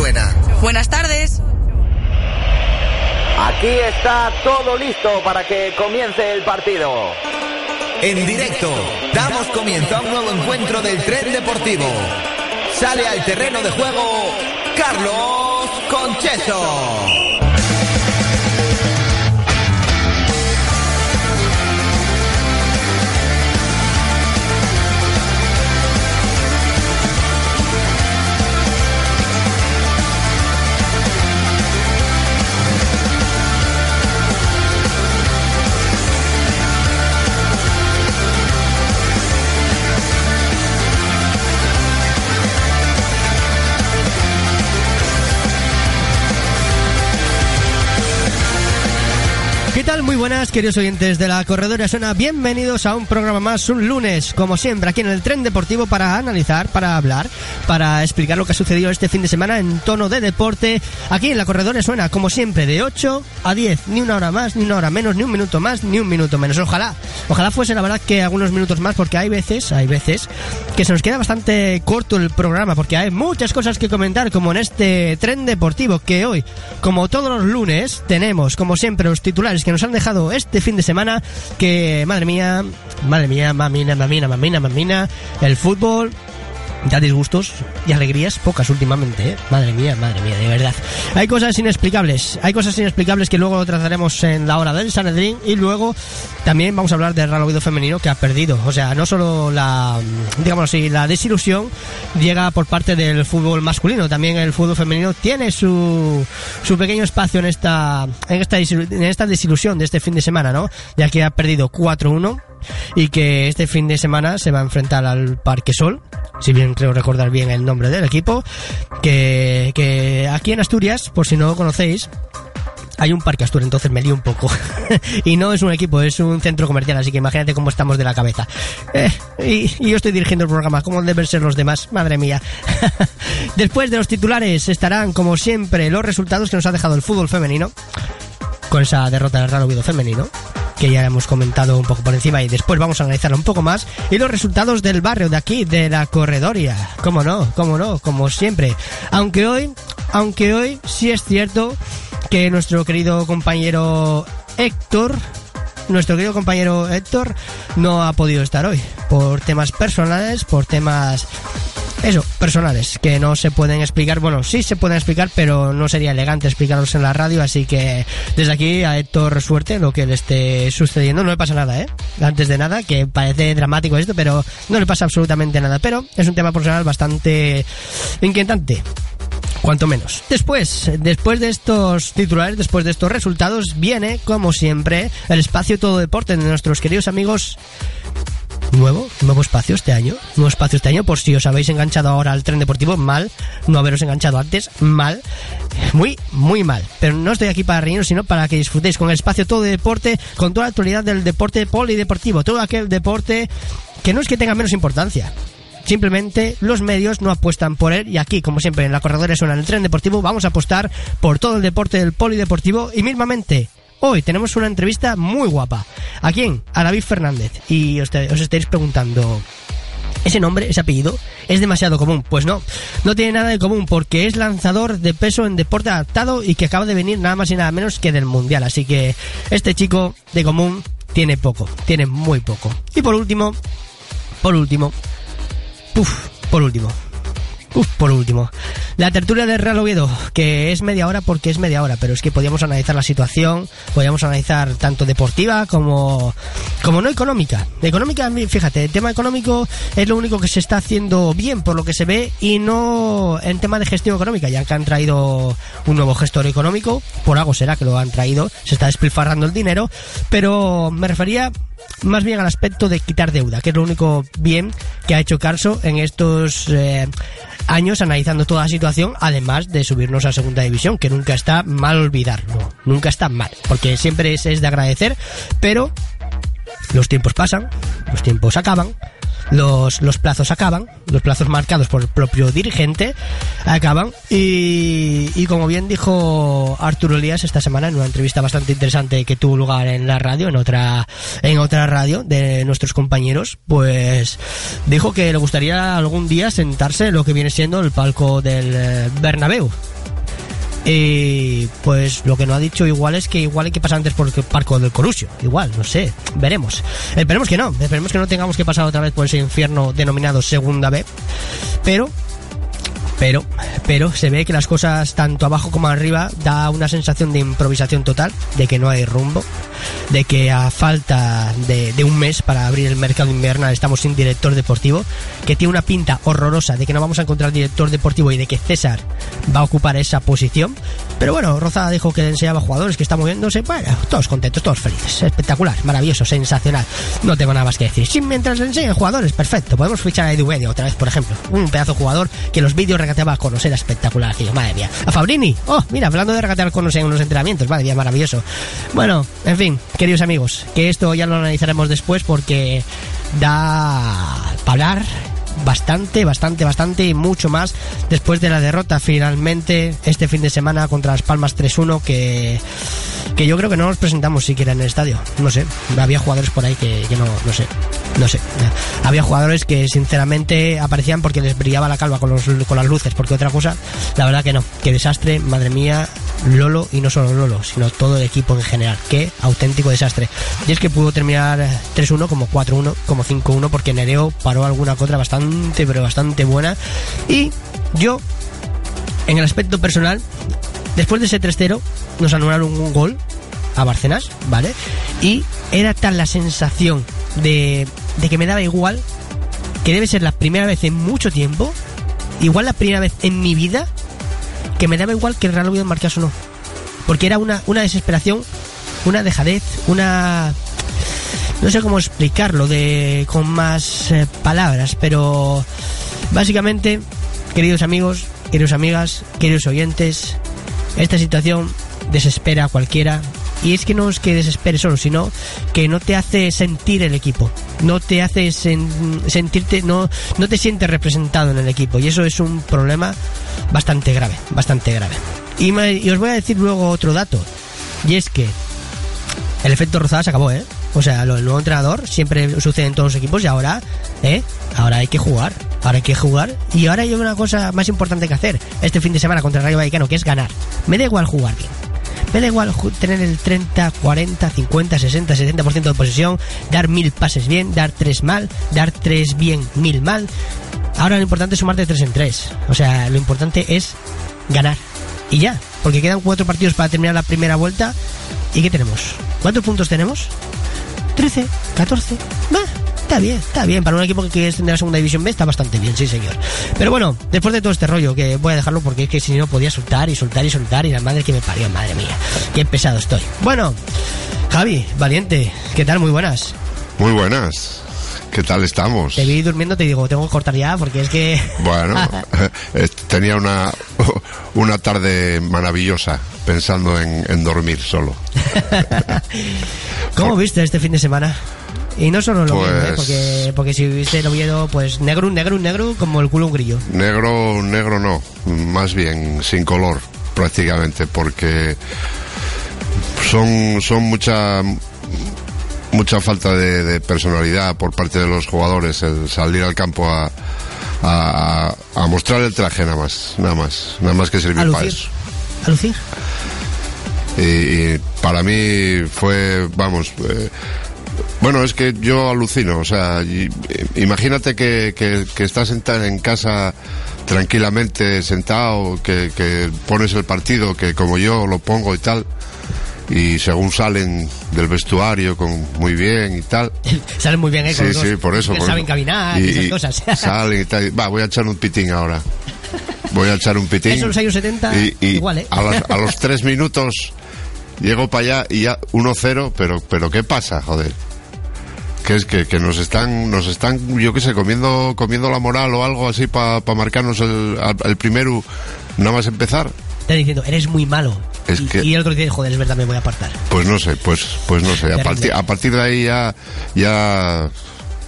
suena. Buenas tardes. Aquí está todo listo para que comience el partido. En directo, damos comienzo a un nuevo encuentro del tren deportivo. Sale al terreno de juego Carlos Concheso. Tal? Muy buenas, queridos oyentes de la Corredora Suena. Bienvenidos a un programa más, un lunes, como siempre, aquí en el Tren Deportivo para analizar, para hablar, para explicar lo que ha sucedido este fin de semana en tono de deporte. Aquí en la Corredora Suena, como siempre, de 8 a 10, ni una hora más, ni una hora menos, ni un minuto más, ni un minuto menos. Ojalá, ojalá fuese la verdad que algunos minutos más, porque hay veces, hay veces que se nos queda bastante corto el programa, porque hay muchas cosas que comentar, como en este Tren Deportivo, que hoy, como todos los lunes, tenemos, como siempre, los titulares que nos han dejado este fin de semana. Que madre mía, madre mía, mamina, mamina, mamina, mamina, el fútbol. Da disgustos y alegrías pocas últimamente, ¿eh? Madre mía, madre mía, de verdad. Hay cosas inexplicables, hay cosas inexplicables que luego trataremos en la hora del Sanedrín y luego también vamos a hablar del Real Oviedo femenino que ha perdido. O sea, no solo la, digamos así, la desilusión llega por parte del fútbol masculino, también el fútbol femenino tiene su, su pequeño espacio en esta, en esta, en esta desilusión de este fin de semana, ¿no? Ya que ha perdido 4-1 y que este fin de semana se va a enfrentar al Parque Sol, si bien creo recordar bien el nombre del equipo, que, que aquí en Asturias, por si no lo conocéis, hay un parque Astur, entonces me lío un poco. y no es un equipo, es un centro comercial, así que imagínate cómo estamos de la cabeza. Eh, y, y, yo estoy dirigiendo el programa, ¿cómo deben ser los demás? Madre mía. Después de los titulares estarán, como siempre, los resultados que nos ha dejado el fútbol femenino, con esa derrota del Real Oviedo femenino que ya hemos comentado un poco por encima y después vamos a analizarlo un poco más. Y los resultados del barrio de aquí, de la corredoria. Cómo no, cómo no, como siempre. Aunque hoy, aunque hoy sí es cierto que nuestro querido compañero Héctor nuestro querido compañero Héctor no ha podido estar hoy por temas personales, por temas eso, personales, que no se pueden explicar, bueno, sí se pueden explicar, pero no sería elegante explicarlos en la radio, así que desde aquí a Héctor suerte lo que le esté sucediendo, no le pasa nada, ¿eh? Antes de nada, que parece dramático esto, pero no le pasa absolutamente nada, pero es un tema personal bastante inquietante cuanto menos. Después, después de estos titulares, después de estos resultados, viene, como siempre, el espacio todo deporte de nuestros queridos amigos. Nuevo, nuevo espacio este año, nuevo espacio este año, por si os habéis enganchado ahora al tren deportivo, mal, no haberos enganchado antes, mal, muy, muy mal. Pero no estoy aquí para reíros, sino para que disfrutéis con el espacio todo de deporte, con toda la actualidad del deporte polideportivo, todo aquel deporte que no es que tenga menos importancia, Simplemente los medios no apuestan por él y aquí, como siempre, en la corredora suena en el tren deportivo, vamos a apostar por todo el deporte del polideportivo y mismamente Hoy tenemos una entrevista muy guapa. ¿A quién? A David Fernández. Y os, os estaréis preguntando, ese nombre, ese apellido, es demasiado común. Pues no, no tiene nada de común porque es lanzador de peso en deporte adaptado y que acaba de venir nada más y nada menos que del Mundial. Así que este chico de común tiene poco, tiene muy poco. Y por último, por último, Uf, por último. Por último. La tertulia del Real Oviedo, que es media hora porque es media hora, pero es que podíamos analizar la situación, podíamos analizar tanto deportiva como, como no económica. Económica, fíjate, el tema económico es lo único que se está haciendo bien por lo que se ve y no en tema de gestión económica, ya que han traído un nuevo gestor económico, por algo será que lo han traído, se está despilfarrando el dinero, pero me refería más bien al aspecto de quitar deuda, que es lo único bien que ha hecho Carso en estos eh, años analizando toda la situación, además de subirnos a segunda división, que nunca está mal olvidarlo, nunca está mal, porque siempre es, es de agradecer, pero los tiempos pasan, los tiempos acaban los, los plazos acaban, los plazos marcados por el propio dirigente acaban y, como bien dijo Arturo Elías esta semana en una entrevista bastante interesante que tuvo lugar en la radio, en otra, en otra radio de nuestros compañeros, pues dijo que le gustaría algún día sentarse en lo que viene siendo el palco del eh, Bernabéu. Y pues lo que no ha dicho igual es que igual hay que pasar antes por el parco del Corusio. Igual, no sé, veremos. Esperemos que no, esperemos que no tengamos que pasar otra vez por ese infierno denominado Segunda B. Pero pero, pero se ve que las cosas tanto abajo como arriba da una sensación de improvisación total, de que no hay rumbo, de que a falta de, de un mes para abrir el mercado invernal estamos sin director deportivo, que tiene una pinta horrorosa de que no vamos a encontrar director deportivo y de que César va a ocupar esa posición. Pero bueno, Roza dijo que enseñaba jugadores que están moviéndose, bueno, todos contentos, todos felices, espectacular, maravilloso, sensacional. No tengo nada más que decir. Si mientras le enseñen jugadores, perfecto, podemos fichar a Edu otra vez, por ejemplo, un pedazo de jugador que los vídeos regateaba con era espectacular, tío, madre mía. A Fabrini, oh, mira, hablando de regatear con en unos entrenamientos, madre mía, maravilloso. Bueno, en fin, queridos amigos, que esto ya lo analizaremos después porque da para hablar bastante, bastante, bastante y mucho más después de la derrota finalmente este fin de semana contra las Palmas 3-1 que, que yo creo que no nos presentamos siquiera en el estadio. No sé, había jugadores por ahí que, que no, no sé, no sé. Había jugadores que sinceramente aparecían porque les brillaba la calva con, los, con las luces, porque otra cosa, la verdad que no. Qué desastre, madre mía, Lolo y no solo Lolo, sino todo el equipo en general. Qué auténtico desastre. Y es que pudo terminar 3-1 como 4-1, como 5-1 porque Nereo paró alguna contra bastante, pero bastante buena. Y yo, en el aspecto personal, después de ese 3-0, nos anularon un gol a Barcenas, ¿vale? Y era tal la sensación de, de que me daba igual, que debe ser la primera vez en mucho tiempo, igual la primera vez en mi vida, que me daba igual que el Real Oviedo marcase o no. Porque era una, una desesperación, una dejadez, una... No sé cómo explicarlo de con más eh, palabras, pero básicamente, queridos amigos, queridos amigas, queridos oyentes, esta situación desespera a cualquiera. Y es que no es que desespere solo, sino que no te hace sentir el equipo. No te hace sen- sentirte, no, no te sientes representado en el equipo. Y eso es un problema bastante grave, bastante grave. Y, y os voy a decir luego otro dato. Y es que el efecto Rozada se acabó, ¿eh? O sea, del nuevo entrenador siempre sucede en todos los equipos y ahora, ¿eh? Ahora hay que jugar. Ahora hay que jugar. Y ahora hay una cosa más importante que hacer este fin de semana contra el Rayo Vallecano, que es ganar. Me da igual jugar bien. Me da igual tener el 30, 40, 50, 60, 70% de posesión, dar mil pases bien, dar tres mal, dar tres bien, mil mal. Ahora lo importante es sumar de tres en tres. O sea, lo importante es ganar. Y ya, porque quedan cuatro partidos para terminar la primera vuelta. ¿Y qué tenemos? ¿Cuántos puntos tenemos? 13, 14. Bah, está bien, está bien. Para un equipo que quiere extender a segunda división B está bastante bien, sí, señor. Pero bueno, después de todo este rollo, que voy a dejarlo porque es que si no podía soltar y soltar y soltar y la madre que me parió, madre mía. Qué pesado estoy. Bueno, Javi, valiente, ¿qué tal? Muy buenas. Muy buenas. ¿Qué tal estamos? Te vi durmiendo, te digo, tengo que cortar ya porque es que. Bueno, eh, tenía una, una tarde maravillosa pensando en, en dormir solo. ¿Cómo viste este fin de semana? Y no solo lo Pues- Oviedo, ¿eh? porque, porque si viste el Oviedo, pues negro, negro, negro, como el culo un grillo. Negro, negro no, más bien sin color prácticamente, porque son, son mucha mucha falta de, de personalidad por parte de los jugadores el salir al campo a, a, a mostrar el traje nada más, nada más, nada más que servir para eso. A lucir. Y, y para mí fue, vamos, eh, bueno, es que yo alucino, o sea, y- eh, imagínate que, que, que estás sentado en casa tranquilamente sentado, que, que pones el partido, que como yo lo pongo y tal, y según salen del vestuario con muy bien y tal. Salen muy bien, ¿eh? Con Sí, los sí, por eso. Que por saben eso. caminar y, esas cosas. Salen y tal. Va, voy a echar un pitín ahora. Voy a echar un pitín. Eso en los años 70, y, y igual, ¿eh? A los, a los tres minutos llego para allá y ya 1-0, pero, pero ¿qué pasa, joder? Que es que, que nos están, nos están, yo qué sé, comiendo, comiendo la moral o algo así para marcarnos el, al- el primero, nada más empezar. Está diciendo, eres muy malo. Es y, que- y el otro dice, joder, es verdad, me voy a apartar. Pues no sé, pues, pues no sé. A partir, a partir de ahí ya, ya,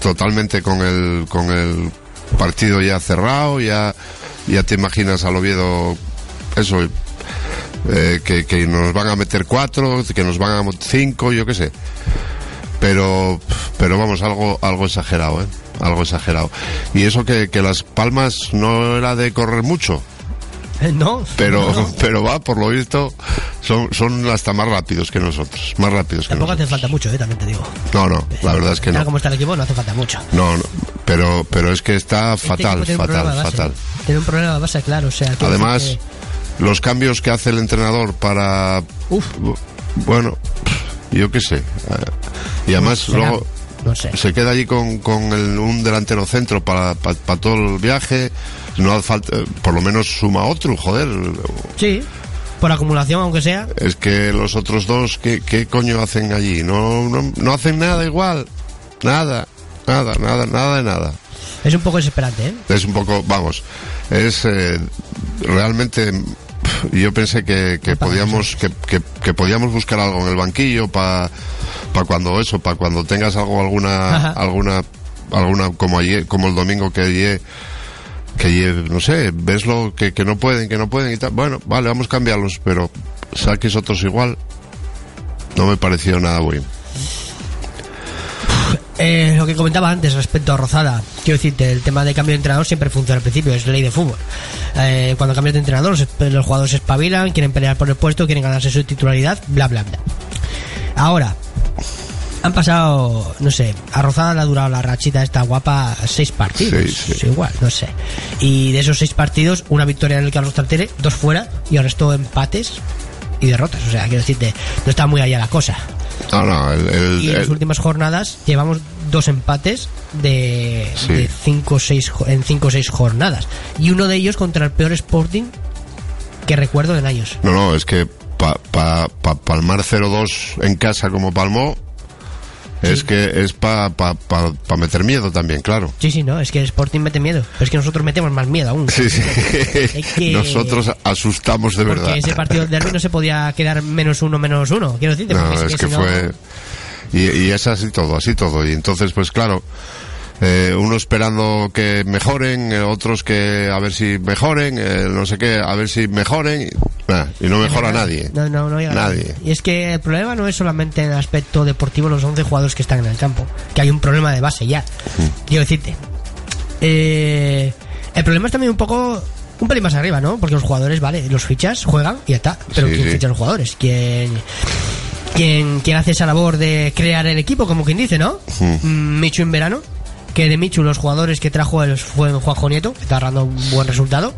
totalmente con el, con el partido ya cerrado, ya, ya te imaginas al Oviedo, eso, eh, que, que nos van a meter cuatro, que nos van a meter cinco, yo qué sé. Pero, pero vamos, algo, algo exagerado, ¿eh? Algo exagerado. Y eso que, que Las Palmas no era de correr mucho, No. pero, no. pero va, por lo visto, son, son hasta más rápidos que nosotros, más rápidos que Tampoco hace falta mucho, eh, también te digo. No, no, la verdad es que no. cómo está el equipo, no hace falta mucho. No, no, pero, pero es que está Este fatal, fatal, fatal. Tiene un problema de base, claro. O sea, Además, los cambios que hace el entrenador para, uf, bueno, yo qué sé. eh, Y además será, luego No sé. se queda allí con, con el- un delantero centro para, para, para todo el viaje. No hace falta, por lo menos suma otro, joder. Sí, por acumulación, aunque sea. Es que los otros dos, ¿qué, qué coño hacen allí? No, no, no hacen nada igual. Nada, nada, nada, nada de nada. Es un poco desesperante, ¿eh? Es un poco, vamos, es eh, realmente. Yo pensé que, que podíamos que, que, que podíamos buscar algo en el banquillo para cuando eso, para cuando tengas algo alguna Ajá. alguna alguna como ayer, como el domingo que ayer que no sé, ves lo que, que no pueden, que no pueden y tal. Bueno, vale, vamos a cambiarlos, pero saques otros igual. No me pareció nada bueno. Eh, lo que comentaba antes respecto a Rozada, quiero decirte, el tema de cambio de entrenador siempre funciona al principio, es ley de fútbol. Eh, cuando cambias de entrenador, los, los jugadores se espabilan, quieren pelear por el puesto, quieren ganarse su titularidad, bla, bla, bla. Ahora, han pasado, no sé, a Rozada le ha durado la rachita esta guapa seis partidos. Sí, sí. Igual, no sé. Y de esos seis partidos, una victoria en el Carlos Tartere, dos fuera y el resto empates y derrotas. O sea, quiero decirte, no está muy allá la cosa. No, no, el, el- Y en las últimas jornadas llevamos dos empates de, Sí. de cinco o seis, en 5 o 6 jornadas. Y uno de ellos contra el peor Sporting que recuerdo en años. No, no, es que pa, pa- pa- palmar 0-2 en casa como palmó, es que es para pa, pa- pa meter miedo también, claro. Sí, sí, no, es que el Sporting mete miedo. Pero es que nosotros metemos más miedo aún. Sí, sí. Es que- Nosotros asustamos de Porque verdad. ese partido de no se podía quedar menos uno, menos uno. Quiero decirte, No, porque es que no- fue... Y, y es así todo, así todo. Y entonces, pues claro, eh, uno esperando que mejoren, eh, otros que a ver si mejoren, eh, no sé qué, a ver si mejoren. Y, nah, y no mejora nadie. No, no, no llega Nadie. Y es que el problema no es solamente en el aspecto deportivo los 11 jugadores que están en el campo, que hay un problema de base ya. Quiero decirte. Eh, el problema es también un poco un pelín más arriba, ¿no? Porque los jugadores, vale, los fichas, juegan y ya está. Pero Sí, ¿quién sí. ficha a los jugadores? ¿Quién, quién, quién hace esa labor de crear el equipo, como quien dice, ¿no? Mm, Michu en verano. Que de Michu los jugadores que trajo el, fue Juanjo Nieto, que está dando un buen resultado.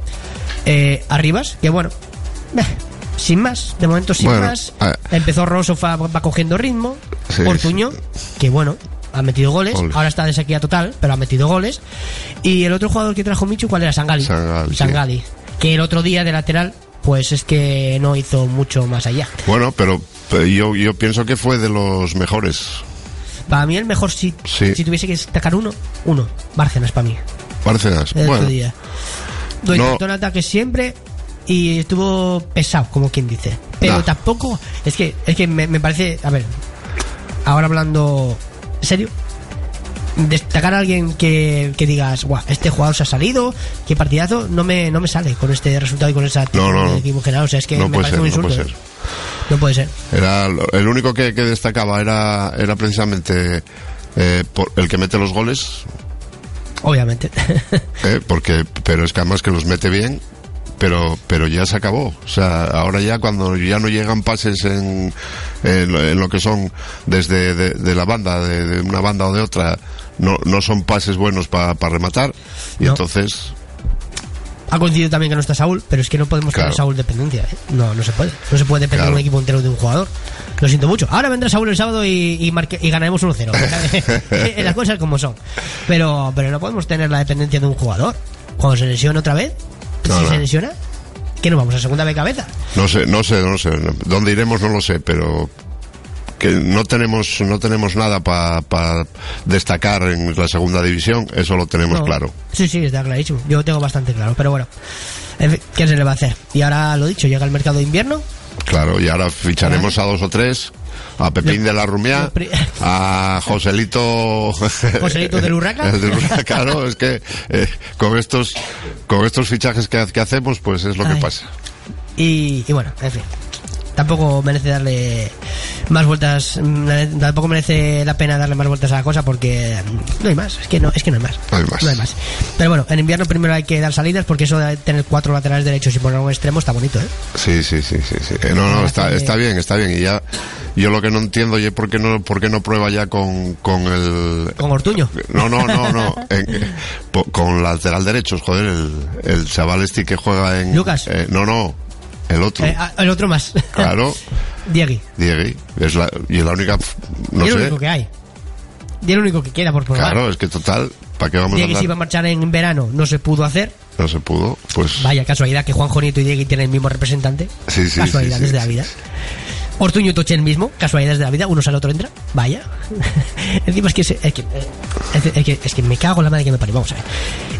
Eh, Arribas, que bueno, eh, sin más, de momento sin Bueno, más. a- Empezó Rosso, va, va cogiendo ritmo. Sí, Ortuño, que bueno, ha metido goles. Ahora está de sequía total, pero ha metido goles. Y el otro jugador que trajo Michu, ¿cuál era? Sangali. Sangali, sí. Que el otro día de lateral, pues es que no hizo mucho más allá. Bueno, pero, pero yo, yo pienso que fue de los mejores. Para mí el mejor, si, Sí. si tuviese que destacar uno, uno. Bárcenas para mí. Bárcenas. El Bueno, día. Lo No. en ataque siempre y estuvo pesado, como quien dice. Pero Nah. tampoco. Es que, es que me, me parece. A ver, ahora hablando serio. Destacar a alguien que, que digas, guau, este jugador se ha salido, qué partidazo, no me, no me sale con este resultado y con esa No, no, equipo general. O sea, es que no me puede parece ser, un no puede ser. No puede ser. Era el único que, que destacaba era, era precisamente eh, por- el que mete los goles, Obviamente. eh, porque, pero es que además que los mete bien, pero, pero ya se acabó. O sea, ahora ya cuando ya no llegan pases en, en, lo- en lo que son desde de, de la banda, de, de una banda o de otra, no, no son pases buenos para rematar, y No. entonces, Ha coincidido también que no está Saúl, pero es que no podemos Claro. tener Saúl dependencia. ¿eh? No, no se puede. No se puede depender Claro. de un equipo entero de un jugador. Lo siento mucho. Ahora vendrá Saúl el sábado y, y, marque- y ganaremos 1-0. Eh, Las cosas como son. Pero, pero no podemos tener la dependencia de un jugador. Cuando se lesiona otra vez, No, si no. se lesiona, ¿qué nos vamos a segunda de cabeza? no sé, no sé, no sé, dónde iremos no lo sé, pero que no tenemos, no tenemos nada para destacar en la segunda división, eso lo tenemos No. claro. Sí, sí, está clarísimo. Yo lo tengo bastante claro. Pero bueno, en fin, ¿qué se le va a hacer? Y ahora lo dicho, llega el mercado de invierno. Claro, y ahora ficharemos a dos o tres a Pepín de la Rumiá, a Joselito... Joselito del Urraca. El del Urraca, claro, es que eh, con estos con estos fichajes que, que hacemos, pues es lo que pasa. Y, y bueno, en fin. Tampoco merece darle más vueltas, tampoco merece la pena darle más vueltas a la cosa porque no hay más, es que no, es que no hay más. No hay más. Pero bueno, en invierno primero hay que dar salidas porque eso de tener cuatro laterales derechos y poner un extremo está bonito, ¿eh? Sí, sí, sí, sí, sí. Eh, No, no, está, está bien, está bien. Y ya, yo lo que no entiendo es por qué no, por qué no prueba ya con, con el... Con Ortuño. No, no, no, no. en- po- con lateral derechos, joder, el, el chaval este que juega en... Lucas. eh, no, no, el otro. Eh, ah, el otro más. Claro, Diegui. Diegui. Es la, y es la única... No y el sé. único que hay. Y el único que queda por probar. Claro, es que total, ¿para qué vamos a Diegui se iba a marchar en verano, no se pudo hacer. No se pudo, pues... Vaya casualidad que Juan Jonito y Diegui tienen el mismo representante. Sí, sí, Casualidades sí, sí, de la sí, vida. Ortuño y Tochen mismo, casualidades de la vida, uno sale, otro entra. Vaya. Encima es que, se- es, que, es, que es que me cago en la madre que me parió. Vamos a ver.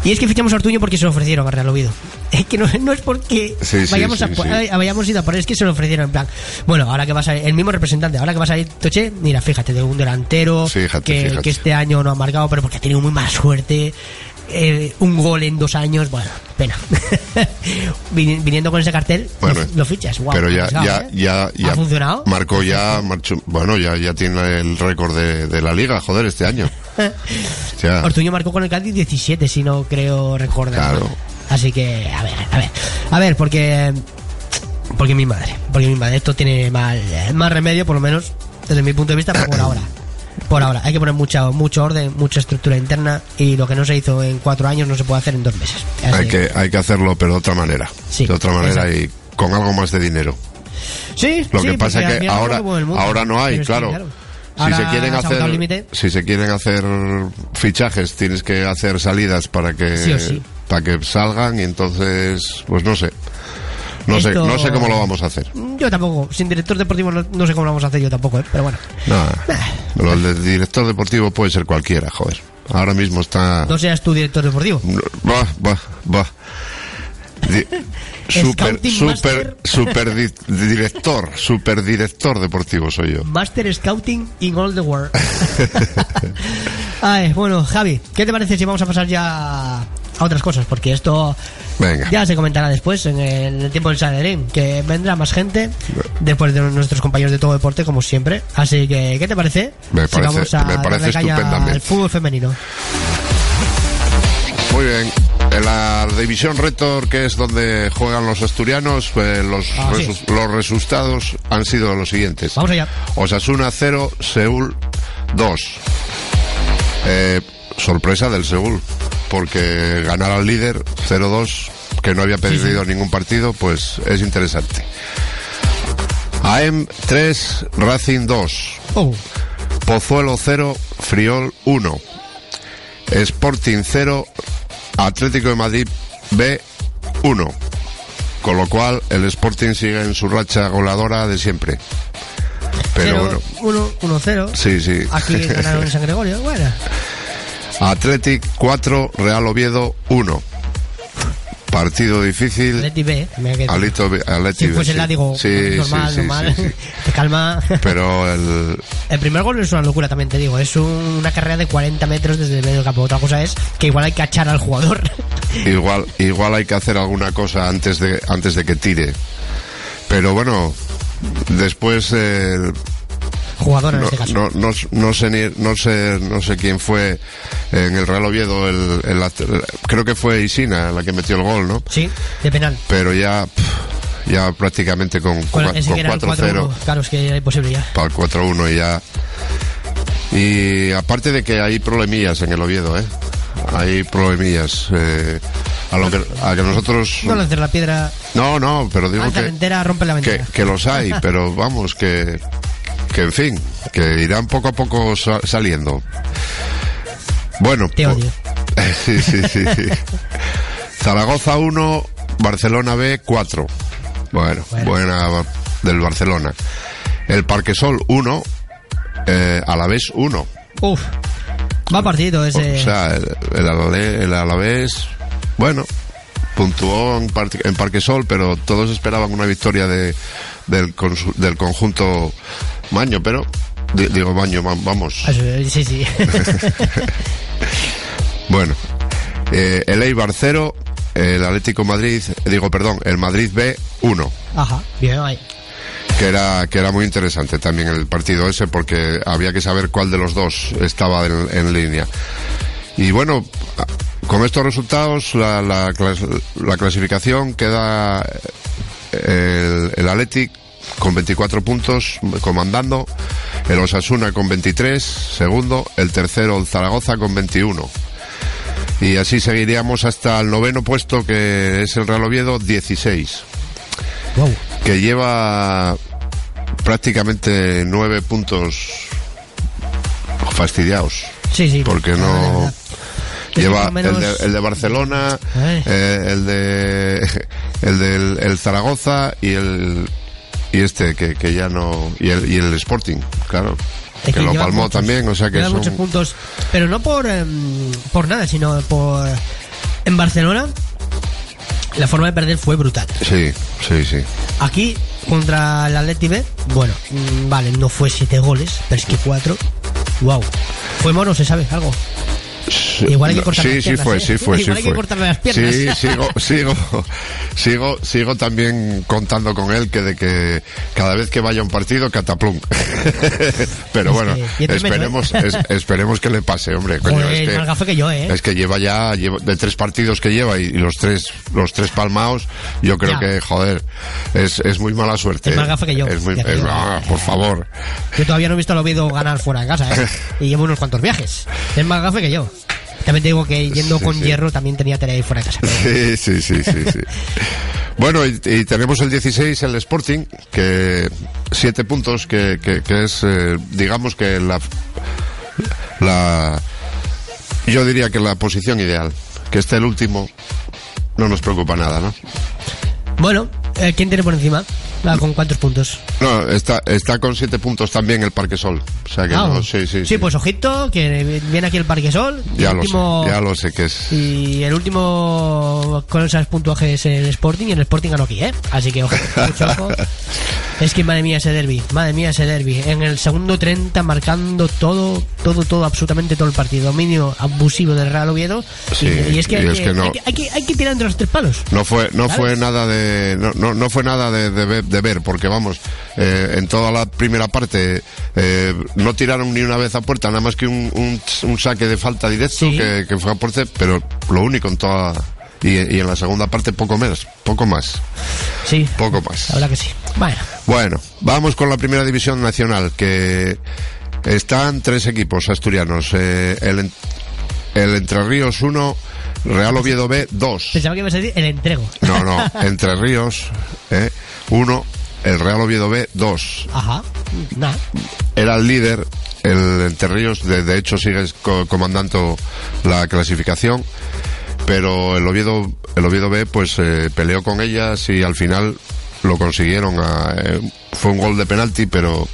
Y es que fichamos a Ortuño porque se lo ofrecieron a Real Oviedo. Es que no, no es porque Sí, vayamos, sí, a, sí. vayamos ido a por él, es que se lo ofrecieron en plan. Bueno, ahora que vas a el mismo representante, ahora que vas a ir Toche, mira, fíjate, de un delantero Fíjate, que, fíjate. que este año no ha marcado, pero porque ha tenido muy mala suerte. Eh, un gol en dos años, bueno, pena. Vini- Viniendo con ese cartel, Bueno, lo, lo fichas. guau, pero ya, arriesgado, ya, ¿eh? ya, ya. ¿Ha funcionado? Marcó ya, marchó, bueno, ya, ya tiene el récord de, de la liga, joder, este año. Ya. Ortuño marcó con el Cádiz 17, si no creo recordar. Claro. Así que, a ver, a ver. A ver, porque. Porque mi madre. Porque mi madre. Esto tiene mal, más remedio, por lo menos, desde mi punto de vista, por ahora. Por ahora. Hay que poner mucha, mucho orden, mucha estructura interna. Y lo que no se hizo en cuatro años no se puede hacer en dos meses. Así Hay que, hay que hacerlo, pero de otra manera. Sí, de otra manera exacto. y con algo más de dinero. Sí, Lo sí, que pasa es que ahora, mundo. ahora no hay, claro. Si se quieren hacer, si se quieren hacer fichajes, tienes que hacer salidas para que, Sí o sí. para que salgan y entonces, pues no sé. No sé, no sé cómo lo vamos a hacer. Yo tampoco. Sin director deportivo no, no sé cómo lo vamos a hacer yo tampoco, ¿eh? pero bueno. Lo del director deportivo puede ser cualquiera, joder. Ahora mismo está. No seas tú director deportivo. Va, va, va. Di- Super, super, super di- director, super director deportivo soy yo. Master Scouting in all the world. Ay, bueno, Javi, ¿qué te parece si vamos a pasar ya a otras cosas? Porque esto Venga. ya se comentará después, en el, el tiempo del Salarín, que vendrá más gente después de nuestros compañeros de todo deporte, como siempre. Así que, ¿qué te parece? Me parece- a me parece estupendamente. al fútbol femenino. Muy bien. En la división Rector, que es donde juegan los asturianos, pues los, Ah, sí. resu- los resultados han sido los siguientes. Vamos allá. Osasuna 0, Seúl 2. Eh, sorpresa del Seúl, porque ganar al líder 0-2, que no había perdido ningún partido, pues es interesante. AM 3, Racing 2. Oh, Pozuelo 0, Friol 1. Sporting 0, Atlético de Madrid B 1. Con lo cual el Sporting sigue en su racha goleadora de siempre. Pero 0, bueno, 1, 1, 0. sí, sí. Aquí ganaron en San Gregorio. Bueno, Athletic 4, Real Oviedo 1. Partido difícil. Leti B. Alito, Atleti Si fuese sí. la, digo, Sí, normal, sí, sí, normal. Te calma. Pero el, El primer gol es una locura, también te digo. Es un- una carrera de 40 metros desde el medio del campo. Otra cosa es que igual hay que achar al jugador. igual igual hay que hacer alguna cosa antes de antes de que tire pero bueno después eh, jugador en no, este caso. no, no, no sé ni- no sé no sé quién fue en el Real Oviedo el, el act- creo que fue Isina la que metió el gol no Sí, de penal. pero ya ya prácticamente con, Con, con que era el 4-0 4-1. Claro, es que era imposible ya. para el 4-1 y ya y aparte de que hay problemillas en el Oviedo eh hay problemillas eh, a lo que a que nosotros No lances la piedra. no, no, pero digo que, entera, rompe la que, que los hay, pero vamos, que, que en fin, que irán poco a poco sa- saliendo. Bueno, Te odio. sí, sí, sí, sí. Zaragoza 1, Barcelona B 4. Bueno, Bueno. buena del Barcelona. El Parquesol 1, eh, Alavés 1. Uf. Va partido ese. O sea, el, el, Alale- el Alavés, bueno, puntuó en, Par- en Parquesol, pero todos esperaban una victoria de, del conjunto Maño, pero di- digo Maño, va- vamos. Eso, Sí, sí. Bueno, eh, el Eibar 0, el Atlético Madrid, digo, perdón, el Madrid B 1. Ajá, bien ahí. que era que era muy interesante también el partido ese porque había que saber cuál de los dos estaba en, en línea y bueno con estos resultados la, la, la clasificación queda eh, el, el Athletic con 24 puntos comandando el Osasuna con 23 segundo el tercero el Zaragoza con 21 y así seguiríamos hasta el noveno puesto que es el Real Oviedo 16 Wow. que lleva prácticamente nueve puntos fastidiados. Sí, sí. Porque no lleva menos- el, de, el de Barcelona, Ay. eh, el de el del el Zaragoza y el y este que, que ya no y el, y el Sporting, claro. Es que, lo palmó muchos- también, o sea que son muchos puntos, pero no por em, por nada, sino por en Barcelona la forma de perder fue brutal. Sí, sí, sí. Aquí contra el Atleti B, bueno, mm, vale, no fue siete goles, pero es que cuatro. Wow. Fue mono, se sabe algo. Igual hay que No, cortarle sí, las sí piernas, fue, ¿eh? sí fue, Igual sí hay que cortarle las piernas. Sí, sigo, sigo, sigo, sigo también contando con él que de que cada vez que vaya a un partido cataplum. Pero Es bueno, que- este esperemos, es- esperemos que le pase, hombre. coño, Joder, es, es más gafe que yo, ¿eh? es que lleva ya lleva- de tres partidos que lleva y, y los tres, los tres palmados. Yo creo Ya. que joder, es, es muy mala suerte. Es más gafe que yo, Es muy- es- ah, por favor. Yo todavía no he visto al Oviedo ganar fuera de casa, ¿eh? Y llevo unos cuantos viajes. Es más gafe que yo. También te digo que yendo Sí, con sí. hierro también tenía tarea ahí fuera de casa. Sí, sí, sí, sí, sí. Bueno, y, y tenemos el 16, el Sporting, que siete puntos, que, que, que es, eh, digamos que la, la, yo diría que la posición ideal, que esté el último, no nos preocupa nada, ¿no? Bueno, eh, ¿quién tiene por encima? Ah, ¿Con cuántos puntos? No, está, está con siete puntos también el Parque Sol, o sea que Ah, no, sí, sí, sí. pues ojito, que viene aquí el Parque Sol. y ya el lo último, sé, ya lo sé que es. Y el último con esos puntuajes el Sporting y el Sporting ganó aquí, ¿eh? Así que ojo, mucho ojo. Es que madre mía ese derby, madre mía ese derby. En el segundo 30 marcando todo, todo, todo, absolutamente todo el partido. Dominio abusivo del Real Oviedo. Sí, y, y es que, y hay, es que, que no- hay, que, hay que- tirar entre los tres palos. No fue, no ¿Sabes? fue nada de, no, no, no fue nada de, de ver, de ver, porque vamos, eh, en toda la primera parte eh, no tiraron ni una vez a puerta, nada más que un, un, un saque de falta directo Sí. que, que fue a puerta, pero lo único en toda, y, y en la segunda parte poco menos, poco más, Sí, poco más. la verdad que sí. Bueno, Bueno, vamos con la primera división nacional, que están tres equipos asturianos, eh, el, el Entre Ríos 1, Real Oviedo B 2. pensaba que ibas a decir el entrego. No, no, Entre Ríos, eh, uno, el Real Oviedo B, dos. Ajá, nada. Era el líder, el Entre Ríos, de, de hecho sigue co- comandando la clasificación, pero el Oviedo, el Oviedo B, pues eh, peleó con ellas y al final lo consiguieron. a- eh, fue un gol de penalti, pero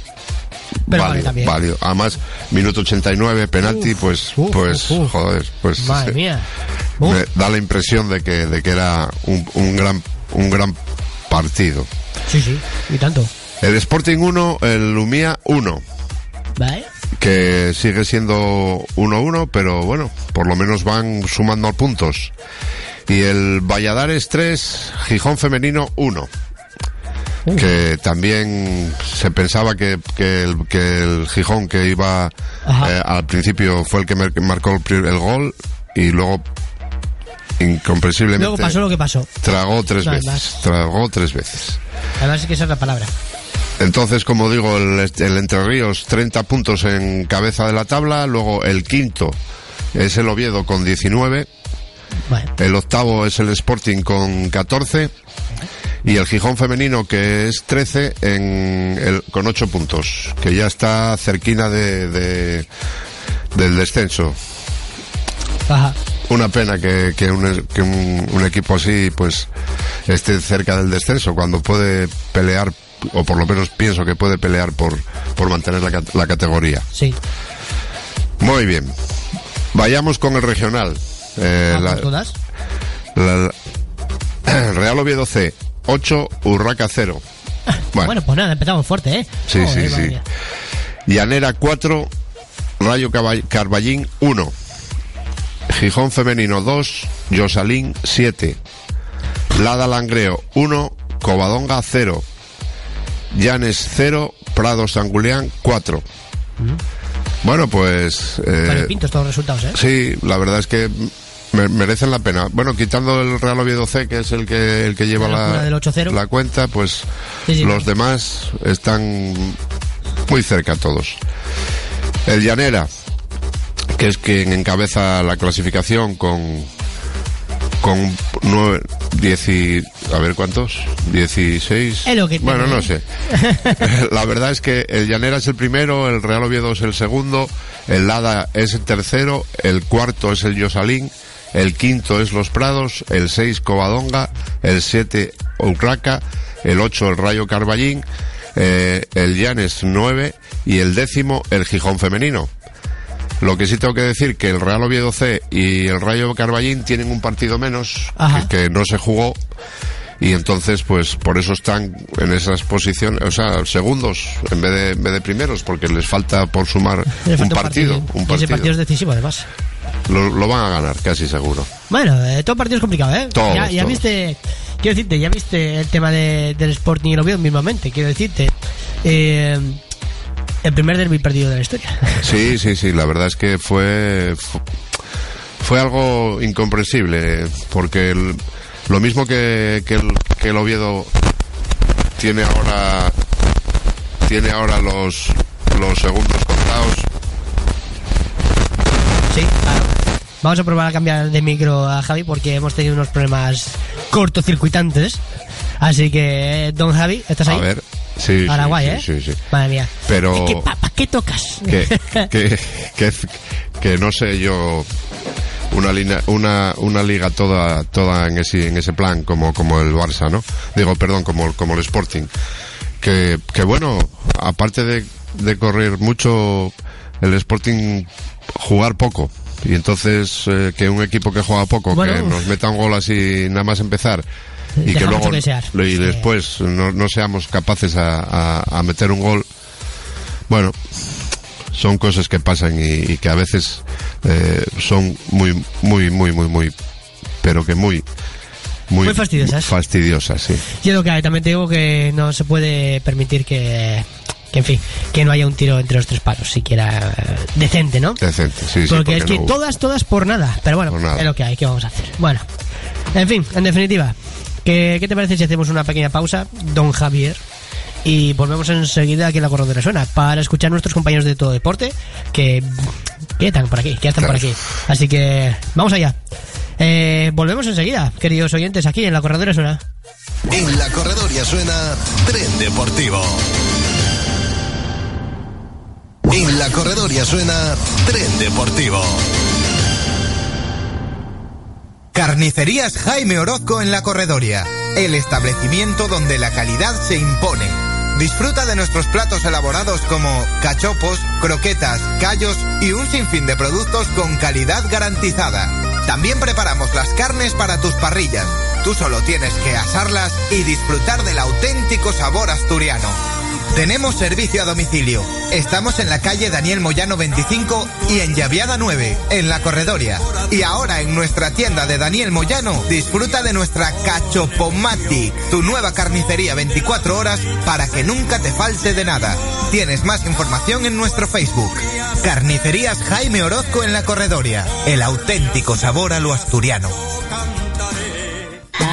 Pero vale válido, válido. Además, minuto 89, penalti, Uf, pues, uf, pues, uf, joder, pues Madre mía. Uf. me da la impresión de que, de que era un, un gran, un gran partido. Sí, sí, y tanto. El Sporting 1, el Lumía 1, ¿Vale? que sigue siendo 1-1, pero bueno, por lo menos van sumando puntos. Y el Valladares 3, Gijón Femenino 1. Uh. Que también se pensaba que, que, el, que el Gijón que iba eh, al principio fue el que mar- marcó el, el gol y luego incomprensiblemente Luego pasó lo que pasó. tragó tres veces. más. Tragó tres veces. Además es que esa es la palabra. Entonces, como digo, el, el Entre Ríos 30 puntos en cabeza de la tabla, luego el quinto es el Oviedo con 19, Bueno, el octavo es el Sporting con 14 y el Gijón femenino que es 13 en el, con 8 puntos, que ya está cerquina de, de- del descenso. ajá. Una pena que, que, un, que un- un equipo así pues esté cerca del descenso cuando puede pelear o por lo menos pienso que puede pelear por, por mantener la, la categoría. Sí. Muy bien. Vayamos con el regional. Eh, la- ¿con todas? la- Real Oviedo C, 8, Urraca 0. Bueno. pues nada, empezamos fuerte, ¿eh? Sí, sí, sí. Llanera 4, Rayo Carballín 1. Gijón Femenino 2, Yosalín 7. Lada Langreo 1, Covadonga 0. Llanes 0, Prado Sanguleán 4. Bueno, pues... eh, Variopintos todos los resultados, ¿eh? Sí, la verdad es que me- merecen la pena. Bueno, quitando el Real Oviedo C, que es el que el que lleva La locura la, del 8-0. la cuenta, pues Sí, sí. los demás están muy cerca todos. El Llanera, que es quien encabeza la clasificación con con nueve, diez y- a ver cuántos, 16. Es lo que bueno, no ¿eh? sé. La verdad es que el Llanera es el primero, el Real Oviedo es el segundo, el Lada es el tercero, el cuarto es el Yosalín, el quinto es Los Prados, el seis Covadonga, el siete Urraca, el ocho el Rayo Carballín, eh, el Llanes nueve y el décimo el Gijón Femenino. Lo que sí tengo que decir que el Real Oviedo C y el Rayo Carballín tienen un partido menos que, que no se jugó y entonces pues por eso están en esas posiciones, o sea, segundos en vez de, en vez de primeros porque les falta por sumar un partido, Y un ese partido. partido es decisivo, además. Lo, lo van a ganar, casi seguro. Bueno, eh, todo partido es complicado, ¿eh? Todos, ya, ya todos. viste, quiero decirte, ya viste el tema de- del Sporting y el Oviedo mismamente, quiero decirte. Eh, el primer derby perdido de la historia. Sí, sí, sí, la verdad es que fue fu- fue algo incomprensible porque el- lo mismo que, que el, que el Oviedo tiene ahora tiene ahora los los segundos contados Sí, claro. Vamos a probar a cambiar de micro a Javi porque hemos tenido unos problemas cortocircuitantes. Así que, eh, don Javi, ¿estás ahí? a ver sí Paraguay, sí, ¿eh? sí, sí, sí. Madre mía. Pero- Es que, ¿Para qué tocas? que, que, que, que no sé yo una línea, una, una liga toda toda en ese en ese plan como como el Barça no digo perdón como como el Sporting que, que bueno aparte de, de correr mucho el Sporting jugar poco y entonces eh, que un equipo que juega poco Bueno, que nos meta un gol así nada más empezar y que luego que y después no, no seamos capaces a, a- a meter un gol bueno son cosas que pasan y, y que a veces eh, son muy, muy, muy, muy, muy, pero que muy, muy, Muy fastidiosas. fastidiosas, sí. Yo lo que hay, también te digo que no se puede permitir que, que, en fin, que no haya un tiro entre los tres palos, siquiera eh, decente, ¿no? Decente, sí, sí. porque es que no todas, todas por nada. Pero bueno, nada. es lo que hay, ¿qué vamos a hacer? Bueno, en fin, en definitiva, ¿qué, qué te parece si hacemos una pequeña pausa, don Javier? Y volvemos enseguida aquí en la corredora suena para escuchar a nuestros compañeros de todo deporte que, que están por aquí, que ya están por aquí. Así que vamos allá. Eh, volvemos enseguida, queridos oyentes, aquí en la corredora suena. En la corredoria suena Tren Deportivo. En la corredoria suena Tren Deportivo. Carnicerías Jaime Orozco en la Corredoria, el establecimiento donde la calidad se impone. Disfruta de nuestros platos elaborados como cachopos, croquetas, callos y un sinfín de productos con calidad garantizada. También preparamos las carnes para tus parrillas. Tú solo tienes que asarlas y disfrutar del auténtico sabor asturiano. Tenemos servicio a domicilio. Estamos en la calle Daniel Moyano 25 y en Llaviada 9, en la Corredoria. Y ahora en nuestra tienda de Daniel Moyano, disfruta de nuestra Cachopomatic, tu nueva carnicería 24 horas para que nunca te falte de nada. Tienes más información en nuestro Facebook. Carnicerías Jaime Orozco en la Corredoria. El auténtico sabor a lo asturiano.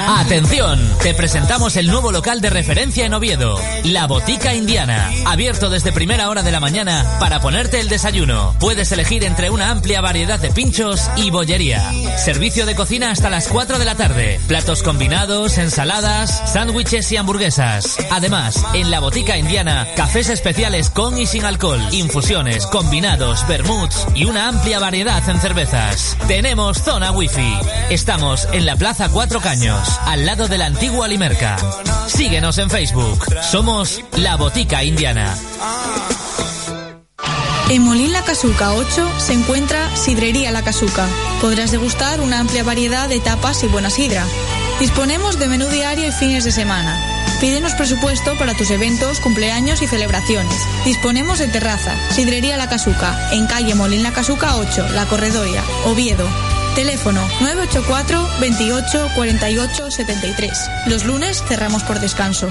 Atención, te presentamos el nuevo local de referencia en Oviedo, La Botica Indiana, abierto desde primera hora de la mañana para ponerte el desayuno. Puedes elegir entre una amplia variedad de pinchos y bollería. Servicio de cocina hasta las 4 de la tarde, platos combinados, ensaladas, sándwiches y hamburguesas. Además, en La Botica Indiana, cafés especiales con y sin alcohol, infusiones, combinados, vermuts y una amplia variedad en cervezas. Tenemos zona wifi. Estamos en la Plaza Cuatro Caños, al lado de la antigua Limerca. Síguenos en Facebook. Somos La Botica Indiana. En Molín La Casuca 8 se encuentra Sidrería La Casuca. Podrás degustar una amplia variedad de tapas y buena sidra. Disponemos de menú diario y fines de semana. Pídenos presupuesto para tus eventos, cumpleaños y celebraciones. Disponemos de terraza, Sidrería La Casuca, en calle Molín La Casuca 8, La Corredoria, Oviedo, Teléfono 984 28 48 73. Los lunes cerramos por descanso.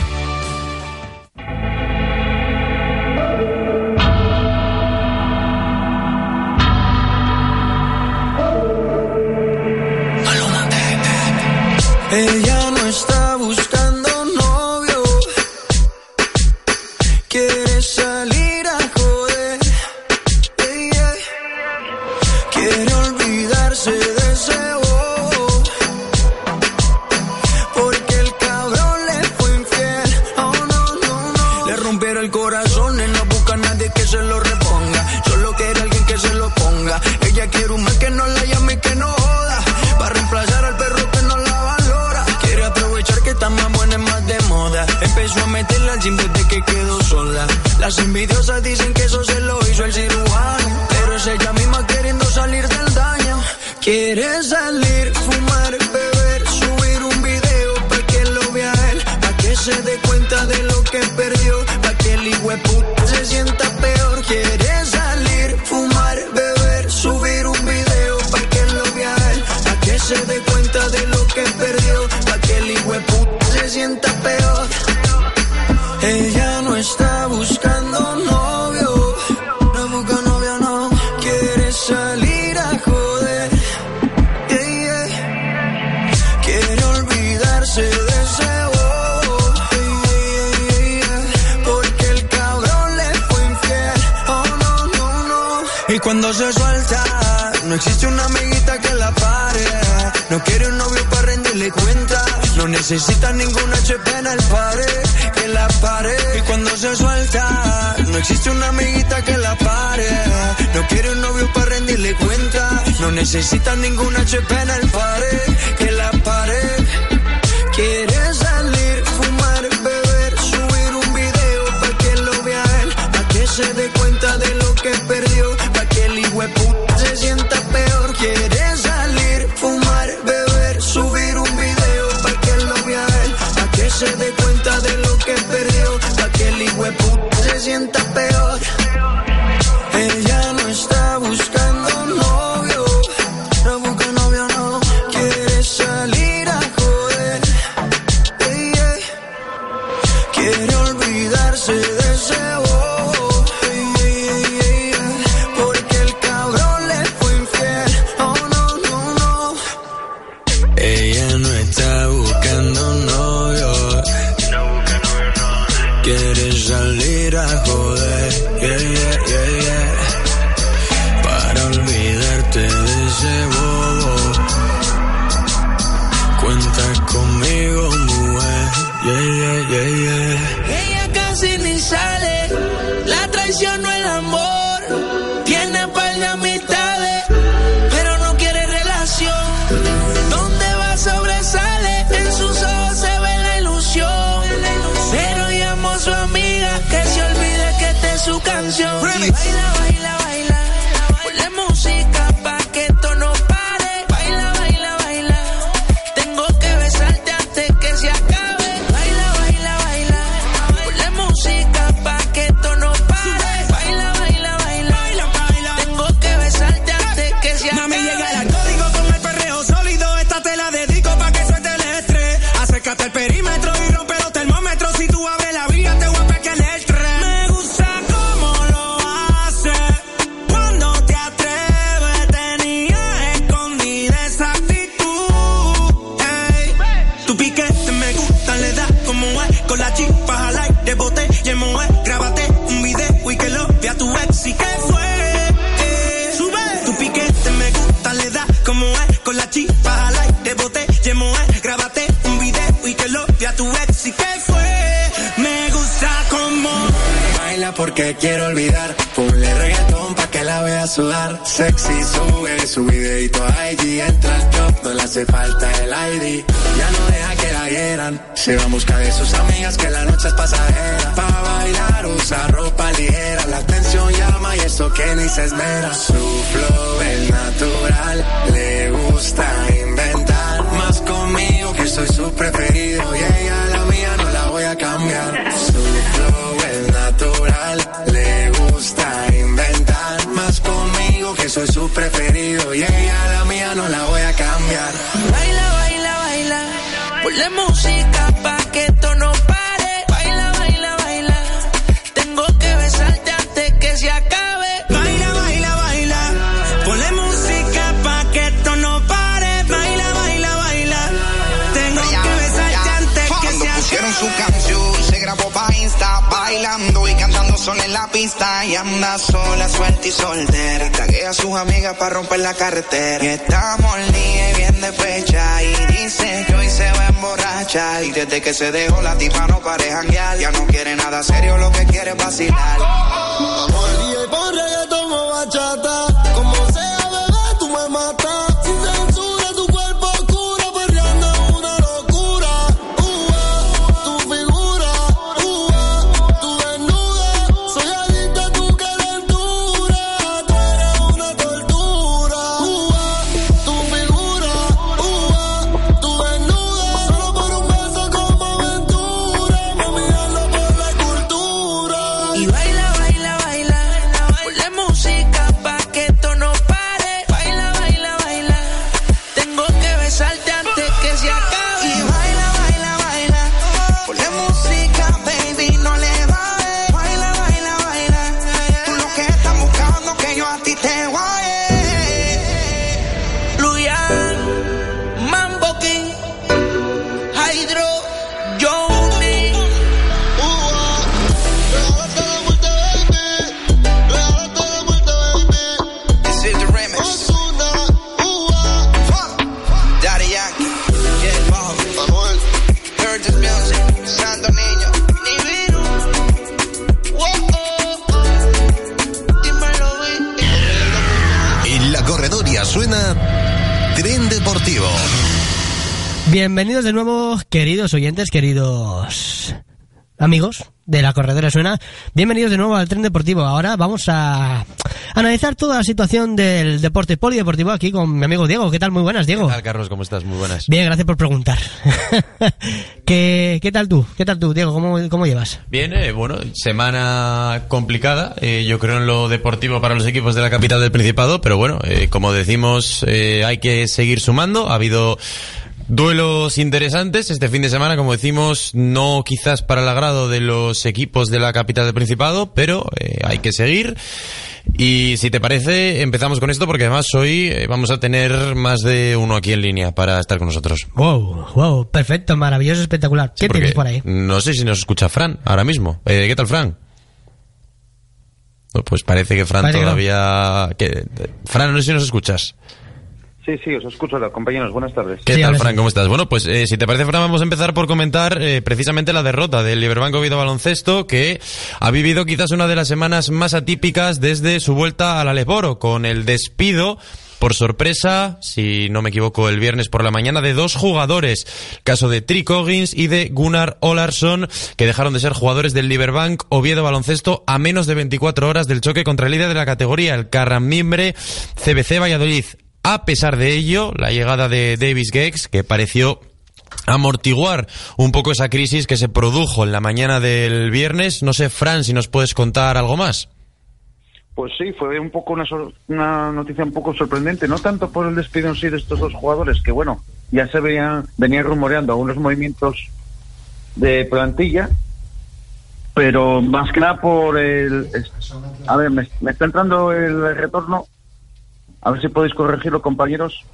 hace falta el ID. Ya no deja que la hieran. Se va en busca de sus amigas que la noche es pasajera. Pa' bailar usa ropa ligera. La atención llama y eso que ni se esmera. Su flow es natural. Le gusta inventar. Más conmigo que soy su preferido. Y ella la mía no la voy a cambiar. Su preferido y ella la mía no la voy a cambiar. Baila, baila, baila. Ponle música pa' que esto no pare. Baila, baila, baila. Tengo que besarte antes que se acabe. Baila, baila, baila. Ponle música pa' que esto no pare. Baila, baila, baila. Tengo que besarte antes que Cuando se pusieron su acabe. canción, se grabó pa' Insta, bailando y cantando sola en la. Y anda sola, suelta y soltera. Taguea a sus amigas para romper la carretera. Y día y bien de fecha. Y dice que hoy se va a emborrachar. Y desde que se dejó la tipa no pare janguear. Ya no quiere nada serio, lo que quiere es vacilar. Vamos y pon reggaetón o bachata. Bienvenidos de nuevo, queridos oyentes, queridos amigos de la Corredora Suena. Bienvenidos de nuevo al Tren Deportivo. Ahora vamos a analizar toda la situación del deporte polideportivo aquí con mi amigo Diego. ¿Qué tal? Muy buenas, Diego. ¿Qué tal, Carlos? ¿Cómo estás? Muy buenas. Bien, gracias por preguntar. ¿Qué, ¿Qué tal tú? ¿Qué tal tú, Diego? ¿Cómo, cómo llevas? Bien, eh, bueno, semana complicada, eh, yo creo en lo deportivo para los equipos de la capital del Principado, pero bueno, eh, como decimos, eh, hay que seguir sumando. Ha habido duelos interesantes este fin de semana, como decimos, no quizás para el agrado de los equipos de la capital del Principado, pero eh, hay que seguir. Y si te parece, empezamos con esto porque además hoy eh, vamos a tener más de uno aquí en línea para estar con nosotros. Wow, wow, perfecto, maravilloso, espectacular. ¿Qué Porque tienes por ahí? No sé si nos escucha Fran ahora mismo. Eh, ¿Qué tal, Fran? Pues parece que Fran Parece todavía... que- Fran, no sé si nos escuchas. Sí, sí, os escucho, compañeros. Buenas tardes. ¿Qué tal, Fran? ¿Cómo estás? Bueno, pues eh, si te parece, Fran, vamos a empezar por comentar eh, precisamente la derrota del Liberbank Oviedo Baloncesto, que ha vivido quizás una de las semanas más atípicas desde su vuelta al Alesboro, con el despido por sorpresa, si no me equivoco, el viernes por la mañana, de dos jugadores. Caso de Trick Hoggins y de Gunnar Olarsson, que dejaron de ser jugadores del Liberbank Oviedo Baloncesto a menos de 24 horas del choque contra el líder de la categoría, el Carramimbre CBC Valladolid. A pesar de ello, la llegada de Davis Gex, que pareció amortiguar un poco esa crisis que se produjo en la mañana del viernes. No sé, Fran, si nos puedes contar algo más. Pues sí, fue un poco una, noticia un poco sorprendente, no tanto por el despido en sí de estos dos jugadores, que bueno, ya se veían, venían rumoreando algunos movimientos de plantilla, pero más que nada por el... A ver, me está entrando el retorno, a ver si podéis corregirlo, compañeros.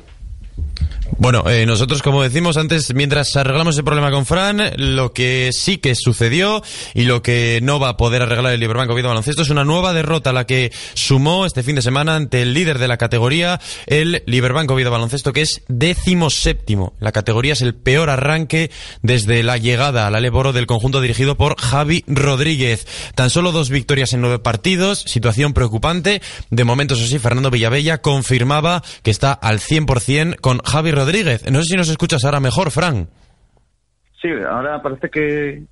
Bueno, eh, nosotros, como decimos antes, mientras arreglamos ese problema con Fran, lo que sí que sucedió y lo que no va a poder arreglar el Liberbank Oviedo Baloncesto es una nueva derrota la que sumó este fin de semana ante el líder de la categoría, el Liberbank Oviedo Baloncesto, que es décimo séptimo. La categoría es el peor arranque desde la llegada al Aleboro del conjunto dirigido por Javi Rodríguez. Tan solo dos victorias en nueve partidos, situación preocupante. De momento, eso sí, Fernando Villavella confirmaba que está al 100% con Javi Rodríguez. No sé si nos escuchas ahora mejor, Fran. Sí, ahora parece que...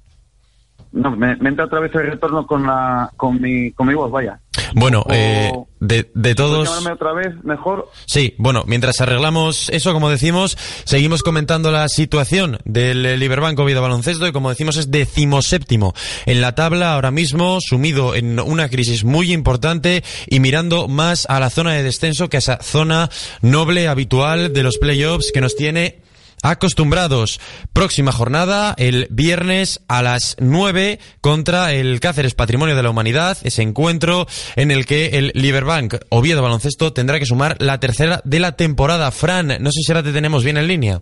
No, me, me entra otra vez el retorno con, la, con, mi, con mi voz, vaya. Bueno, eh, de, de ¿Puedes todos... llamarme otra vez mejor? Sí, bueno, mientras arreglamos eso, como decimos, seguimos comentando la situación del Liberbank Oviedo Baloncesto y como decimos es decimoséptimo en la tabla ahora mismo, sumido en una crisis muy importante y mirando más a la zona de descenso que a esa zona noble habitual de los playoffs que nos tiene acostumbrados. Próxima jornada, el viernes a las 9 contra el Cáceres Patrimonio de la Humanidad, ese encuentro en el que el Liberbank Oviedo Baloncesto tendrá que sumar la tercera de la temporada. Fran, no sé si ahora te tenemos bien en línea.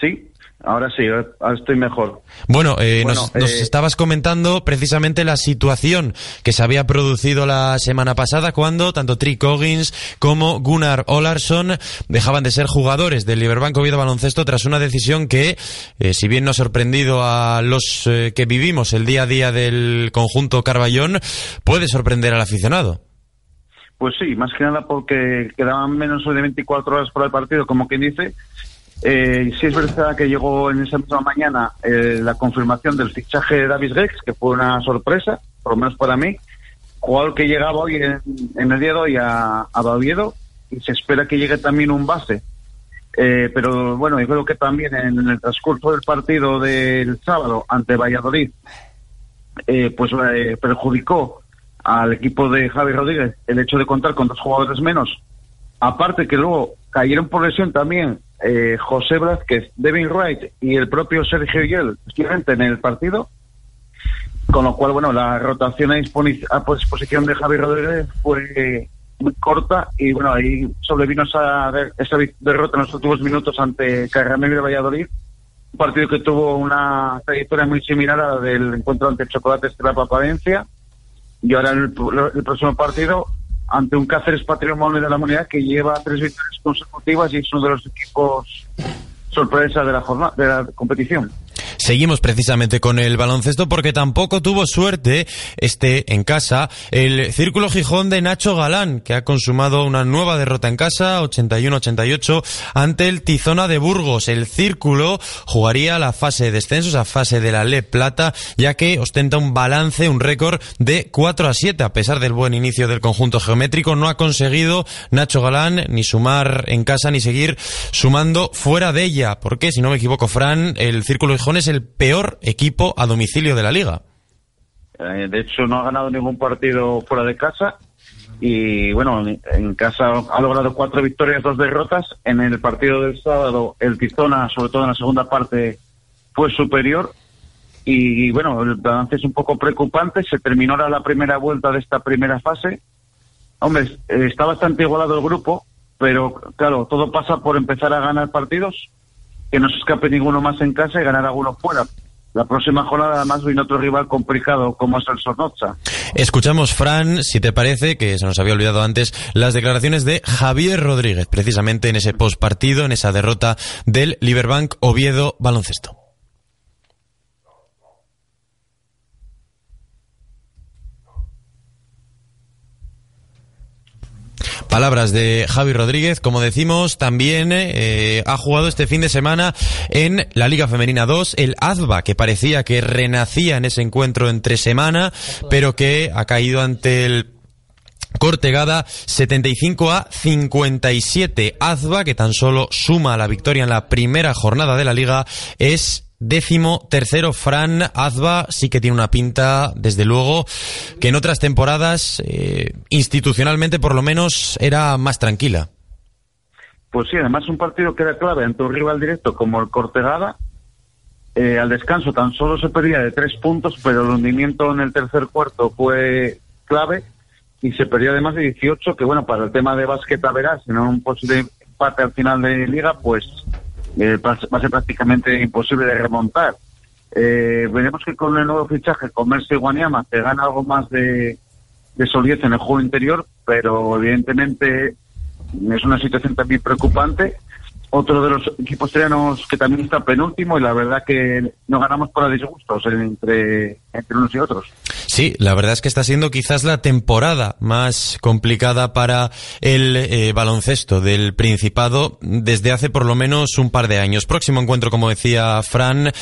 Sí, ahora sí, ahora estoy mejor. Bueno, eh, Bueno, nos, nos eh, estabas comentando precisamente la situación que se había producido la semana pasada cuando tanto Trick Coggins como Gunnar Olarsson dejaban de ser jugadores del Liberbank Oviedo Baloncesto tras una decisión que, eh, si bien no ha sorprendido a los eh, que vivimos el día a día del conjunto Carballón, puede sorprender al aficionado. Pues sí, más que nada porque quedaban menos de 24 horas para el partido, como quien dice. Eh, sí es verdad que llegó en esa misma mañana eh, la confirmación del fichaje de Davis Rex, que fue una sorpresa, por lo menos para mí. Jugador que llegaba hoy en, en el día de hoy a, a Oviedo y se espera que llegue también un base. Eh, pero bueno, yo creo que también en, el transcurso del partido del sábado ante Valladolid, eh, pues eh, perjudicó al equipo de Javi Rodríguez el hecho de contar con dos jugadores menos. Aparte que luego cayeron por lesión también eh, José Blázquez, Devin Wright y el propio Sergio Yel, en el partido. Con lo cual, bueno, la rotación a, disposición de Javi Rodríguez fue muy corta y bueno, ahí sobrevino esa, esa derrota en los últimos minutos ante Carramel de Valladolid. Un partido que tuvo una trayectoria muy similar a la del encuentro ante Chocolates de la Palencia. Y ahora el, el próximo partido ante un Cáceres Patrimonio de la Humanidad que lleva tres victorias consecutivas y es uno de los equipos sorpresa de la jornada de la competición. Seguimos precisamente con el baloncesto porque tampoco tuvo suerte este en casa el Círculo Gijón de Nacho Galán que ha consumado una nueva derrota en casa 81-88 ante el Tizona de Burgos. El Círculo jugaría la fase de descenso, esa fase de la Le Plata, ya que ostenta un balance, un récord de 4 a 7 a pesar del buen inicio del conjunto geométrico. No ha conseguido Nacho Galán ni sumar en casa ni seguir sumando fuera de ella, porque si no me equivoco, Fran, el Círculo Gijón es el peor equipo a domicilio de la liga. Eh, de hecho, no ha ganado ningún partido fuera de casa y bueno, en casa ha logrado cuatro victorias, dos derrotas. En el partido del sábado, el Tizona, sobre todo en la segunda parte, fue superior. Y bueno, el balance es un poco preocupante. Se terminó ahora la primera vuelta de esta primera fase. Hombre, está bastante igualado el grupo, pero claro, todo pasa por empezar a ganar partidos, que no se escape ninguno más en casa y ganar alguno fuera. La próxima jornada además viene otro rival complicado como es el Sornoza. Escuchamos, Fran, si te parece, que se nos había olvidado antes, las declaraciones de Javier Rodríguez, precisamente en ese postpartido, en esa derrota del Liberbank Oviedo Baloncesto. Palabras de Javi Rodríguez, como decimos, también eh, ha jugado este fin de semana en la Liga Femenina 2 el AZBA, que parecía que renacía en ese encuentro entre semana, pero que ha caído ante el Cortegada 75 a 57. Azba, que tan solo suma la victoria en la primera jornada de la liga, es décimo tercero. Fran Azba sí que tiene una pinta, desde luego, que en otras temporadas, eh, institucionalmente por lo menos, era más tranquila. Pues sí, además un partido que era clave ante un rival directo como el Cortegada. Eh, al descanso tan solo se perdía de tres puntos, pero el hundimiento en el tercer cuarto fue clave y se perdió además de 18, que bueno, para el tema de básquet verás, no un posible empate al final de liga, pues eh, va a ser prácticamente imposible de remontar. Eh, veremos que con el nuevo fichaje, con Mercy Guaniama, te gana algo más de solidez en el juego interior, pero evidentemente es una situación también preocupante. Otro de los equipos italianos que también está penúltimo y la verdad que no ganamos por disgustos entre, entre unos y otros. Sí, la verdad es que está siendo quizás la temporada más complicada para el eh, baloncesto del Principado desde hace por lo menos un par de años. Próximo encuentro, como decía Fran,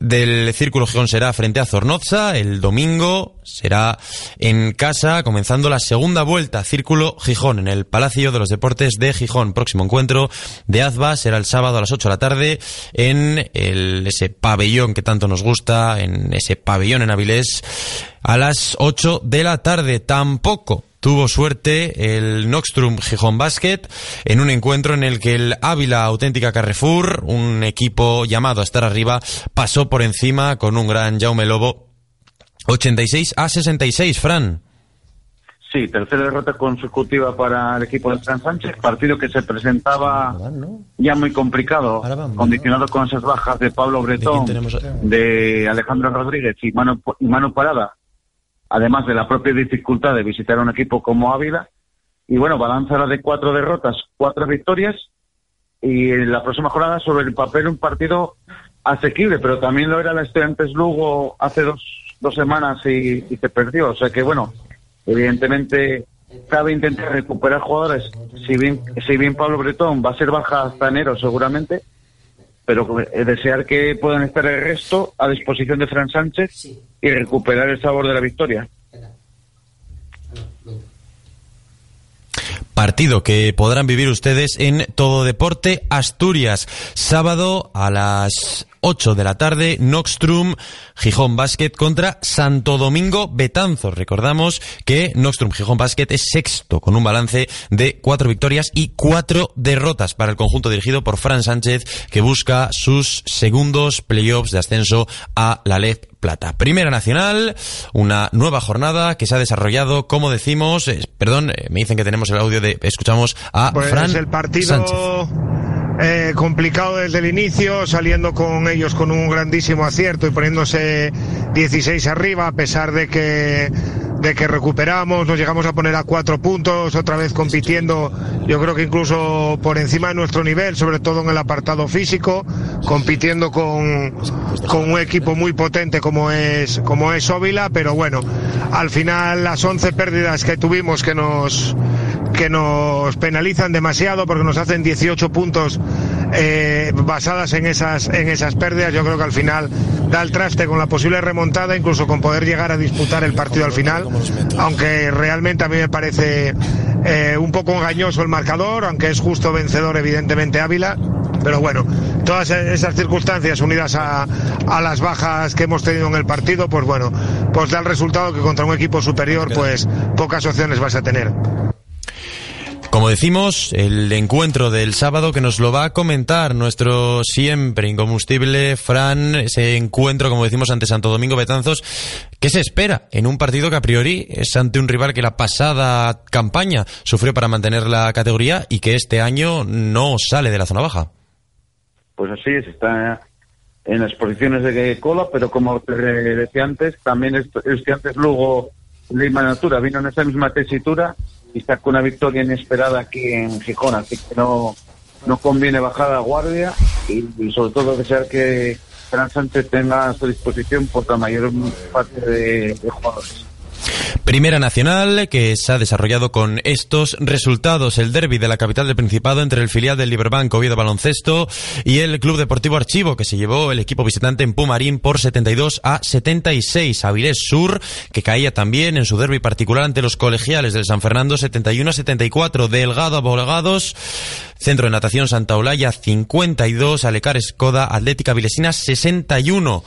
del Círculo Gijón será frente a Zornoza. El domingo será en casa, comenzando la segunda vuelta Círculo Gijón en el Palacio de los Deportes de Gijón. Próximo encuentro de Será el sábado a las 8 de la tarde en ese pabellón que tanto nos gusta, en ese pabellón en Avilés a las 8 de la tarde. Tampoco tuvo suerte el Noxtrum Gijón Basket en un encuentro en el que el Ávila Auténtica Carrefour, un equipo llamado a estar arriba, pasó por encima con un gran Jaume Lobo 86 a 66, Fran. Sí, tercera derrota consecutiva para el equipo de San Sánchez, partido que se presentaba ya muy complicado, condicionado con esas bajas de Pablo Bretón, de Alejandro Rodríguez y Mano, y Mano Parada, además de la propia dificultad de visitar un equipo como Ávila. Y bueno, balanza la de cuatro derrotas, cuatro victorias, y en la próxima jornada sobre el papel un partido asequible, pero también lo era la Estudiantes Lugo hace dos, dos semanas y, y se perdió. O sea que bueno, Evidentemente, cabe intentar recuperar jugadores. Si bien, si bien Pablo Bretón va a ser baja hasta enero seguramente, pero desear que puedan estar el resto a disposición de Fran Sánchez y recuperar el sabor de la victoria. Partido que podrán vivir ustedes en Todo Deporte Asturias, sábado a las 8 de la tarde, Noxtrum Gijón Basket contra Santo Domingo Betanzos. Recordamos que Noxtrum Gijón Basket es sexto con un balance de cuatro victorias y cuatro derrotas para el conjunto dirigido por Fran Sánchez que busca sus segundos playoffs de ascenso a la LED Plata. Primera Nacional, una nueva jornada que se ha desarrollado, como decimos, eh, perdón, eh, me dicen que tenemos el audio de, escuchamos a pues Fran el partido Sánchez. Eh, complicado desde el inicio, saliendo con ellos con un grandísimo acierto y poniéndose 16 arriba, a pesar de que de que recuperamos, nos llegamos a poner a cuatro puntos, otra vez compitiendo, yo creo que incluso por encima de nuestro nivel, sobre todo en el apartado físico, compitiendo con, con un equipo muy potente como es, como es Óvila, pero bueno, al final las 11 pérdidas que tuvimos que nos, que nos penalizan demasiado porque nos hacen 18 puntos eh, basadas en esas, en esas pérdidas, yo creo que al final da el traste con la posible remontada, incluso con poder llegar a disputar el partido al final, aunque realmente a mí me parece eh, un poco engañoso el marcador, aunque es justo vencedor evidentemente Ávila, pero bueno, todas esas circunstancias unidas a, a, las bajas que hemos tenido en el partido, pues bueno, pues da el resultado que contra un equipo superior, pues pocas opciones vas a tener. Como decimos, el encuentro del sábado que nos lo va a comentar nuestro siempre incombustible Fran, ese encuentro, como decimos, ante Santo Domingo Betanzos, ¿qué se espera en un partido que a priori es ante un rival que la pasada campaña sufrió para mantener la categoría y que este año no sale de la zona baja? Pues así es, está en las posiciones de cola, pero como te decía antes, también este antes luego Lima Natura vino en esa misma tesitura y sacó una victoria inesperada aquí en Gijón, así que no, no conviene bajar la guardia y, sobre todo desear que Fran Sánchez tenga a su disposición por la mayor parte de, de jugadores. Primera Nacional, que se ha desarrollado con estos resultados. El derby de la capital del Principado entre el filial del Liberbanco Oviedo Baloncesto y el Club Deportivo Archivo, que se llevó el equipo visitante en Pumarín por 72 a 76. Avilés Sur, que caía también en su derby particular ante los colegiales del San Fernando 71 a 74. Delgado Abolegados, Centro de Natación Santa Olaya 52. Alecar Escoda Atlética Vilesina 61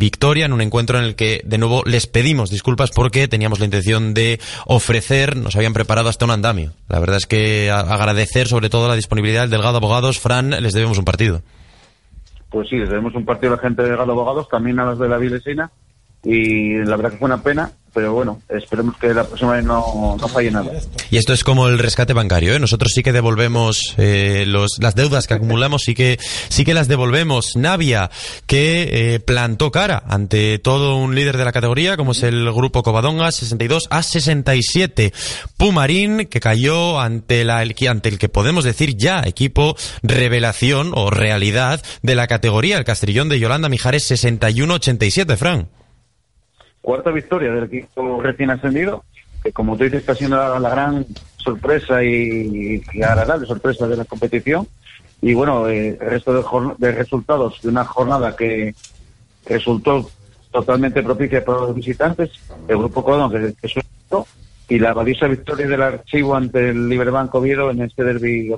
victoria en un encuentro en el que de nuevo les pedimos disculpas porque teníamos la intención de ofrecer, nos habían preparado hasta un andamio. La verdad es que agradecer sobre todo la disponibilidad del Delgado Abogados. Fran, les debemos un partido. Pues sí, les debemos un partido a la gente de Delgado Abogados, también a los de la Vilesina y la verdad que fue una pena pero bueno, esperemos que la próxima vez no, no falle nada. Y esto es como el rescate bancario, ¿eh? Nosotros sí que devolvemos eh, los, las deudas que acumulamos, sí que, sí que las devolvemos. Navia, que eh, plantó cara ante todo un líder de la categoría, como es el grupo Covadonga, 62 a 67. Pumarín, que cayó ante, la, el, ante el que podemos decir ya equipo revelación o realidad de la categoría, el Castrillón de Yolanda Mijares, 61 87, Fran. Cuarta victoria del equipo recién ascendido, que como tú dices está siendo la, gran sorpresa y, y agradable sorpresa de la competición. Y bueno, eh, el resto de, de resultados de una jornada que resultó totalmente propicia para los visitantes, el grupo Codón que, que subió, y la valiosa victoria del archivo ante el Liberbanco Oviedo en este derbi.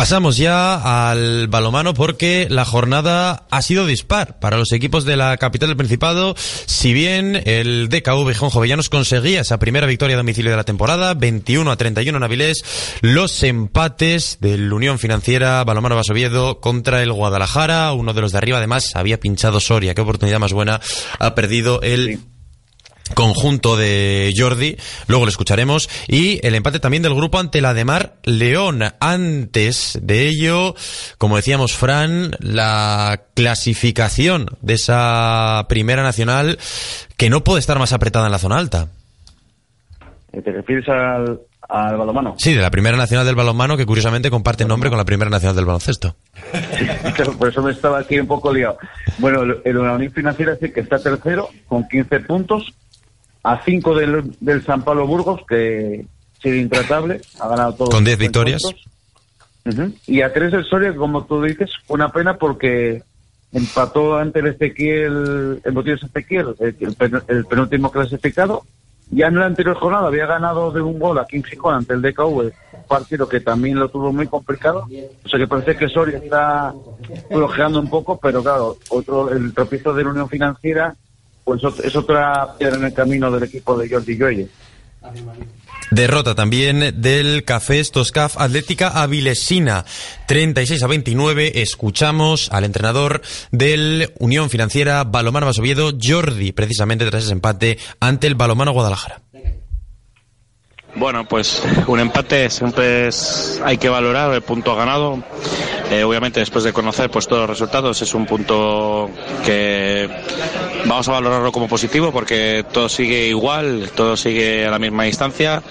Pasamos ya al balomano porque la jornada ha sido dispar para los equipos de la capital del Principado. Si bien el DKV Gijón Jovellanos conseguía esa primera victoria a domicilio de la temporada, 21 a 31 en Avilés, los empates del Unión Financiera Balomano Basoviedo contra el Guadalajara, uno de los de arriba además había pinchado Soria, qué oportunidad más buena ha perdido el conjunto de Jordi, luego lo escucharemos, y el empate también del grupo ante la de Mar León. Antes de ello, como decíamos, Fran, la clasificación de esa primera nacional que no puede estar más apretada en la zona alta. Eh, ¿Te refieres al, al balonmano? Sí, de la primera nacional del balonmano que curiosamente comparte nombre con la primera nacional del baloncesto. Por eso me estaba aquí un poco liado. Bueno, el, el Unión Financiera sí que está tercero con 15 puntos, a 5 del, del San Pablo Burgos, que sigue intratable, ha ganado todos. Con 10 los victorias. Y a 3 del Soria, como tú dices, una pena porque empató ante el Ezequiel, el Botillos Ezequiel, el, el el penúltimo clasificado. Ya en la anterior jornada había ganado de un gol aquí en Gijón ante el DKV, un partido que también lo tuvo muy complicado. O sea que parece que Soria está flojeando un poco, pero claro, otro el tropiezo de la Unión Financiera pues ot- es otra piedra en el camino del equipo de Jordi Lloye. Derrota también del Café Stoscaf Atlética Avilesina, 36 a 29. Escuchamos al entrenador del Unión Financiera Balomano Basoviedo, Jordi, precisamente tras ese empate ante el Balomano Guadalajara. Bueno, pues un empate siempre es, hay que valorar el punto ganado. Eh, obviamente después de conocer pues todos los resultados es un punto que vamos a valorarlo como positivo porque todo sigue igual, todo sigue a la misma distancia.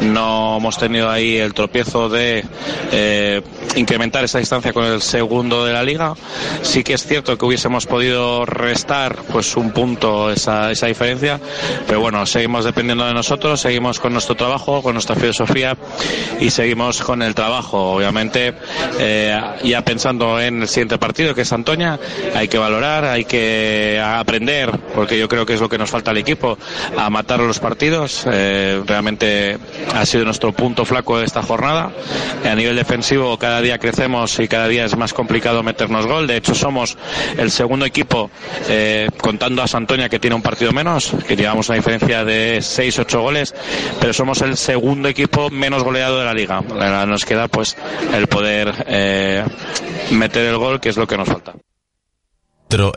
No hemos tenido ahí el tropiezo de eh, incrementar esa distancia con el segundo de la liga. Sí que es cierto que hubiésemos podido restar pues un punto esa, esa diferencia, pero bueno, seguimos dependiendo de nosotros, seguimos con nuestro trabajo, con nuestra filosofía y seguimos con el trabajo. Obviamente, eh, ya pensando en el siguiente partido, que es Antoña, hay que valorar, hay que aprender, porque yo creo que es lo que nos falta al equipo, a matar los partidos. Eh, realmente ha sido nuestro punto flaco de esta jornada. A nivel defensivo, cada día crecemos y cada día es más complicado meternos gol. De hecho, somos el segundo equipo, eh, contando a Santoña, que tiene un partido menos, que llevamos una diferencia de 6-8 goles, pero somos el segundo equipo menos goleado de la liga. Nos queda pues el poder eh, meter el gol, que es lo que nos falta.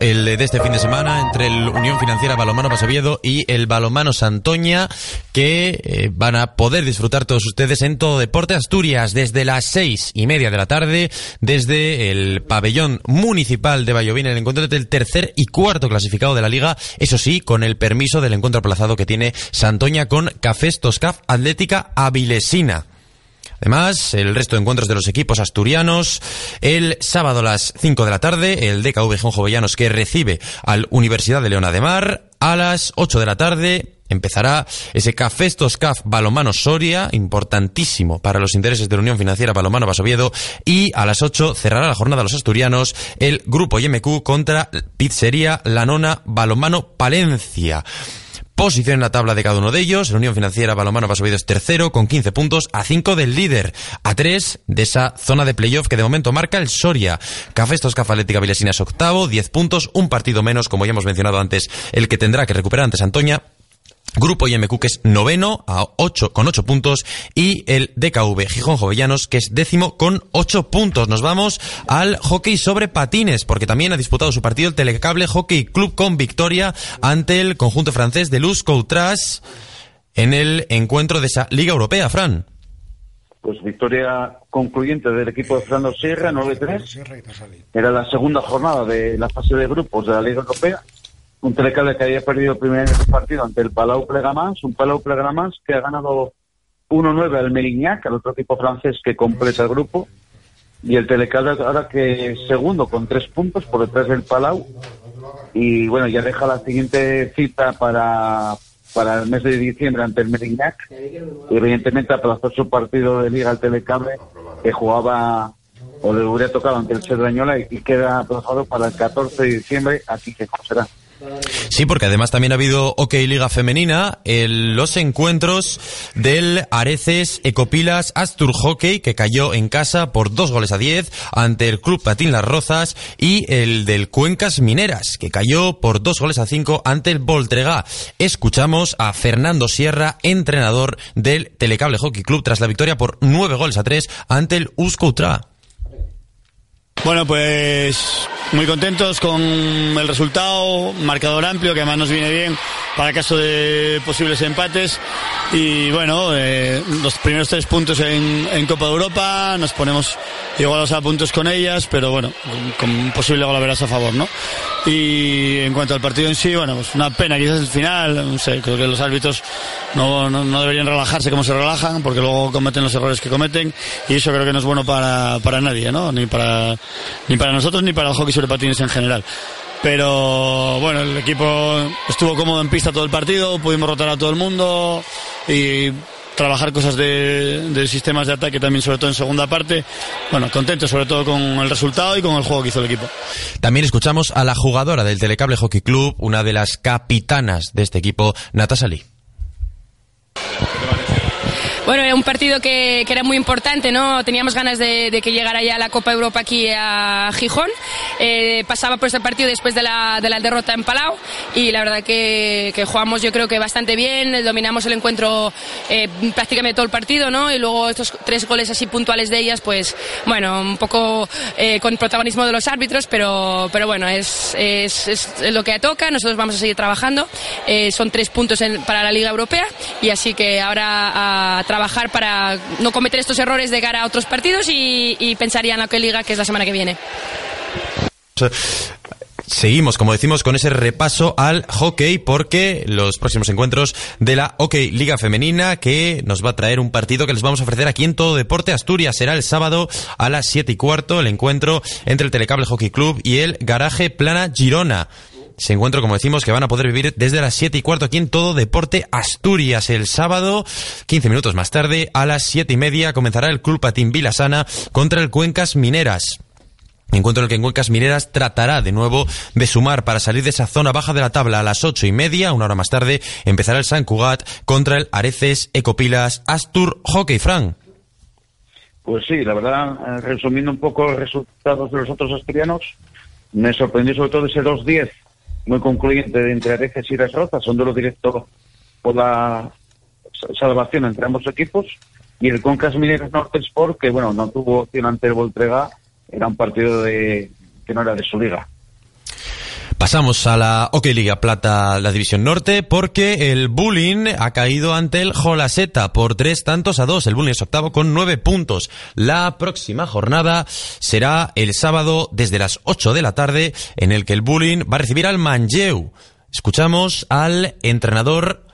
El de este fin de semana entre el Unión Financiera Balomano Pasoviedo y el Balomano Santoña que eh, van a poder disfrutar todos ustedes en Todo Deporte Asturias desde las seis y media de la tarde desde el pabellón municipal de Vallovín el encuentro entre el tercer y cuarto clasificado de la liga eso sí con el permiso del encuentro aplazado que tiene Santoña con Cafés Toscaf Atlética Avilesina Además, el resto de encuentros de los equipos asturianos, el sábado a las 5 de la tarde, el DKV Gijón Jovellanos que recibe al Universidad de Leona de Mar, a las 8 de la tarde empezará ese Café Stoscaf Balomano Soria, importantísimo para los intereses de la Unión Financiera Balomano Basoviedo, y a las 8 cerrará la jornada los asturianos el Grupo IMQ contra Pizzería La Nona Balomano Palencia. Posición en la tabla de cada uno de ellos. La Unión Financiera Balomano Basoviedo es tercero con 15 puntos a 5 del líder, a 3 de esa zona de playoff que de momento marca el Soria. Café Stoscaf Atlética Vilesina es octavo, 10 puntos, un partido menos, como ya hemos mencionado antes, el que tendrá que recuperar antes Antoña. Grupo IMQ que es noveno a 8 con 8 puntos y el DKV Gijón Jovellanos que es décimo con 8 puntos. Nos vamos al hockey sobre patines porque también ha disputado su partido el Telecable Hockey Club con victoria ante el conjunto francés de Luz Coutras en el encuentro de esa Liga Europea, Fran. Pues victoria concluyente del equipo de Fernando Sierra, 9-3. Era la segunda jornada de la fase de grupos de la Liga Europea. Un Telecable que había perdido el primer partido ante el Palau Plegamans, un Palau Plegamans que ha ganado 1-9 al Merignac, al otro equipo francés que completa el grupo. Y el Telecable ahora que segundo con tres puntos por detrás del Palau y bueno, ya deja la siguiente cita para, para el mes de diciembre ante el Merignac y evidentemente aplazó su partido de Liga al Telecable que jugaba o le hubiera tocado ante el Cerdañola y, y queda aplazado para el 14 de diciembre aquí que será. Sí, porque además también ha habido OK Liga Femenina en los encuentros del Areces Ecopilas Astur Hockey, que cayó en casa por dos goles a diez ante el Club Patín Las Rozas, y el del Cuencas Mineras, que cayó por dos goles a cinco ante el Voltregá. Escuchamos a Fernando Sierra, entrenador del Telecable Hockey Club, tras la victoria por nueve goles a tres ante el Uskoutra. Bueno, pues muy contentos con el resultado, marcador amplio que además nos viene bien para caso de posibles empates y bueno, eh, los primeros tres puntos en, en, Copa de Europa, nos ponemos igualados a puntos con ellas, pero bueno, con posible golaveras a favor, ¿no? Y en cuanto al partido en sí, bueno, pues una pena quizás el final, no sé, creo que los árbitros no, no, no, deberían relajarse como se relajan, porque luego cometen los errores que cometen, y eso creo que no es bueno para, para nadie, ¿no? Ni para, ni para nosotros ni para el hockey sobre patines en general. Pero bueno, el equipo estuvo cómodo en pista todo el partido, pudimos rotar a todo el mundo y trabajar cosas de, sistemas de ataque también, sobre todo en segunda parte. Bueno, contento sobre todo con el resultado y con el juego que hizo el equipo. También escuchamos a la jugadora del Telecable Hockey Club, una de las capitanas de este equipo, Natasali. Bueno, era un partido que, que, era muy importante, ¿no? Teníamos ganas de, de, que llegara ya la Copa Europa aquí a Gijón. Eh, pasaba por este partido después de la, de la derrota en Palau y la verdad que, que, jugamos yo creo que bastante bien, dominamos el encuentro eh, prácticamente todo el partido, ¿no? Y luego estos tres goles así puntuales de ellas, pues bueno, un poco eh, con protagonismo de los árbitros, pero, pero bueno, es, es, es, lo que toca, nosotros vamos a seguir trabajando. Eh, son tres puntos en, para la Liga Europea y así que ahora a trabajar para no cometer estos errores de cara a otros partidos y, y pensar ya en la que liga que es la semana que viene. Seguimos, como decimos, con ese repaso al hockey porque los próximos encuentros de la Hockey Liga Femenina que nos va a traer un partido que les vamos a ofrecer aquí en Todo Deporte Asturias. Será el sábado a las siete y cuarto el encuentro entre el Telecable Hockey Club y el Garaje Plana Girona. Ese encuentro, como decimos, que van a poder vivir desde las 7 y cuarto aquí en Todo Deporte Asturias. El sábado, 15 minutos más tarde, a las 7 y media, comenzará el Club Patín Vilasana contra el Cuencas Mineras. Encuentro en el que en Cuencas Mineras tratará de nuevo de sumar para salir de esa zona baja de la tabla a las ocho y media, una hora más tarde, empezará el San Cugat contra el Areces Ecopilas Astur Hockey Frank. Pues sí, la verdad, resumiendo un poco los resultados de los otros asturianos, me sorprendió sobre todo ese 2-10 muy concluyente de entre Areces y Las Rozas, son de los directos por la salvación entre ambos equipos, y el Concas Mineras Norte Sport, que bueno, no tuvo opción ante el Voltrega, era un partido de, que no era de su liga. Pasamos a la OK Liga Plata, la División Norte, porque el Bullying ha caído ante el Jolaseta por tres tantos a dos. El Bullying es octavo con nueve puntos. La próxima jornada será el sábado desde las ocho de la tarde, en el que el Bullying va a recibir al Manlleu. Escuchamos al entrenador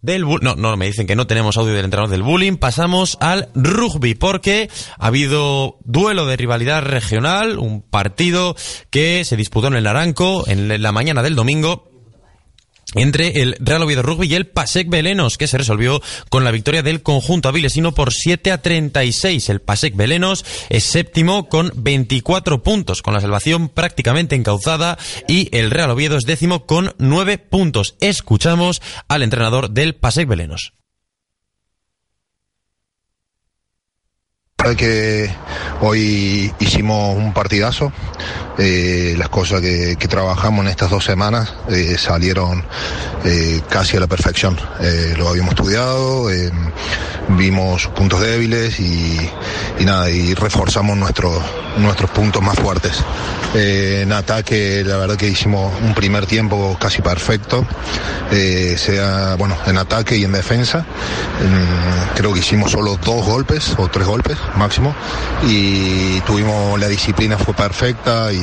del no, no, me dicen que no tenemos audio del entrenador del bullying. Pasamos al rugby porque ha habido duelo de rivalidad regional, un partido que se disputó en el Naranco en la mañana del domingo entre el Real Oviedo Rugby y el Pasec Belenos, que se resolvió con la victoria del conjunto avilesino por 7 a 36. El Pasec Belenos es séptimo con 24 puntos, con la salvación prácticamente encauzada, y el Real Oviedo es décimo con 9 puntos. Escuchamos al entrenador del Pasec Belenos. Que hoy hicimos un partidazo. Eh, las cosas que, trabajamos en estas dos semanas eh, salieron eh, casi a la perfección. lo habíamos estudiado, vimos puntos débiles y, y, nada, y reforzamos nuestros nuestros puntos más fuertes. en ataque, la verdad que hicimos un primer tiempo casi perfecto, sea bueno en ataque y en defensa. creo que hicimos solo dos golpes o tres golpes máximo y tuvimos la disciplina fue perfecta y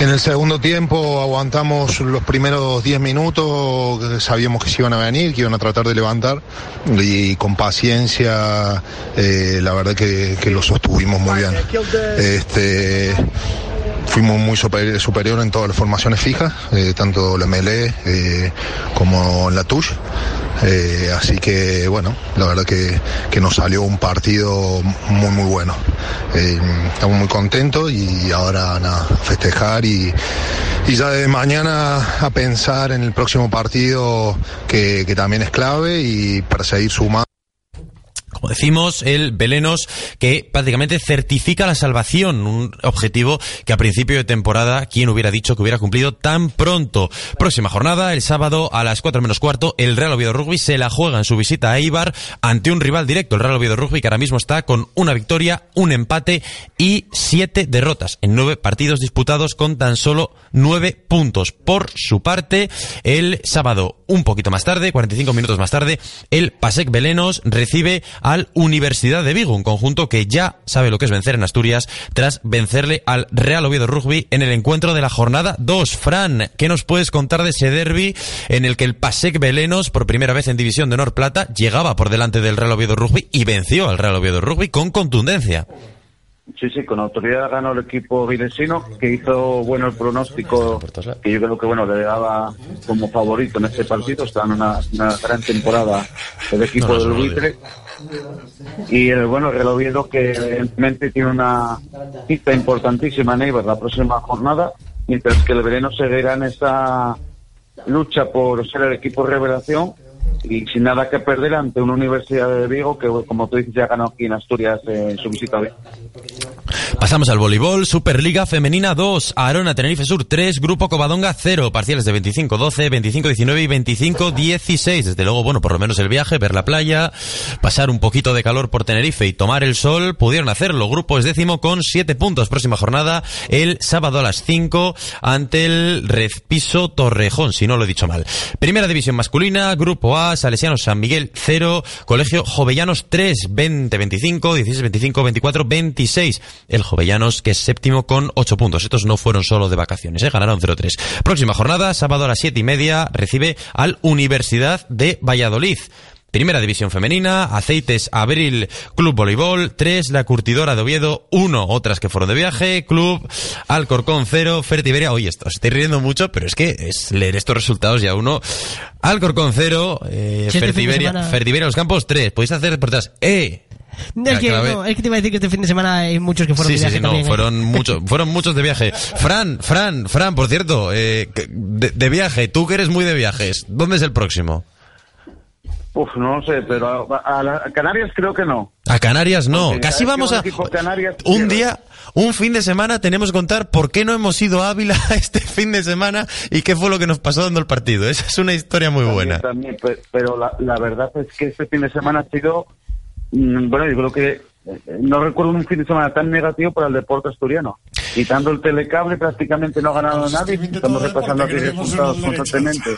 en el segundo tiempo aguantamos los primeros 10 minutos, sabíamos que se iban a venir, que iban a tratar de levantar y con paciencia eh, la verdad que, que, lo sostuvimos muy bien. Este, fuimos muy superior, superior en todas las formaciones fijas, eh, tanto la melee eh, como la touche. Eh, así que bueno, la verdad que, que, nos salió un partido muy muy bueno. Eh, estamos muy contentos y ahora nada, festejar y, y, ya de mañana a pensar en el próximo partido que, que también es clave y para seguir sumando como decimos, el Belenos que prácticamente certifica la salvación, un objetivo que a principio de temporada, quien hubiera dicho que hubiera cumplido tan pronto. Próxima jornada, el sábado a las 4 menos cuarto, el Real Oviedo Rugby se la juega en su visita a Eibar ante un rival directo, el Real Oviedo Rugby que ahora mismo está con una victoria, un empate y siete derrotas en nueve partidos disputados con tan solo nueve puntos. Por su parte, el sábado, un poquito más tarde, 45 minutos más tarde, el Pasec Belenos recibe al Universidad de Vigo, un conjunto que ya sabe lo que es vencer en Asturias tras vencerle al Real Oviedo Rugby en el encuentro de la jornada 2. Fran, ¿qué nos puedes contar de ese derby en el que el Pasec Belenos, por primera vez en División de Honor Plata, llegaba por delante del Real Oviedo Rugby y venció al Real Oviedo Rugby con contundencia? Sí, sí, con autoridad ganó el equipo vilesino, que hizo bueno el pronóstico, que yo creo que bueno le daba como favorito en este partido. Está en una, una gran temporada el equipo no, del buitre. Y el bueno, el que evidentemente tiene una cita importantísima en Eibar la próxima jornada, mientras que el Vereno seguirá en esa lucha por ser el equipo revelación y sin nada que perder ante una Universidad de Vigo que, como tú dices, ya ganó aquí en Asturias en su visita a Pasamos al voleibol, Superliga Femenina 2, Arona Tenerife Sur 3, Grupo Covadonga 0, parciales de 25-12, 25-19 y 25-16. Desde luego, bueno, por lo menos el viaje, ver la playa, pasar un poquito de calor por Tenerife y tomar el sol, pudieron hacerlo. Grupo es décimo con 7 puntos. Próxima jornada, el sábado a las 5, ante el Rezpiso Torrejón, si no lo he dicho mal. Primera división masculina, Grupo A, Salesianos San Miguel 0, Colegio Jovellanos 3, 20-25, 16-25, 24-26. El Jovellanos, que es séptimo con 8 puntos. Estos no fueron solo de vacaciones, ¿eh? ganaron 0-3. Próxima jornada, sábado a las 7 y media, recibe al Universidad de Valladolid. Primera División Femenina, Aceites Abril Club Voleibol, 3, La Curtidora de Oviedo, 1, otras que fueron de viaje, Club Alcorcón 0, Fertiberia, oye, esto, os estoy riendo mucho, pero es que es leer estos resultados ya uno, Alcorcón 0, eh, Fertiberia, Fertiberia Los Campos 3, podéis hacer por detrás, ¡eh! Es que, no, es que te iba a decir que este fin de semana hay muchos que fueron sí, de viaje sí, sí, también, no, ¿eh? fueron muchos, fueron muchos de viaje. Fran, Fran, Fran, por cierto, eh, de, de viaje, tú que eres muy de viajes, ¿dónde es el próximo? Uf, no lo sé, pero a, a, a, Canarias creo que no. A Canarias no. Porque Casi vamos a. Canarias, un día, un fin de semana, tenemos que contar por qué no hemos ido a Ávila este fin de semana y qué fue lo que nos pasó dando el partido. Esa es una historia muy también, buena. También, pero la, la, verdad es que este fin de semana ha sido. Mm, Bueno, yo creo que. No recuerdo un fin de semana tan negativo para el deporte asturiano. Quitando el telecable, prácticamente no ha ganado nadie. Estamos repasando aquí resultados constantemente.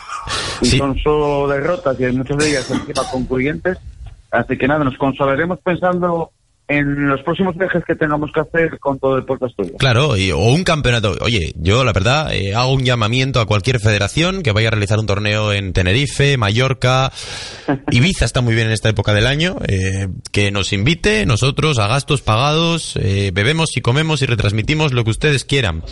Y sí. son solo derrotas y hay muchas de ellas encima concluyentes. Así que nada, nos consolaremos pensando en los próximos viajes que tengamos que hacer con todo el deporte asturiano. Claro, y, o un campeonato. Oye, yo la verdad eh, hago un llamamiento a cualquier federación que vaya a realizar un torneo en Tenerife, Mallorca, Ibiza está muy bien en esta época del año, eh, que nos invite, nosotros a gastos pagados, eh, bebemos y comemos y retransmitimos lo que ustedes quieran.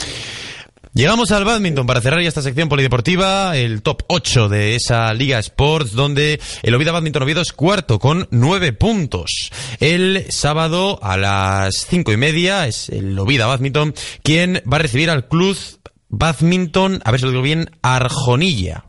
Llegamos al badminton para cerrar ya esta sección polideportiva, el top 8 de esa Liga Sports, donde el Oviedo Badminton Oviedo es cuarto con 9 puntos. El sábado a las cinco y media es el Oviedo Badminton quien va a recibir al Club Badminton, a ver si lo digo bien, Arjonilla.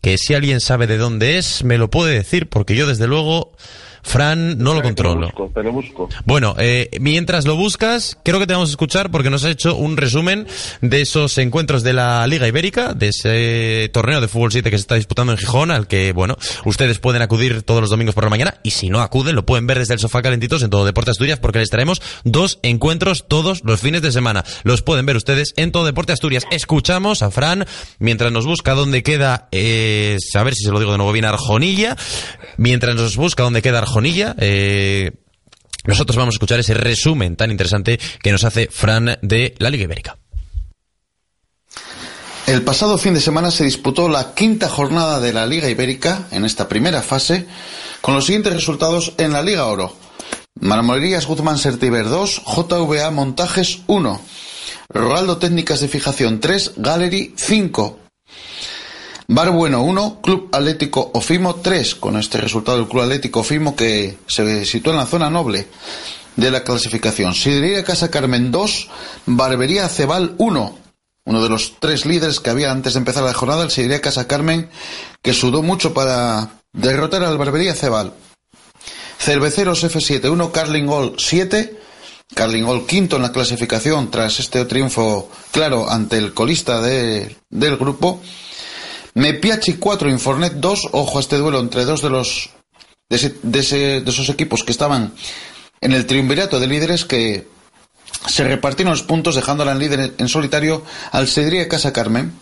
Que si alguien sabe de dónde es, me lo puede decir, porque yo desde luego... Fran, no lo controlo. Te lo busco, te lo busco. Bueno, eh, mientras lo buscas, creo que te vamos a escuchar porque nos ha hecho un resumen de esos encuentros de la Liga Ibérica, de ese torneo de fútbol 7 que se está disputando en Gijón, al que, bueno, ustedes pueden acudir todos los domingos por la mañana y si no acuden, lo pueden ver desde el sofá calentitos en todo Deporte Asturias porque les traemos dos encuentros todos los fines de semana. Los pueden ver ustedes en todo Deporte Asturias. Escuchamos a Fran mientras nos busca dónde queda, eh, a ver si se lo digo de nuevo bien, Arjonilla, mientras nos busca dónde queda Arjonilla Eh, nosotros vamos a escuchar ese resumen tan interesante que nos hace Fran de la Liga Ibérica. El pasado fin de semana se disputó la quinta jornada de la Liga Ibérica en esta primera fase con los siguientes resultados en la Liga Oro. Marmolerías Guzmán Sertiver 2, JVA Montajes 1. Rolando Técnicas de Fijación 3, Gallery 5. Bar Bueno 1, Club Atlético Ofimo 3. Con este resultado el Club Atlético Ofimo que se sitúa en la zona noble de la clasificación. Sidrería Casa Carmen 2, Barbería Cebal 1. Uno de los tres líderes que había antes de empezar la jornada, el Sidrería Casa Carmen, que sudó mucho para derrotar al Barbería Cebal. Cerveceros F7 1, Carling Gol 7. Carling Gol quinto en la clasificación tras este triunfo claro ante el colista de- del grupo. Mepiachi 4, Infornet 2. Ojo a este duelo entre dos de los de, ese- de ese- de esos equipos que estaban en el triunvirato de líderes que se repartieron los puntos dejándola en líder en solitario al Cedría Casa Carmen.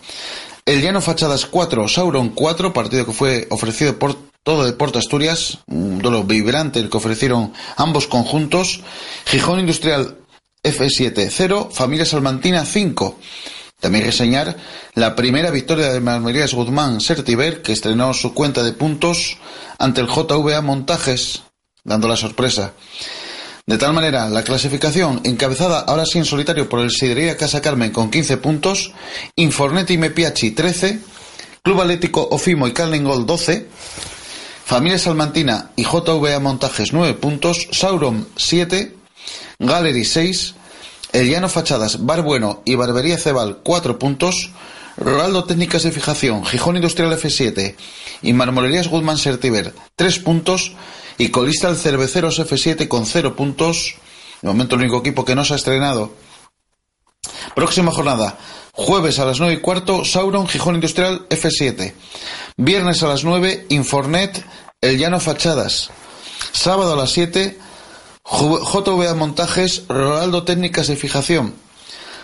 El Llano Fachadas 4, Sauron 4, partido que fue ofrecido por todo Deporte Asturias, un duelo vibrante el que ofrecieron ambos conjuntos. Gijón Industrial F7 0, Familia Salmantina 5. También reseñar la primera victoria de Marmerías Guzmán Sertiver, que estrenó su cuenta de puntos ante el JVA Montajes, dando la sorpresa. De tal manera, la clasificación encabezada ahora sí en solitario por el Sidería Casa Carmen con 15 puntos, Infornet y Mepiachi 13, Club Atlético Ofimo y Carlingol 12, Familia Salmantina y JVA Montajes 9 puntos, Sauron 7, Gallery 6, El Llano Fachadas, Bar Bueno y Barbería Cebal 4 puntos, Rolando Técnicas de Fijación, Gijón Industrial F7 y Marmolerías Guzmán Sertiver 3 puntos y colista el Cerveceros F7 con 0 puntos. De momento el único equipo que no se ha estrenado. Próxima jornada. Jueves a las 9 y cuarto, Sauron, Gijón Industrial F7. Viernes a las 9, Infornet, El Llano Fachadas. Sábado a las 7, Ju- JVA Montajes, Rolando Técnicas de Fijación.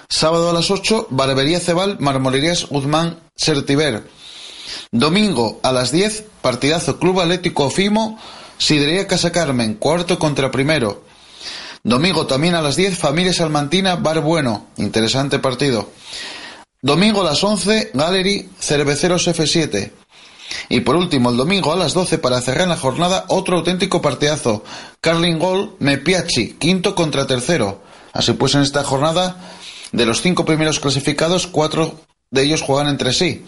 Sábado a las 8, Barbería Cebal, Marmolerías Guzmán Sertiver. Domingo a las 10, partidazo Club Atlético Fimo, Sidrería Casa Carmen, cuarto contra primero. Domingo también a las 10, Familia Salmantina, Bar Bueno, interesante partido. Domingo a las 11, Gallery, Cerveceros F7. Y por último, el domingo a las 12, para cerrar la jornada, otro auténtico partidazo. Carling Gol, Mepiachi, quinto contra tercero. Así pues, en esta jornada, de los cinco primeros clasificados, cuatro de ellos juegan entre sí.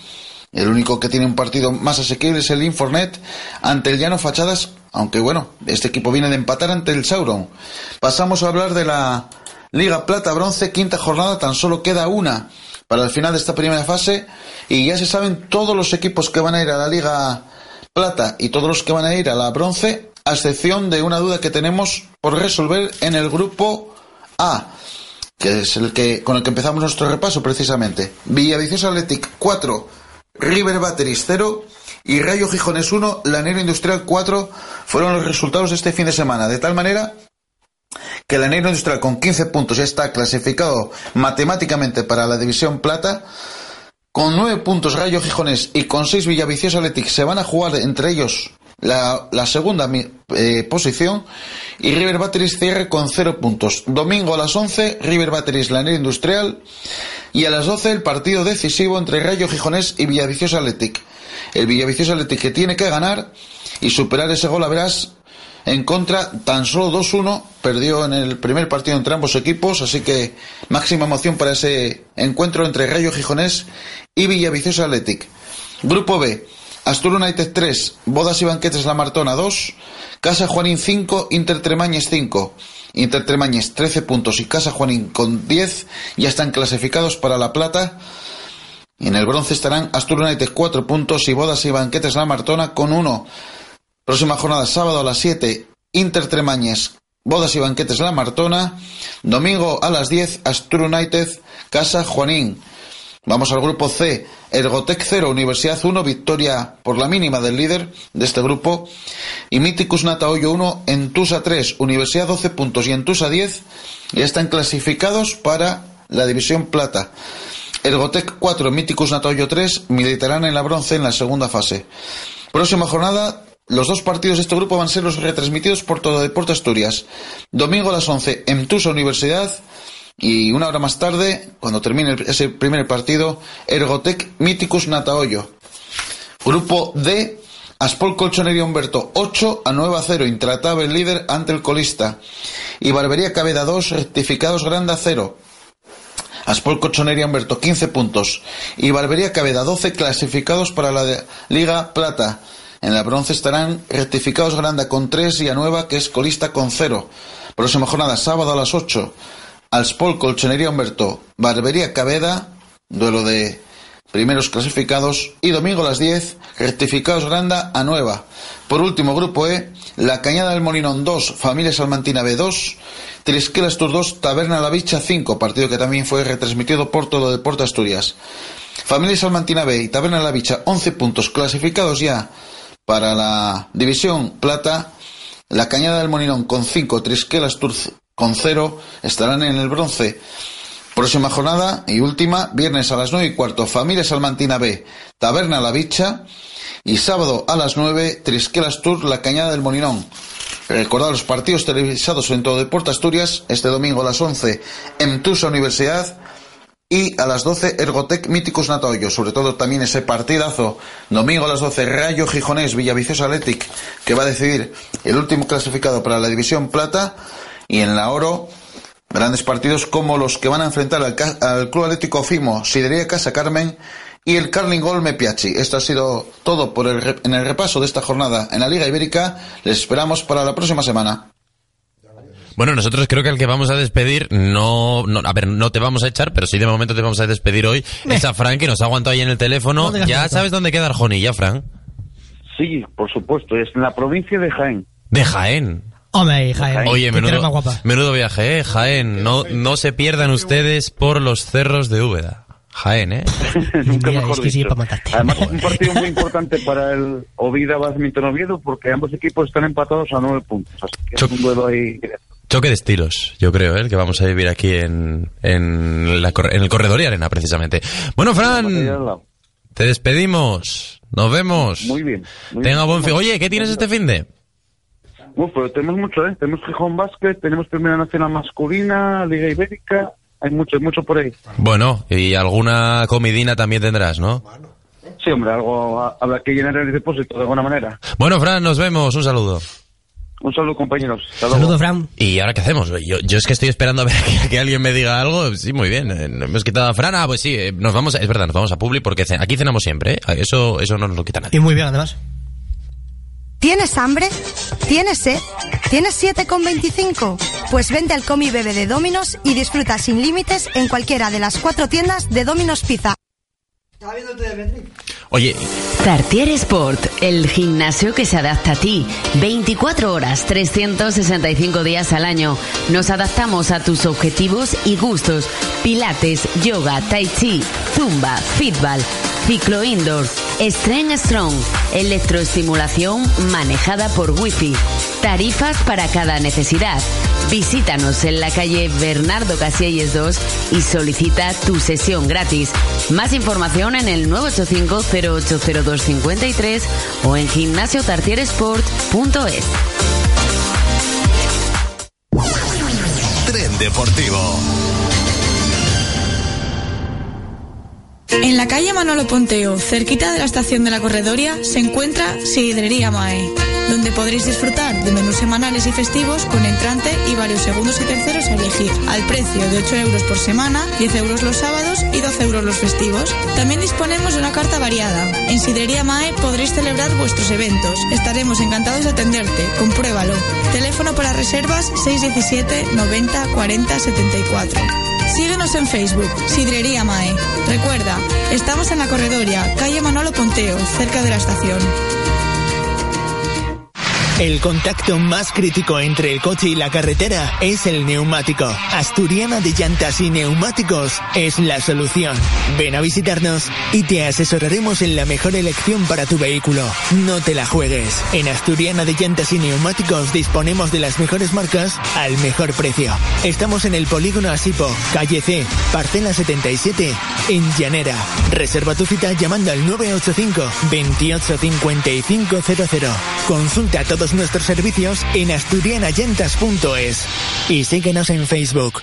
El único que tiene un partido más asequible es el Infornet ante el Llano Fachadas, aunque bueno, este equipo viene de empatar ante el Sauron. Pasamos a hablar de la Liga Plata Bronce, quinta jornada, tan solo queda una para el final de esta primera fase y ya se saben todos los equipos que van a ir a la Liga Plata y todos los que van a ir a la Bronce, a excepción de una duda que tenemos por resolver en el grupo A que es el que con el que empezamos nuestro repaso precisamente. Villaviciosa Athletic 4, River Batteries 0 y Rayo Gijones 1, Lanero Industrial 4 fueron los resultados de este fin de semana. De tal manera que Lanero Industrial con 15 puntos está clasificado matemáticamente para la División Plata. Con 9 puntos Rayo Gijones y con 6 Villaviciosa Athletic se van a jugar entre ellos la, la segunda eh, posición y River Batteries cierre con 0 puntos. Domingo a las 11, River Batteries Lanero Industrial y a las 12 el partido decisivo entre Rayo Gijonés y Villaviciosa Athletic. El Villaviciosa Athletic que tiene que ganar y superar ese gol a verás en contra, tan solo 2-1, perdió en el primer partido entre ambos equipos, así que máxima emoción para ese encuentro entre Rayo Gijonés y Villaviciosa Athletic. Grupo B, Astur United 3, Bodas y Banquetes La Martona 2, Casa Juanín 5, Inter Tremañes 5. Inter Tremañes 13 puntos y Casa Juanín con 10 ya están clasificados para La Plata. En el bronce estarán Astur United 4 puntos y Bodas y Banquetes La Martona con 1. Próxima jornada, sábado a las 7, Inter Tremañes, Bodas y Banquetes La Martona. Domingo a las 10, Astur United, Casa Juanín. Vamos al grupo C, Ergotec 0, Universidad 1, victoria por la mínima del líder de este grupo. Y Miticus Natahoyo 1, Entusa 3, Universidad 12 puntos y Entusa 10. Ya están clasificados para la División Plata. Ergotec 4, Miticus Natahoyo 3, militarán en la bronce en la segunda fase. Próxima jornada, los dos partidos de este grupo van a ser los retransmitidos por todo Deporte Asturias. Domingo a las 11, Entusa Universidad. Y una hora más tarde, cuando termine ese primer partido, Ergotec Miticus Natahoyo. Grupo D, Aspol Colchonería Humberto 8 a 9 a 0, intratable líder ante el colista. Y Barbería Cabeda 2, rectificados Granda 0. Aspol Colchonería Humberto 15 puntos y Barbería Cabeda 12 clasificados para la Liga Plata. En la bronce estarán rectificados Granda con 3 y Anueva que es colista con 0. Próxima jornada sábado a las 8. Alspol Colchonería Humberto, Barbería Cabeda, duelo de primeros clasificados y domingo a las 10, rectificados Granda a Nueva. Por último, grupo E, La Cañada del Molinón 2, Familia Salmantina B 2, Trisquelas Tour 2, Taberna La Bicha 5, partido que también fue retransmitido por todo Deporte Asturias. Familia Salmantina B y Taberna La Bicha 11 puntos clasificados ya para la división plata. La Cañada del Molinón con 5, Trisquelas Tour con 0 estarán en el bronce. Próxima jornada y última, viernes a las nueve y cuarto, Familia Salmantina B, Taberna La Bicha. Y sábado a las 9, Trisquelas Tour, La Cañada del Molinón. Recordad los partidos televisados en todo Deporte Asturias, este domingo a las 11 en Tusa Universidad y a las 12 Ergotec Míticos Natoyo, sobre todo también ese partidazo, domingo a las 12 Rayo Gijonés Villaviciosa Athletic, que va a decidir el último clasificado para la División Plata y en la Oro Grandes partidos como los que van a enfrentar al, al Club Atlético Fimo, Sidería Casa Carmen y el Carling Gol Piachi. Esto ha sido todo por el, en el repaso de esta jornada en la Liga Ibérica. Les esperamos para la próxima semana. Bueno, nosotros creo que el que vamos a despedir, no, no, a ver, no te vamos a echar, pero sí de momento te vamos a despedir hoy, es a Fran, que nos ha aguantado ahí en el teléfono. ya sabes dónde queda Arjoni, ya, Fran. Sí, por supuesto, es en la provincia de Jaén. De Jaén. Hombre, Jaén. Oye, menudo, menudo viaje, ¿eh? Jaén. No, no se pierdan ustedes por los cerros de Úbeda. Jaén, ¿eh? Nunca mejor dicho. Además, es un partido muy importante para el Ovida Badminton Oviedo porque ambos equipos están empatados a nueve puntos. Así que es un duelo ahí Choque de estilos, yo creo, ¿eh? el que vamos a vivir aquí en, en, la, en el corredor y arena, precisamente. Bueno, Fran, te despedimos. Nos vemos. Muy bien. Tenga buen fin. Oye, ¿qué tienes este fin de? Uf, pero tenemos mucho, ¿eh? Tenemos Gijón Basket, tenemos Primera Nacional Masculina, Liga Ibérica, hay mucho, mucho por ahí. Bueno, y alguna comidina también tendrás, ¿no? Sí, hombre, algo habrá que llenar el depósito de alguna manera. Bueno, Fran, nos vemos, un saludo. Un saludo, compañeros. Saludo, Fran. ¿Y ahora qué hacemos? Yo, yo, es que estoy esperando a ver que, alguien me diga algo. Sí, muy bien. Eh, hemos quitado a Fran. Ah, pues sí, eh, nos vamos, es verdad, nos vamos a Publi porque aquí cenamos siempre. ¿eh? Eso, eso no nos lo quita nadie. Y muy bien, además. ¿Tienes hambre? ¿Tienes sed? ¿Tienes 7,25? Pues vente al Comi Bebe de Dominos y disfruta sin límites en cualquiera de las cuatro tiendas de Dominos Pizza. Oye. Tartier Sport, el gimnasio que se adapta a ti. 24 horas, 365 días al año. Nos adaptamos a tus objetivos y gustos. Pilates, yoga, tai chi, zumba, fitball, ciclo indoor, Strength Strong, electroestimulación manejada por Wi-Fi. Tarifas para cada necesidad. Visítanos en la calle Bernardo Casielles 2 y solicita tu sesión gratis. Más información en el 985-080253 o en gimnasiotartieresport.es. Tren Deportivo. En la calle Manolo Ponteo, cerquita de la estación de la Corredoria, se encuentra Sidrería Mae, donde podréis disfrutar de menús semanales y festivos con entrante y varios segundos y terceros a elegir, al precio de 8 euros por semana, 10 euros los sábados y 12 euros los festivos. También disponemos de una carta variada. En Sidrería Mae podréis celebrar vuestros eventos. Estaremos encantados de atenderte. Compruébalo. Teléfono para reservas 617 90 40 74. Síguenos en Facebook, Sidrería Mae. Recuerda, estamos en la Corredoria, calle Manolo Ponteo, cerca de la estación. El contacto más crítico entre el coche y la carretera es el neumático. Asturiana de Llantas y Neumáticos es la solución. Ven a visitarnos y te asesoraremos en la mejor elección para tu vehículo. No te la juegues. En Asturiana de Llantas y Neumáticos disponemos de las mejores marcas al mejor precio. Estamos en el polígono Asipo, calle C, parcela 77, en Llanera. Reserva tu cita llamando al 985 28 55 00. Consulta nuestros servicios en asturianayentas.es y síguenos en Facebook.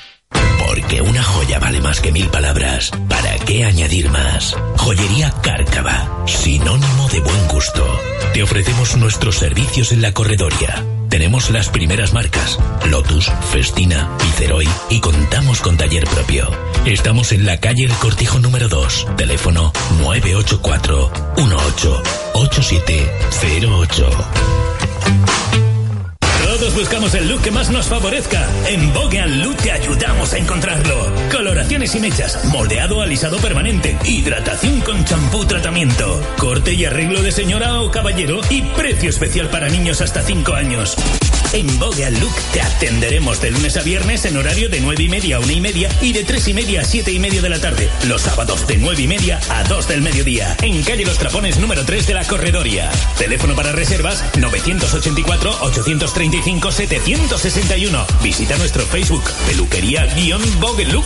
Porque una joya vale más que mil palabras. ¿Para qué añadir más? Joyería Cárcava, sinónimo de buen gusto. Te ofrecemos nuestros servicios en la corredoria Tenemos las primeras marcas, Lotus, Festina, Viceroy y contamos con taller propio. Estamos en la calle El Cortijo número 2, teléfono 984 18 8708. Todos buscamos el look que más nos favorezca. En Vogue Look te ayudamos a encontrarlo. Coloraciones y mechas, moldeado alisado permanente, hidratación con champú tratamiento, corte y arreglo de señora o caballero y precio especial para niños hasta 5 años. En Vogue Look te atenderemos de lunes a viernes en horario de 9 y media a 1 y media y de 3 y media a 7 y media de la tarde. Los sábados de 9 y media a 2 del mediodía. En calle Los Trapones número 3 de la Corredoria. Teléfono para reservas 984-835-761. Visita nuestro Facebook, peluquería-vogue look.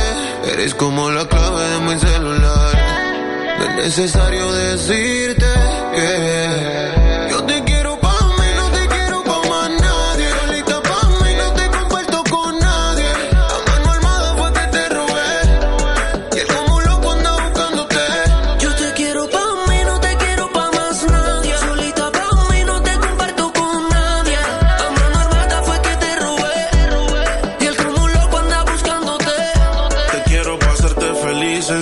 Eres como la clave de mi celular. No es necesario decirte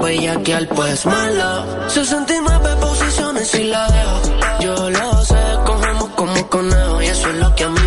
bellaquear, pues malo. 69 posiciones y la dejo. Yo lo sé, cogemos como conejo y eso es lo que a mí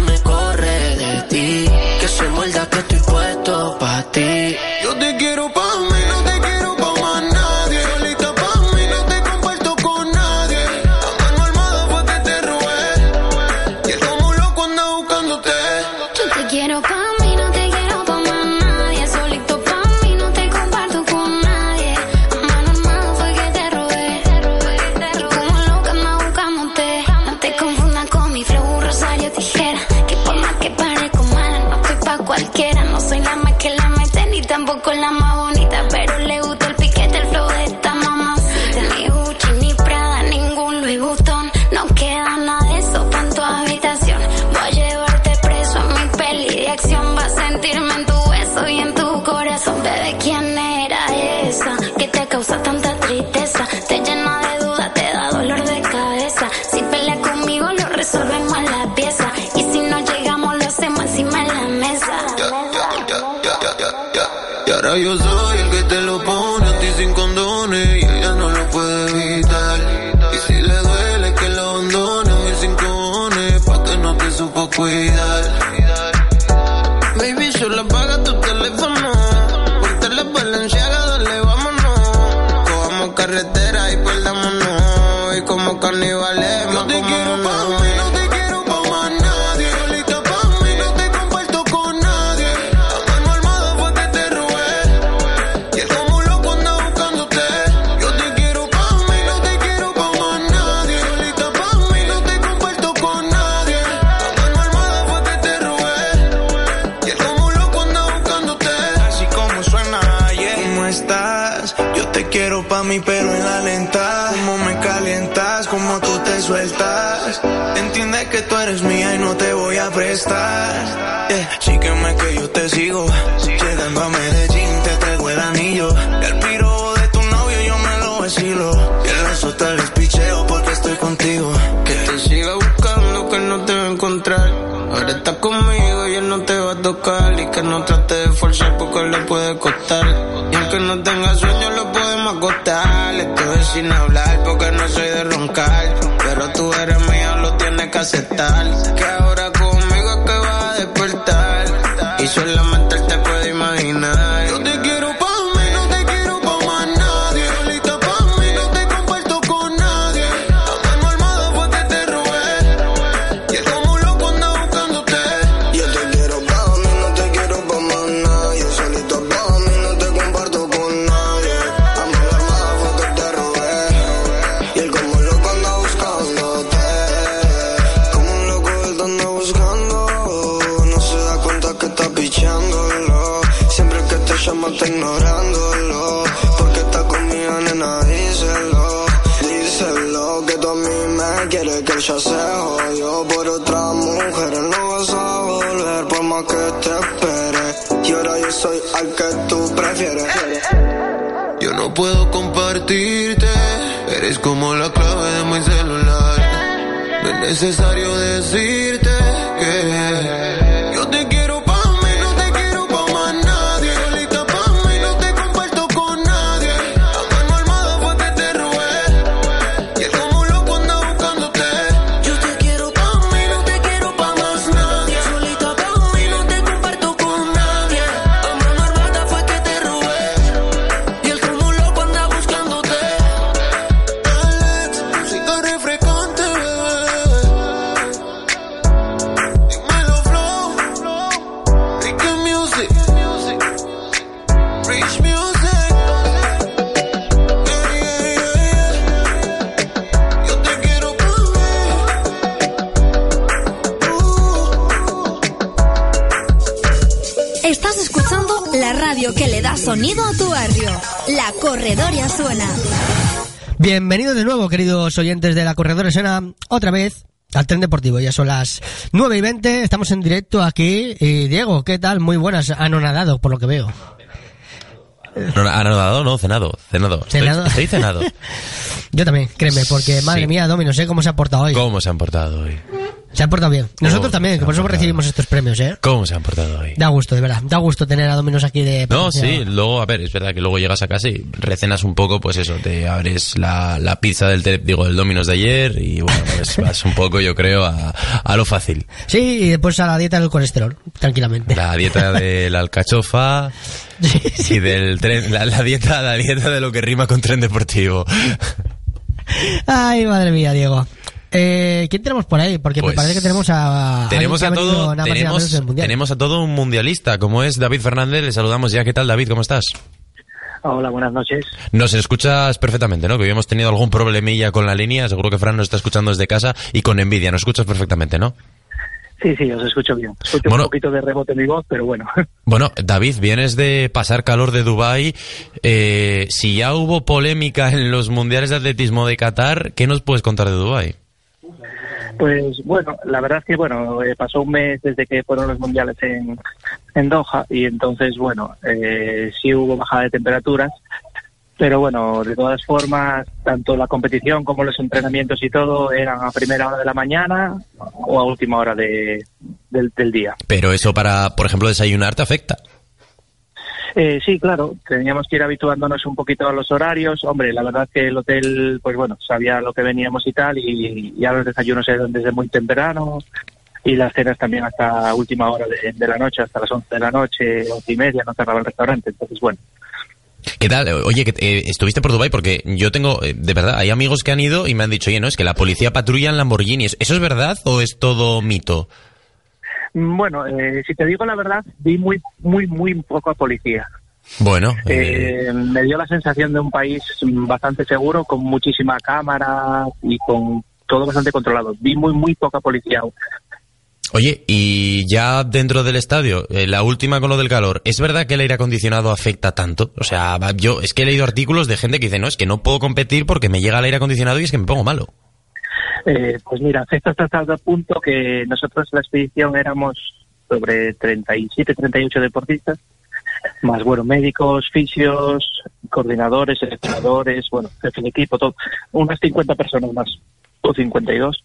estás conmigo y él no te va a tocar. Y que no trate de forzar porque le puede costar. Y aunque no tenga sueño, lo podemos acostar. Estoy sin hablar porque no soy de roncar. Pero tú eres mío, lo tienes que aceptar. Que ahora conmigo es que vas a despertar. Y solamente necesario decirte Bienvenidos de nuevo, queridos oyentes de la Corredora Suena, otra vez al tren deportivo. Ya son las 9 y 20, estamos en directo aquí. Y Diego, ¿qué tal? Muy buenas, anonadado por lo que veo. No, anodado, no, cenado. Cenado. Cenado. Estoy, cenado. Yo también, créeme, porque madre Sí. mía, Domi, no sé cómo se ha portado hoy. ¿Cómo se han portado hoy? Se ha portado bien. Nosotros Oh, también, que por eso portado. recibimos estos premios, ¿eh? ¿Cómo se han portado hoy? Da gusto, de verdad. Da gusto tener a Dominos aquí de... No, sí, luego, a ver, es verdad que luego llegas a casa y recenas un poco, pues eso, te abres la, la pizza del, te- digo, del Domino's de ayer y bueno, pues vas un poco, yo creo, a, a lo fácil. Sí, y después a la dieta del colesterol, tranquilamente. La dieta de la alcachofa y del tren, la, la dieta, la dieta de lo que rima con tren deportivo. Ay, madre mía, Diego. Eh, ¿Quién tenemos por ahí? Porque Pues, me parece que tenemos a... Tenemos a todo, tenemos, a todo un mundialista, como es David Fernández, le saludamos ya. ¿Qué tal, David? ¿Cómo estás? Hola, buenas noches. Nos escuchas perfectamente, ¿no? Que hoy hemos tenido algún problemilla con la línea, seguro que Fran nos está escuchando desde casa y con envidia, nos escuchas perfectamente, ¿no? Sí, sí, os escucho bien. Escucho Bueno. un poquito de rebote en mi voz, pero bueno. Bueno, David, vienes de pasar calor de Dubai. Eh, si ya hubo polémica en los mundiales de atletismo de Qatar, ¿qué nos puedes contar de Dubai? Pues bueno, la verdad es que bueno, eh, pasó un mes desde que fueron los mundiales en, en Doha y entonces bueno, eh, sí hubo bajada de temperaturas, pero bueno, de todas formas, tanto la competición como los entrenamientos y todo eran a primera hora de la mañana o a última hora de, del, del día. Pero eso para, por ejemplo, desayunar te afecta. Eh, sí, claro, teníamos que ir habituándonos un poquito a los horarios. Hombre, la verdad que el hotel, pues bueno, sabía lo que veníamos y tal, y ya los desayunos eran desde muy temprano y las cenas también hasta última hora de, la noche, hasta las 11 de la noche, once y media, no cerraba el restaurante. Entonces, bueno, ¿Qué tal? Oye, que eh, estuviste por Dubai porque yo tengo, eh, de verdad, hay amigos que han ido y me han dicho, oye, no, es que la policía patrulla en Lamborghinis. ¿Eso es verdad o es todo mito? Mm, bueno, eh, si te digo la verdad, vi muy, muy, muy poco a policía. Bueno, eh, Eh, me dio la sensación de un país bastante seguro, con muchísima cámara y con todo bastante controlado. Vi muy, muy poca policía. oye, y ya dentro del estadio, eh, la última con lo del calor, ¿es verdad que el aire acondicionado afecta tanto? O sea, yo es que he leído artículos de gente que dice, no, es que no puedo competir porque me llega el aire acondicionado y es que me pongo malo. Eh, pues mira, afecta hasta tal punto que nosotros en la expedición éramos sobre 37, 38 deportistas, más bueno, médicos, fisios, coordinadores, seleccionadores, bueno, jefe de equipo, todo, unas 50 personas más, o 52.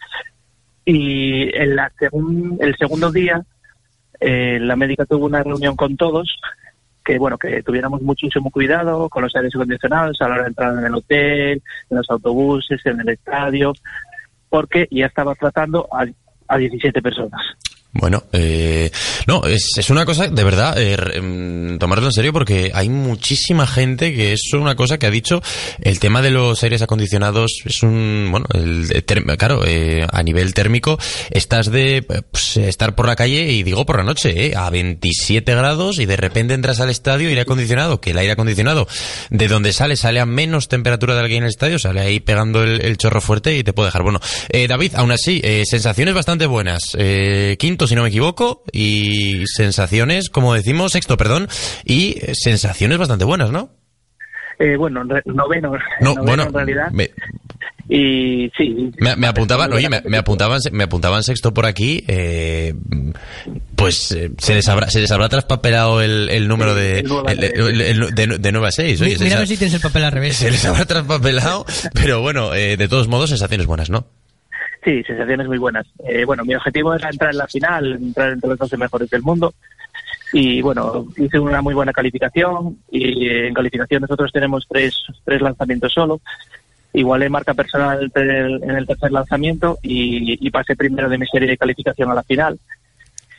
Y en la segun- el segundo día, eh, la médica tuvo una reunión con todos, que bueno, que tuviéramos muchísimo cuidado con los aires acondicionados a la hora de entrar en el hotel, en los autobuses, en el estadio, porque ya estaba tratando a, a 17 personas. Bueno, eh, no, es, es una cosa, de verdad, eh, mm, tomarlo en serio porque hay muchísima gente que es una cosa que ha dicho, el tema de los aires acondicionados es un, bueno, el, claro, eh, a nivel térmico, estás de pues, estar por la calle y digo por la noche, eh, a 27 grados y de repente entras al estadio aire acondicionado, que el aire acondicionado de donde sale, sale a menos temperatura de alguien en el estadio, sale ahí pegando el, el chorro fuerte y te puede dejar. Bueno, eh, David, aún así, eh, sensaciones bastante buenas. Eh, quinto, si no me equivoco, y sensaciones, como decimos, sexto, perdón, y eh, sensaciones bastante buenas, ¿no? Eh, bueno, noveno, No, noveno bueno, en realidad. me, Y sí. me, me apuntaban, oye, me, me apuntaban, me apuntaban sexto por aquí, eh, pues eh, se les habrá, se les habrá traspapelado el, el número de, el nueve a el- el- el- de, de 9 a 6. Oye, Mi- se Mira a ver si tienes el papel al revés. se les habrá traspapelado, pero bueno, eh, de todos modos, sensaciones buenas, ¿no? Sí, sensaciones muy buenas. Eh, bueno, mi objetivo era entrar en la final, entrar entre los 12 mejores del mundo. Y bueno, hice una muy buena calificación. Y eh, en calificación nosotros tenemos tres, tres lanzamientos solo. Igualé marca personal en el tercer lanzamiento y, y pasé primero de mi serie de calificación a la final.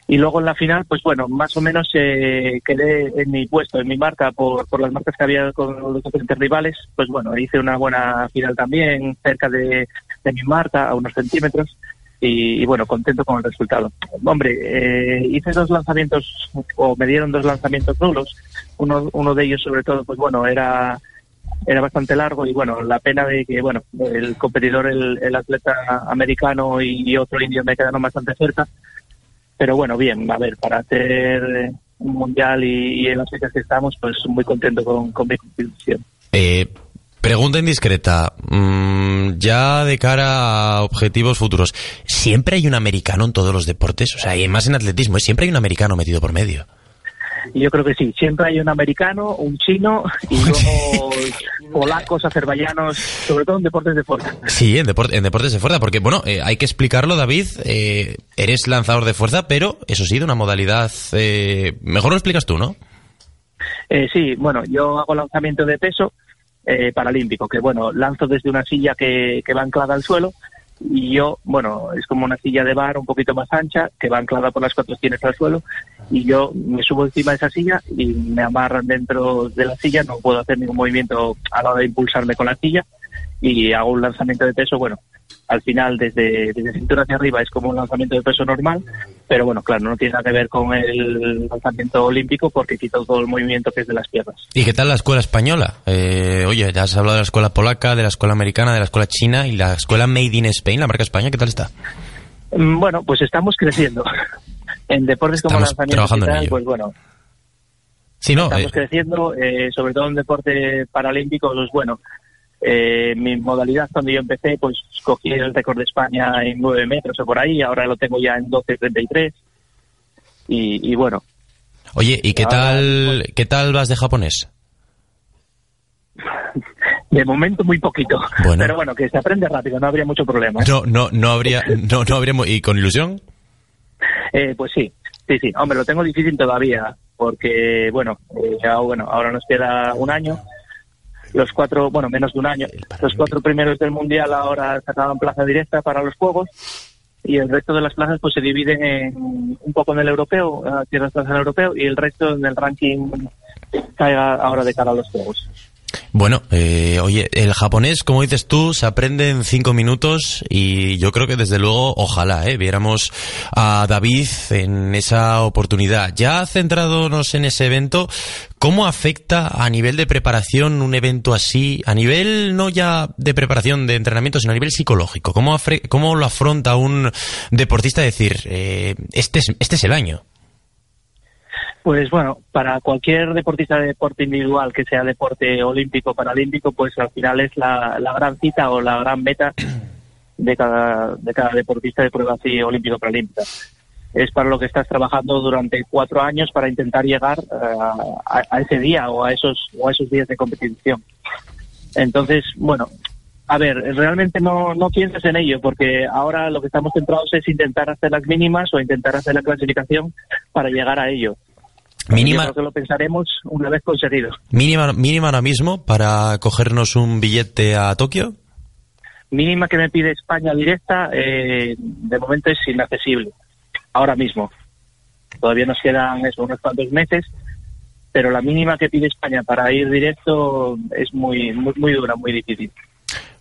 Y luego en la final, pues bueno, más o menos eh, quedé en mi puesto, en mi marca, por, por las marcas que había con los diferentes rivales. Pues bueno, hice una buena final también, cerca de, de mi marca, a unos centímetros. Y, y bueno, contento con el resultado. Hombre, eh, hice dos lanzamientos, o me dieron dos lanzamientos nulos. Uno, uno de ellos, sobre todo, pues bueno, era era bastante largo y bueno, la pena de que, bueno, el competidor, el, el atleta americano y, y otro indio me quedaron bastante cerca. Pero bueno, bien, a ver, para hacer un mundial y, y en las fechas que estamos, pues muy contento con, con mi competición. Eh, pregunta indiscreta, mm, ya de cara a objetivos futuros, ¿siempre hay un americano en todos los deportes? O sea, y más en atletismo, ¿eh? siempre hay un americano metido por medio. Yo creo que sí, siempre hay un americano, un chino y luego polacos, azerbaiyanos, sobre todo en deportes de fuerza. Sí, en, depor- en deportes de fuerza, porque bueno, eh, hay que explicarlo, David, eh, eres lanzador de fuerza, pero eso sí, de una modalidad... eh, mejor lo explicas tú, ¿no? Eh, sí, bueno, yo hago lanzamiento de peso eh, paralímpico, que bueno, lanzo desde una silla que, que va anclada al suelo y yo, bueno, es como una silla de bar un poquito más ancha que va anclada por las cuatro esquinas al suelo y yo me subo encima de esa silla y me amarran dentro de la silla, no puedo hacer ningún movimiento a la hora de impulsarme con la silla y hago un lanzamiento de peso, bueno, al final desde, desde cintura hacia arriba es como un lanzamiento de peso normal, pero bueno, claro, no tiene nada que ver con el lanzamiento olímpico porque quito todo el movimiento que es de las piernas. ¿Y qué tal la escuela española? Eh, oye, ya has hablado de la escuela polaca, de la escuela americana, de la escuela china y la escuela Made in Spain, la marca España, ¿qué tal está? Mm, Bueno, pues estamos creciendo. En deportes como Estamos lanzamiento y trabajando en tal, ello. pues bueno, Sí, no, estamos eh, creciendo, eh, sobre todo en deporte paralímpico, pues bueno, eh, mi modalidad cuando yo empecé, pues cogí el récord de España en 9 metros o por ahí, ahora lo tengo ya en 12.33 y, y bueno, oye, ¿y qué ahora tal, qué tal vas de japonés? de momento muy poquito, Bueno. pero bueno, que se aprende rápido, no habría mucho problema. No, no, no habría, no, no habría, y con ilusión. Eh, pues sí, sí, sí. Hombre, lo tengo difícil todavía, porque, bueno, eh, ya, bueno, ahora nos queda un año. Los cuatro, bueno, menos de un año. Los cuatro primeros del Mundial ahora sacaban plaza directa para los Juegos y el resto de las plazas pues se dividen en, un poco en el europeo, tierras plazas en el europeo y el resto en el ranking caiga ahora de cara a los Juegos. Bueno, eh, oye, el japonés, como dices tú, se aprende en cinco minutos y yo creo que desde luego, ojalá, eh, viéramos a David en esa oportunidad. Ya centrándonos en ese evento, ¿cómo afecta a nivel de preparación un evento así, a nivel no ya de preparación de entrenamiento, sino a nivel psicológico? ¿Cómo, cómo lo afronta un deportista decir, eh, este, es, este es el año? Pues bueno, para cualquier deportista de deporte individual, que sea deporte olímpico, paralímpico, pues al final es la, la gran cita o la gran meta de cada, de cada deportista de prueba así olímpico paralímpica. Es para lo que estás trabajando durante cuatro años para intentar llegar eh, a, a ese día o a esos o a esos días de competición. Entonces, bueno, a ver, realmente no, no piensas en ello porque ahora lo que estamos centrados es intentar hacer las mínimas o intentar hacer la clasificación para llegar a ello. Mínima- creo que lo pensaremos una vez conseguido. Mínima, mínima ahora mismo para cogernos un billete a Tokio. Mínima que me pide España directa, eh, de momento es inaccesible. Ahora mismo. Todavía nos quedan eso, unos cuantos meses, pero la mínima que pide España para ir directo es muy, muy, muy dura, muy difícil.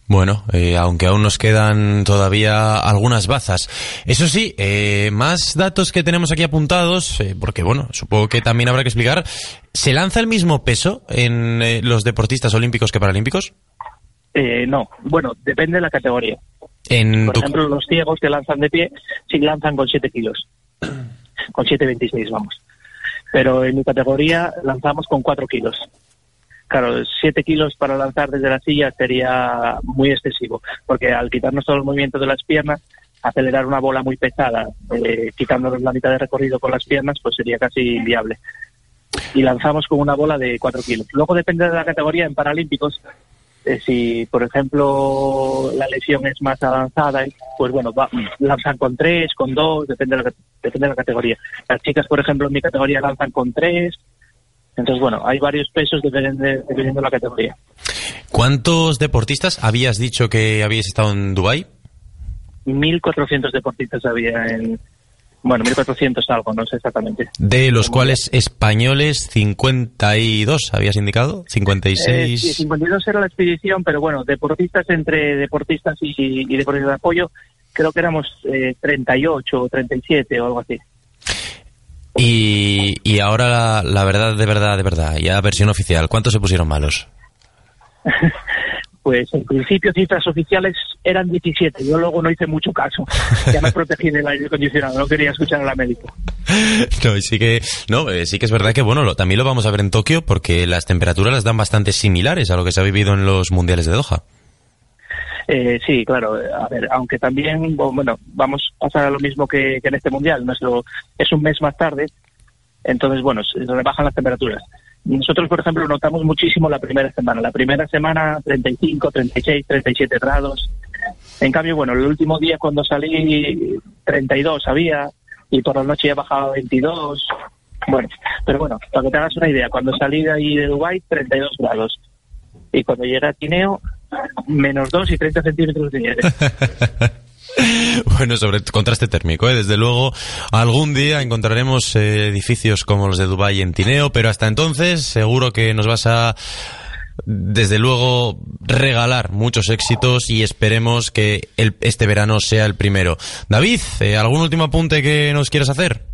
Bueno, eh, aunque aún nos quedan todavía algunas bazas. Eso sí, eh, más datos que tenemos aquí apuntados, eh, porque bueno, supongo que también habrá que explicar. ¿Se lanza el mismo peso en eh, los deportistas olímpicos que paralímpicos? Eh, no, bueno, depende de la categoría. En Por ejemplo, los ciegos que lanzan de pie, sí lanzan con 7 kilos. Con 7,26, vamos. Pero en mi categoría lanzamos con 4 kilos. Claro, 7 kilos para lanzar desde la silla sería muy excesivo, porque al quitarnos todo el movimiento de las piernas, acelerar una bola muy pesada, eh, quitándonos la mitad de recorrido con las piernas, pues sería casi inviable. Y lanzamos con una bola de 4 kilos. Luego depende de la categoría en Paralímpicos, eh, si, por ejemplo, la lesión es más avanzada, pues bueno, va- lanzan con tres, con dos, depende de, la, depende de la categoría. Las chicas, por ejemplo, en mi categoría lanzan con tres. Entonces, bueno, hay varios pesos dependiendo de, dependiendo de la categoría. ¿Cuántos deportistas habías dicho que habíais estado en Dubai? 1.400 deportistas había en... Bueno, 1.400 algo, no sé exactamente. De los cuales españoles 52, habías indicado, Eh, 56. sí, 52 era la expedición, pero bueno, deportistas entre deportistas y, y deportistas de apoyo, creo que éramos eh, 38 o 37 o algo así. Y, y ahora la, la verdad, de verdad, de verdad, ya versión oficial, ¿cuántos se pusieron malos? Pues en principio cifras oficiales eran 17. Yo luego no hice mucho caso. Ya me protegí del aire acondicionado, no quería escuchar a la médico. No, y sí que, no, eh, sí que es verdad que bueno, lo- también lo vamos a ver en Tokio porque las temperaturas las dan bastante similares a lo que se ha vivido en los mundiales de Doha. Eh, sí, claro. A ver, aunque también, bueno, vamos a pasar a lo mismo que, que en este mundial. Nuestro, es un mes más tarde, entonces, bueno, se rebajan las temperaturas. Nosotros, por ejemplo, notamos muchísimo la primera semana. La primera semana, 35, 36, 37 grados. En cambio, bueno, el último día cuando salí, 32 había, y por la noche ya bajaba a 22. Bueno, pero bueno, para que te hagas una idea, cuando salí de ahí de Dubái, 32 grados. Y cuando llegué a Tineo, menos 2 y 30 centímetros de nieve. Bueno, sobre contraste térmico, ¿eh? desde luego algún día encontraremos eh, edificios como los de Dubái en Tineo, pero hasta entonces seguro que nos vas a desde luego regalar muchos éxitos y esperemos que este verano sea el primero. David, eh, ¿algún último apunte que nos quieras hacer?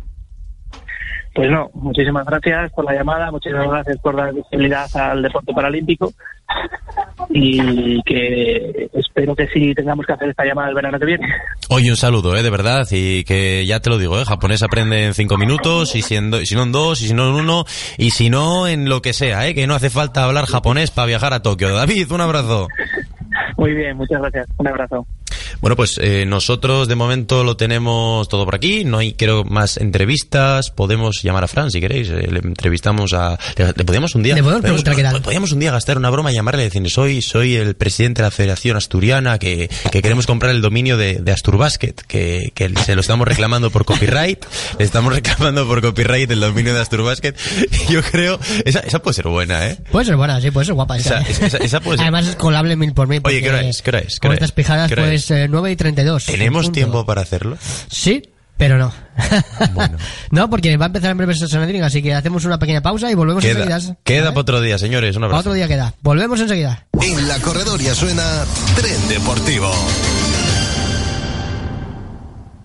Pues no, muchísimas gracias por la llamada, muchísimas gracias por dar visibilidad al deporte paralímpico y que espero que sí tengamos que hacer esta llamada el verano que viene. Oye, un saludo, ¿eh? de verdad, y que ya te lo digo, ¿eh? japonés aprende en cinco minutos, y si, en do- si no en dos, y si no en uno, y si no en lo que sea, ¿eh? que no hace falta hablar japonés para viajar a Tokio. David, un abrazo. Muy bien, muchas gracias. Un abrazo. Bueno, pues eh, nosotros de momento lo tenemos todo por aquí. No hay, creo, más entrevistas. Podemos llamar a Fran si queréis. Eh, le entrevistamos a. Le, le podíamos un día. Le podemos preguntar qué tal. Podríamos un día gastar una broma y llamarle y decirle: Soy, soy el presidente de la Federación Asturiana que, que queremos comprar el dominio de, de Asturbasket. Que, que se lo estamos reclamando por copyright. Le estamos reclamando por copyright el dominio de Asturbasket. Yo creo. Esa, esa puede ser buena, ¿eh? Puede ser buena, sí, puede ser guapa esa. Esa- esa- esa puede ser- Además es colable mil por mil. Oye, ¿qué hora es? ¿Qué hora es? ¿Qué Con hora estas es? pijadas, ¿Qué hora pues es? eh, 9 y 32. ¿Tenemos tiempo para hacerlo? Sí, pero no. no, porque va a empezar en breve Sanedrín, así que hacemos una pequeña pausa y volvemos Queda, enseguida. queda para otro día, señores. Abrazo. Otro día queda. Volvemos enseguida. En la corredoria suena Tren Deportivo.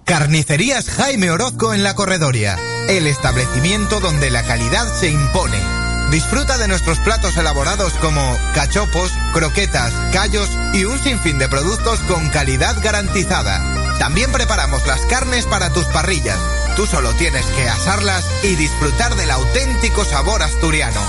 Carnicerías Jaime Orozco en la Corredoria, el establecimiento donde la calidad se impone. Disfruta de nuestros platos elaborados como cachopos, croquetas, callos y un sinfín de productos con calidad garantizada. También preparamos las carnes para tus parrillas. Tú solo tienes que asarlas y disfrutar del auténtico sabor asturiano.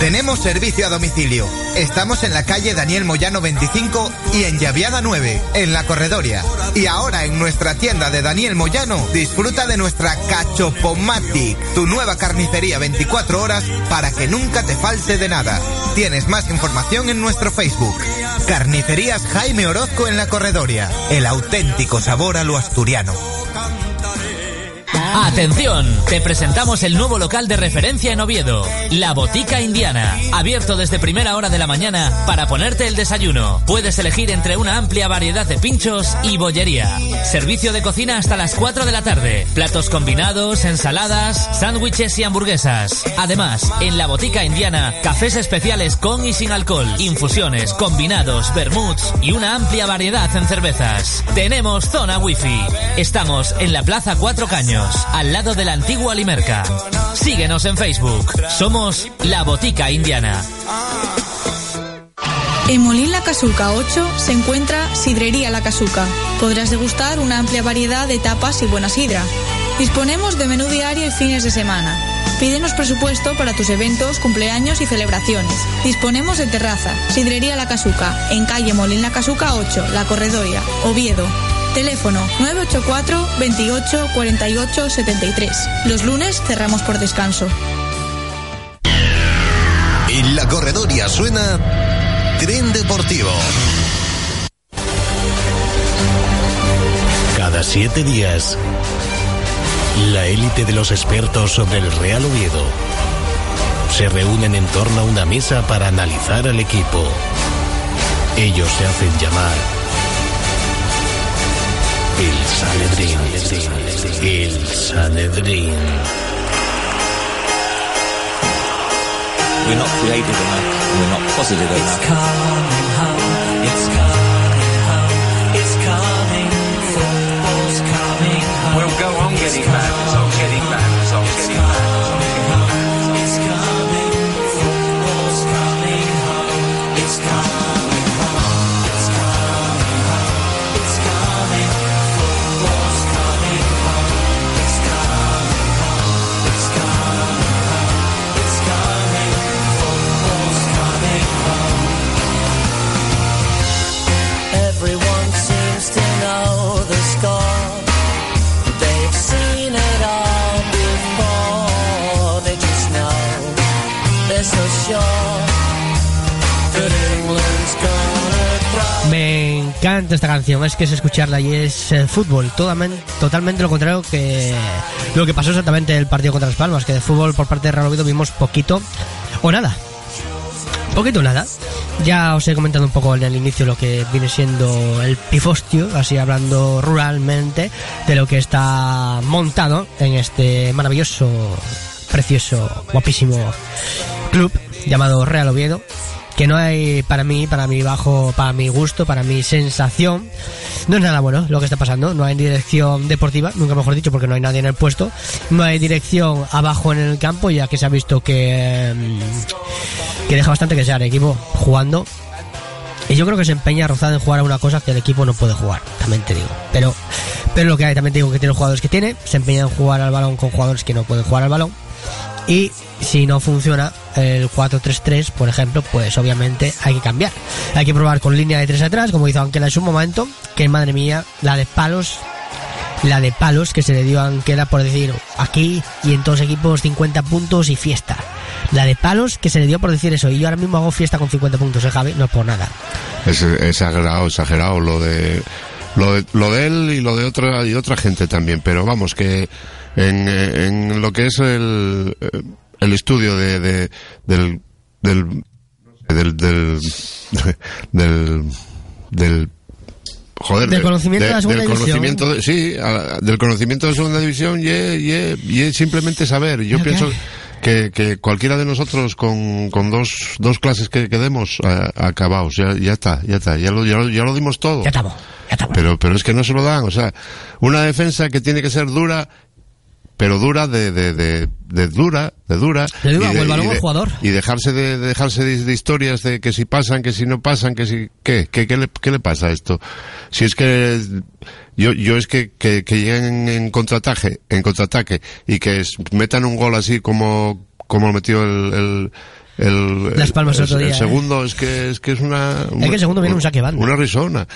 Tenemos servicio a domicilio. Estamos en la calle Daniel Moyano 25 y en Llaviada 9, en la Corredoria. Y ahora en nuestra tienda de Daniel Moyano, disfruta de nuestra Cachopomatic, tu nueva carnicería 24 horas para que nunca te falte de nada. Tienes más información en nuestro Facebook. Carnicerías Jaime Orozco en la Corredoria. El auténtico sabor a lo asturiano. Atención, te presentamos el nuevo local de referencia en Oviedo, La Botica Indiana, abierto desde primera hora de la mañana para ponerte el desayuno. Puedes elegir entre una amplia variedad de pinchos y bollería. Servicio de cocina hasta las 4 de la tarde. Platos combinados, ensaladas, sándwiches y hamburguesas. Además, en La Botica Indiana, cafés especiales con y sin alcohol, infusiones, combinados, vermuts y una amplia variedad en cervezas. Tenemos zona wifi. Estamos en la Plaza Cuatro Caños, al lado de la antigua Limerca. Síguenos en Facebook. Somos La Botica Indiana. En Molín La Casuca 8 se encuentra Sidrería La Casuca. Podrás degustar una amplia variedad de tapas y buena sidra. Disponemos de menú diario y fines de semana. Pídenos presupuesto para tus eventos, cumpleaños y celebraciones. Disponemos de terraza, Sidrería La Casuca, en calle Molín La Casuca 8, La Corredoria, Oviedo. Teléfono 984 28 48 73. Los lunes cerramos por descanso. En la corredoria suena Tren Deportivo. Cada siete días, la élite de los expertos sobre el Real Oviedo se reúnen en torno a una mesa para analizar al equipo. Ellos se hacen llamar el Sanedrín. El Sanedrín. We're not creative enough. We're not positive enough. It's coming home. It's coming home. It's coming. Football's coming home. We'll go on getting bad Me encanta esta canción, es que es escucharla y es eh, fútbol, totalmente, totalmente lo contrario que lo que pasó exactamente en el partido contra las Palmas, que de fútbol por parte de Real Oviedo vimos poquito o nada. Poquito nada. Ya os he comentado un poco en el inicio lo que viene siendo el pifostio, así hablando ruralmente, de lo que está montado en este maravilloso, precioso, guapísimo club llamado Real Oviedo que no hay para mí, para mi bajo, para mi gusto, para mi sensación, no es nada bueno lo que está pasando. No hay dirección deportiva, nunca mejor dicho, porque no hay nadie en el puesto. No hay dirección abajo en el campo, ya que se ha visto que, mm, que deja bastante que sea el equipo jugando. Y yo creo que se empeña Rozada en jugar a una cosa que el equipo no puede jugar, también te digo. Pero, pero lo que hay, también te digo que tiene los jugadores que tiene, se empeña en jugar al balón con jugadores que no pueden jugar al balón. Y si no funciona el 4-3-3, por ejemplo, pues obviamente hay que cambiar. Hay que probar con línea de tres atrás, como hizo Anquela en su momento, que madre mía, la de palos, la de palos que se le dio a Anquela por decir aquí y en todos equipos 50 puntos y fiesta. La de palos que se le dio por decir eso. Y yo ahora mismo hago fiesta con 50 puntos, ¿eh, Javi? No es por nada. Es exagerado, exagerado lo de lo de, lo de él y lo de otra y otra gente también, pero vamos que en, en lo que es el, el estudio de, de del del del del del, del joder Del conocimiento de la segunda del división. conocimiento de- sí a- del conocimiento de segunda división y es- y es- y es simplemente saber. Yo pienso que, que cualquiera de nosotros con, con dos, dos clases que, que demos eh, acabados ya, ya está ya está ya lo, ya lo, ya lo dimos todo. Ya estamos, pero pero es que no se lo dan o sea una defensa que tiene que ser dura pero dura de, de, de, de dura, de dura. Y de- el y de- jugador. Y dejarse de, de dejarse de, historias de que si pasan, que si no pasan, que si, ¿qué? ¿Qué, qué, le, qué le pasa a esto? Si es que, yo, yo es que, que, que lleguen en contraataque, en contraataque, y que es- metan un gol así como, como metió el, el, el, Las Palmas el otro día, ¿eh? segundo, es que, es que es una, Es que el segundo viene un saque banda. una risona.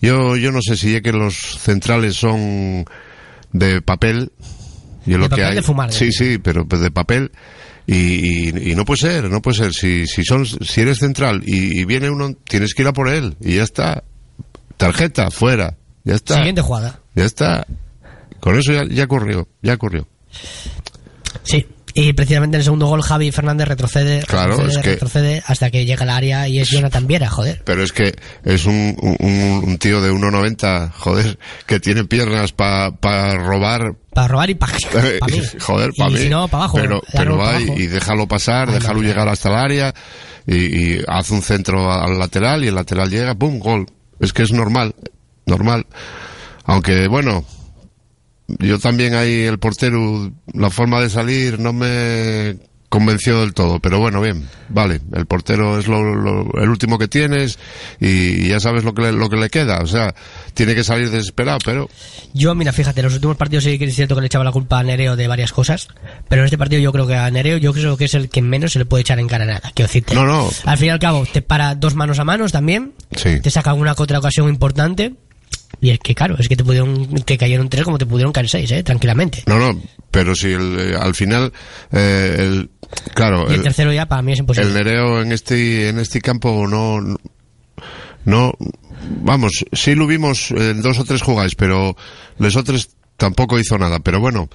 Yo, yo no sé si es que los centrales son de papel. Y es lo que hay. de fumar, Sí, sí, pero pues de papel. Y, y, y no puede ser, no puede ser. Si, si son, si eres central y, y viene uno, tienes que ir a por él. Y ya está. Tarjeta, fuera. Ya está. Siguiente jugada. Ya está. Con eso ya, ya ocurrió, ya ocurrió. Sí. Y precisamente en el segundo gol Javi Fernández retrocede, Claro, retrocede, es que- retrocede hasta que llega al área y es Jonathan Viera, joder. Pero es que es un, un, un tío de 1,90, joder, que tiene piernas para robar. Para robar y para mí. joder, para mí. si no, pa' abajo, Pero, pero pa' va y, abajo. y déjalo pasar, Ay, déjalo llegar hasta el área y, y hace un centro al lateral y el lateral llega, ¡pum! Gol. Es que es normal, normal. Aunque, bueno, yo también ahí el portero, la forma de salir no me convenció del todo, pero bueno, bien, vale, el portero es lo, lo- el último que tienes y ya sabes lo que, le, lo que le queda, o sea, tiene que salir desesperado, pero Yo, mira, fíjate, los últimos partidos sí que es cierto que le echaba la culpa a Nereo de varias cosas, pero en este partido yo creo que a Nereo yo creo que es el que menos se le puede echar en cara nada, quiero decirte. No, no. Al fin y al cabo, te para dos manos a manos también, sí. te saca una otra ocasión importante, y es que claro, es que te pudieron, te cayeron tres como te pudieron caer seis, eh, tranquilamente. No, no, pero si el, eh, al final, eh, el, claro, Y el el, tercero ya para mí es imposible. el Nereo en este, en este campo no, no, vamos, sí lo vimos en dos o tres jugadas, pero los otros tampoco hizo nada, pero bueno,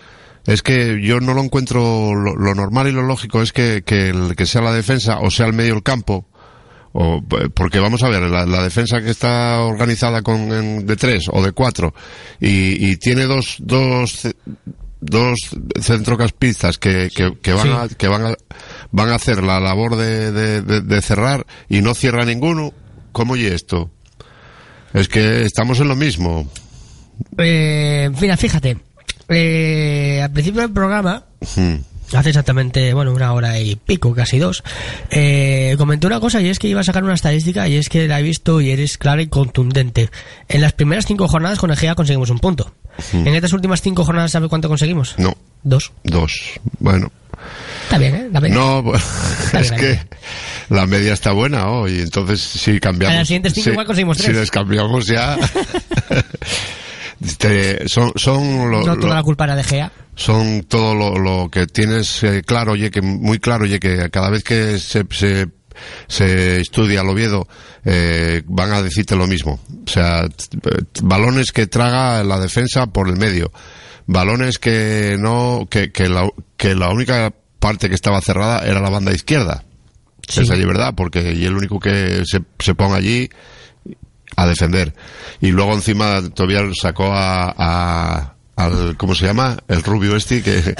es que yo no lo encuentro, lo, lo normal y lo lógico es que, que, el, que sea la defensa o sea el medio del campo, o, porque vamos a ver, la, la defensa que está organizada con, en- de tres o de cuatro y, y tiene dos, dos, dos centrocampistas que, que, que van, Sí. a, que van, a, van a hacer la labor de, de, de- de cerrar y no cierra ninguno, ¿cómo y esto? Es que estamos en lo mismo. Eh, mira, fíjate, eh, al principio del programa, Hmm. Hace exactamente, bueno, una hora y pico, casi dos, eh, comenté una cosa y es que iba a sacar una estadística y es que la he visto y eres clara y contundente. En las primeras cinco jornadas con Egea conseguimos un punto. Hmm. En estas últimas cinco jornadas, ¿sabe cuánto conseguimos? No. Dos. Dos. Bueno. Está bien, ¿eh? La media. No, bien, es la que la media está buena hoy, entonces si cambiamos. A las siguientes cinco si- igual conseguimos Si tres. les cambiamos ya. Son, son lo- no lo- toda la culpa era de Egea. son todo lo, lo que tienes eh, claro, oye, que muy claro, oye, que cada vez que se, se, se estudia al Oviedo, eh, van a decirte lo mismo. O sea, balones que traga la defensa por el medio. Balones que no, que, que la, que la única parte que estaba cerrada era la banda izquierda. Sí. Es verdad, porque y el único que se, se ponga allí a defender. Y luego encima todavía sacó a, a- al, ¿cómo se llama? El rubio este que...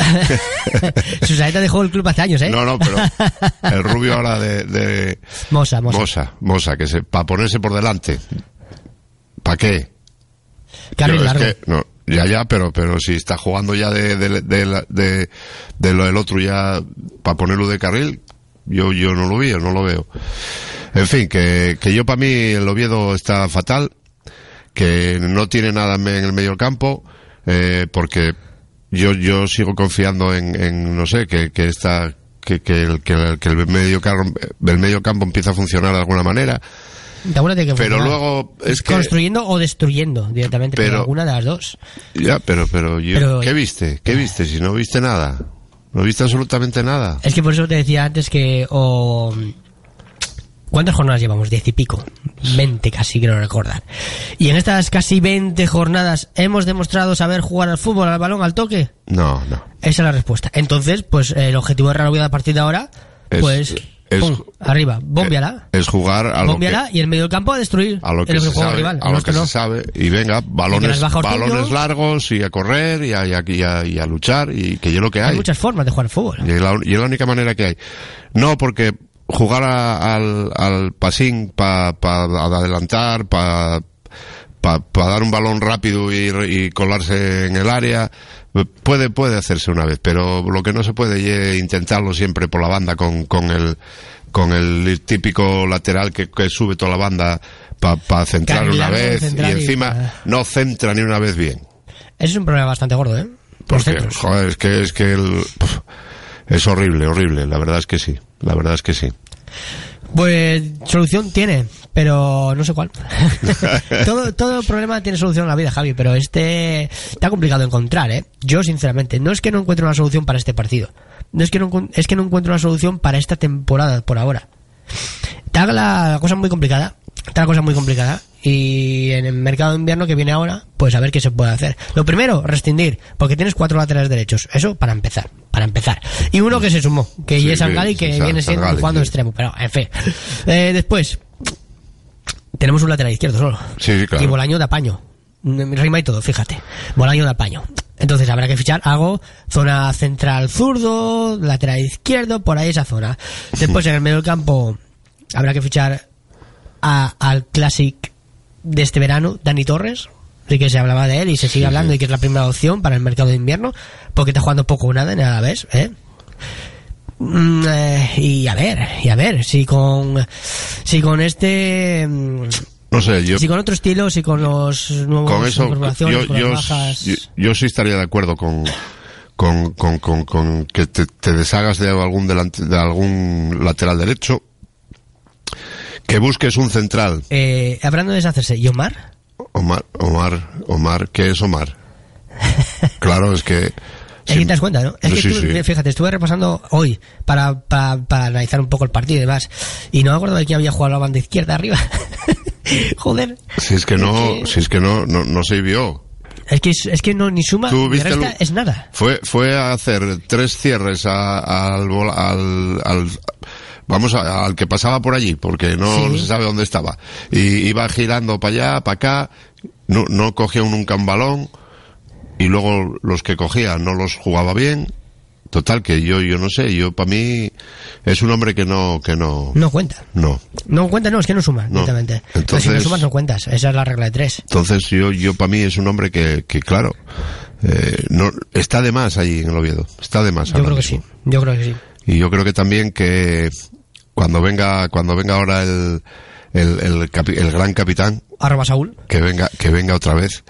Susaneta dejó el club hace años, ¿eh? no, no, pero el rubio ahora de... de Mosa, Mosa. Mosa, Mosa, que se, para ponerse por delante. ¿Para qué? Carril es que, no, ya, ya, pero, pero si está jugando ya de, de, de, de- de lo del otro ya para ponerlo de carril, yo, yo no lo vi, yo no lo veo. En fin, que, que yo para mí el Oviedo está fatal, que no tiene nada en el medio campo, eh, porque yo, yo sigo confiando en, en no sé, que, que esta, que, que el, que el, que el medio campo, el medio campo empieza a funcionar de alguna manera. Acuérdate que Pero luego es que Construyendo o destruyendo directamente, pero, Pero- alguna de las dos. Ya, pero, pero, yo- Pero- ¿qué viste? ¿Qué viste? Si no viste nada. No viste absolutamente nada. Es que por eso te decía antes que o ¿Cuántas jornadas llevamos? Diez y pico. Veinte casi, quiero recordar. Y en estas casi veinte jornadas, ¿hemos demostrado saber jugar al fútbol, al balón, al toque? No, no. Esa es la respuesta. Entonces, pues el objetivo de Real a partir de ahora, Es- pues, es- pum, arriba, bombiala. Es jugar a lo que, y el medio del campo a destruir a lo que el se sabe, rival. a lo es que que no. se sabe. Y venga, balones, largos y a correr y a, y a- y a- y a luchar y que yo lo que Hay hay. muchas formas de jugar al fútbol. Y es, la, y es la única manera que hay. No, porque jugar a- al, al pasín para adelantar, para dar un balón rápido y, colarse en el área, puede, puede hacerse una vez, pero lo que no se puede es intentarlo siempre por la banda con, con el con el típico lateral que, que sube toda la banda para centrar una vez centrar y y- encima no centra ni una vez bien. Ese es un problema bastante gordo, ¿eh? Los Porque, centros. joder, es que, es que el, es horrible, horrible, la verdad es que sí, la verdad es que sí. Pues solución tiene, pero no sé cuál. todo, todo problema tiene solución en la vida, Javi, pero este está complicado de encontrar, ¿eh? Yo, sinceramente, no es que no encuentre una solución para este partido. No es que no, es que no encuentro una solución para esta temporada por ahora. Está la cosa muy complicada está la cosa muy complicada. Y en el mercado de invierno que viene ahora, pues a ver qué se puede hacer. Lo primero, rescindir, porque tienes cuatro laterales derechos. Eso para empezar, para empezar. Y uno que se sumó, que Sí, es Sangali, que- que viene siendo Sangali, jugando sí. extremo. Pero, en fin. Eh, después, tenemos un lateral izquierdo solo. Sí, claro. Y Bolaño de apaño. Rima y todo, fíjate. Bolaño de apaño. Entonces habrá que fichar algo, zona central zurdo, lateral izquierdo, por ahí esa zona. Después en el medio del campo habrá que fichar a- al Classic de este verano, Dani Torres. Sí que se hablaba de él y se sigue hablando y que es la primera opción para el mercado de invierno, porque está jugando poco o nada en ¿eh? Mm, eh, y a ver, y a ver, si con si con este mm, No sé, yo si con otro estilo, si con los nuevos con eso, yo, con yo, las bajas, yo, yo sí estaría de acuerdo con, con, con, con, con que te, te deshagas de algún delante, de algún lateral derecho, que busques un central. eh, hablando de deshacerse, ¿y Omar? Omar, Omar, Omar, ¿qué es Omar? claro, es que... Es que te das cuenta, ¿no? Es que Sí, estuve- sí. fíjate, estuve repasando hoy para, para, para analizar un poco el partido y demás. Y no me acuerdo de quién había jugado la banda izquierda arriba. Joder. Si es que no, si es que no, no, no se vio. Es que, es, que no ni suma Tú ni viste resta, el- es nada. Fue, fue a hacer tres cierres a- al, al, al- vamos a- al que pasaba por allí, porque no Sí. se sabe dónde estaba. Y iba girando para allá, para acá, no, no cogía nunca un balón, y luego los que cogía no los jugaba bien. Total, que yo, yo no sé, yo para mí es un hombre que no, que no, No cuenta. no. No cuenta, no, es que no suma, No. directamente. Pero si no Entonces- sumas, no cuentas. Esa es la regla de tres. Entonces yo, yo para mí es un hombre que, que claro, eh, no, está de más ahí en el Oviedo, está de más. Yo creo que sí. Yo creo que sí. Y yo creo que también que cuando venga, cuando venga ahora el, el, el, capi- el gran capitán, Arroba Saúl. que venga, que venga otra vez,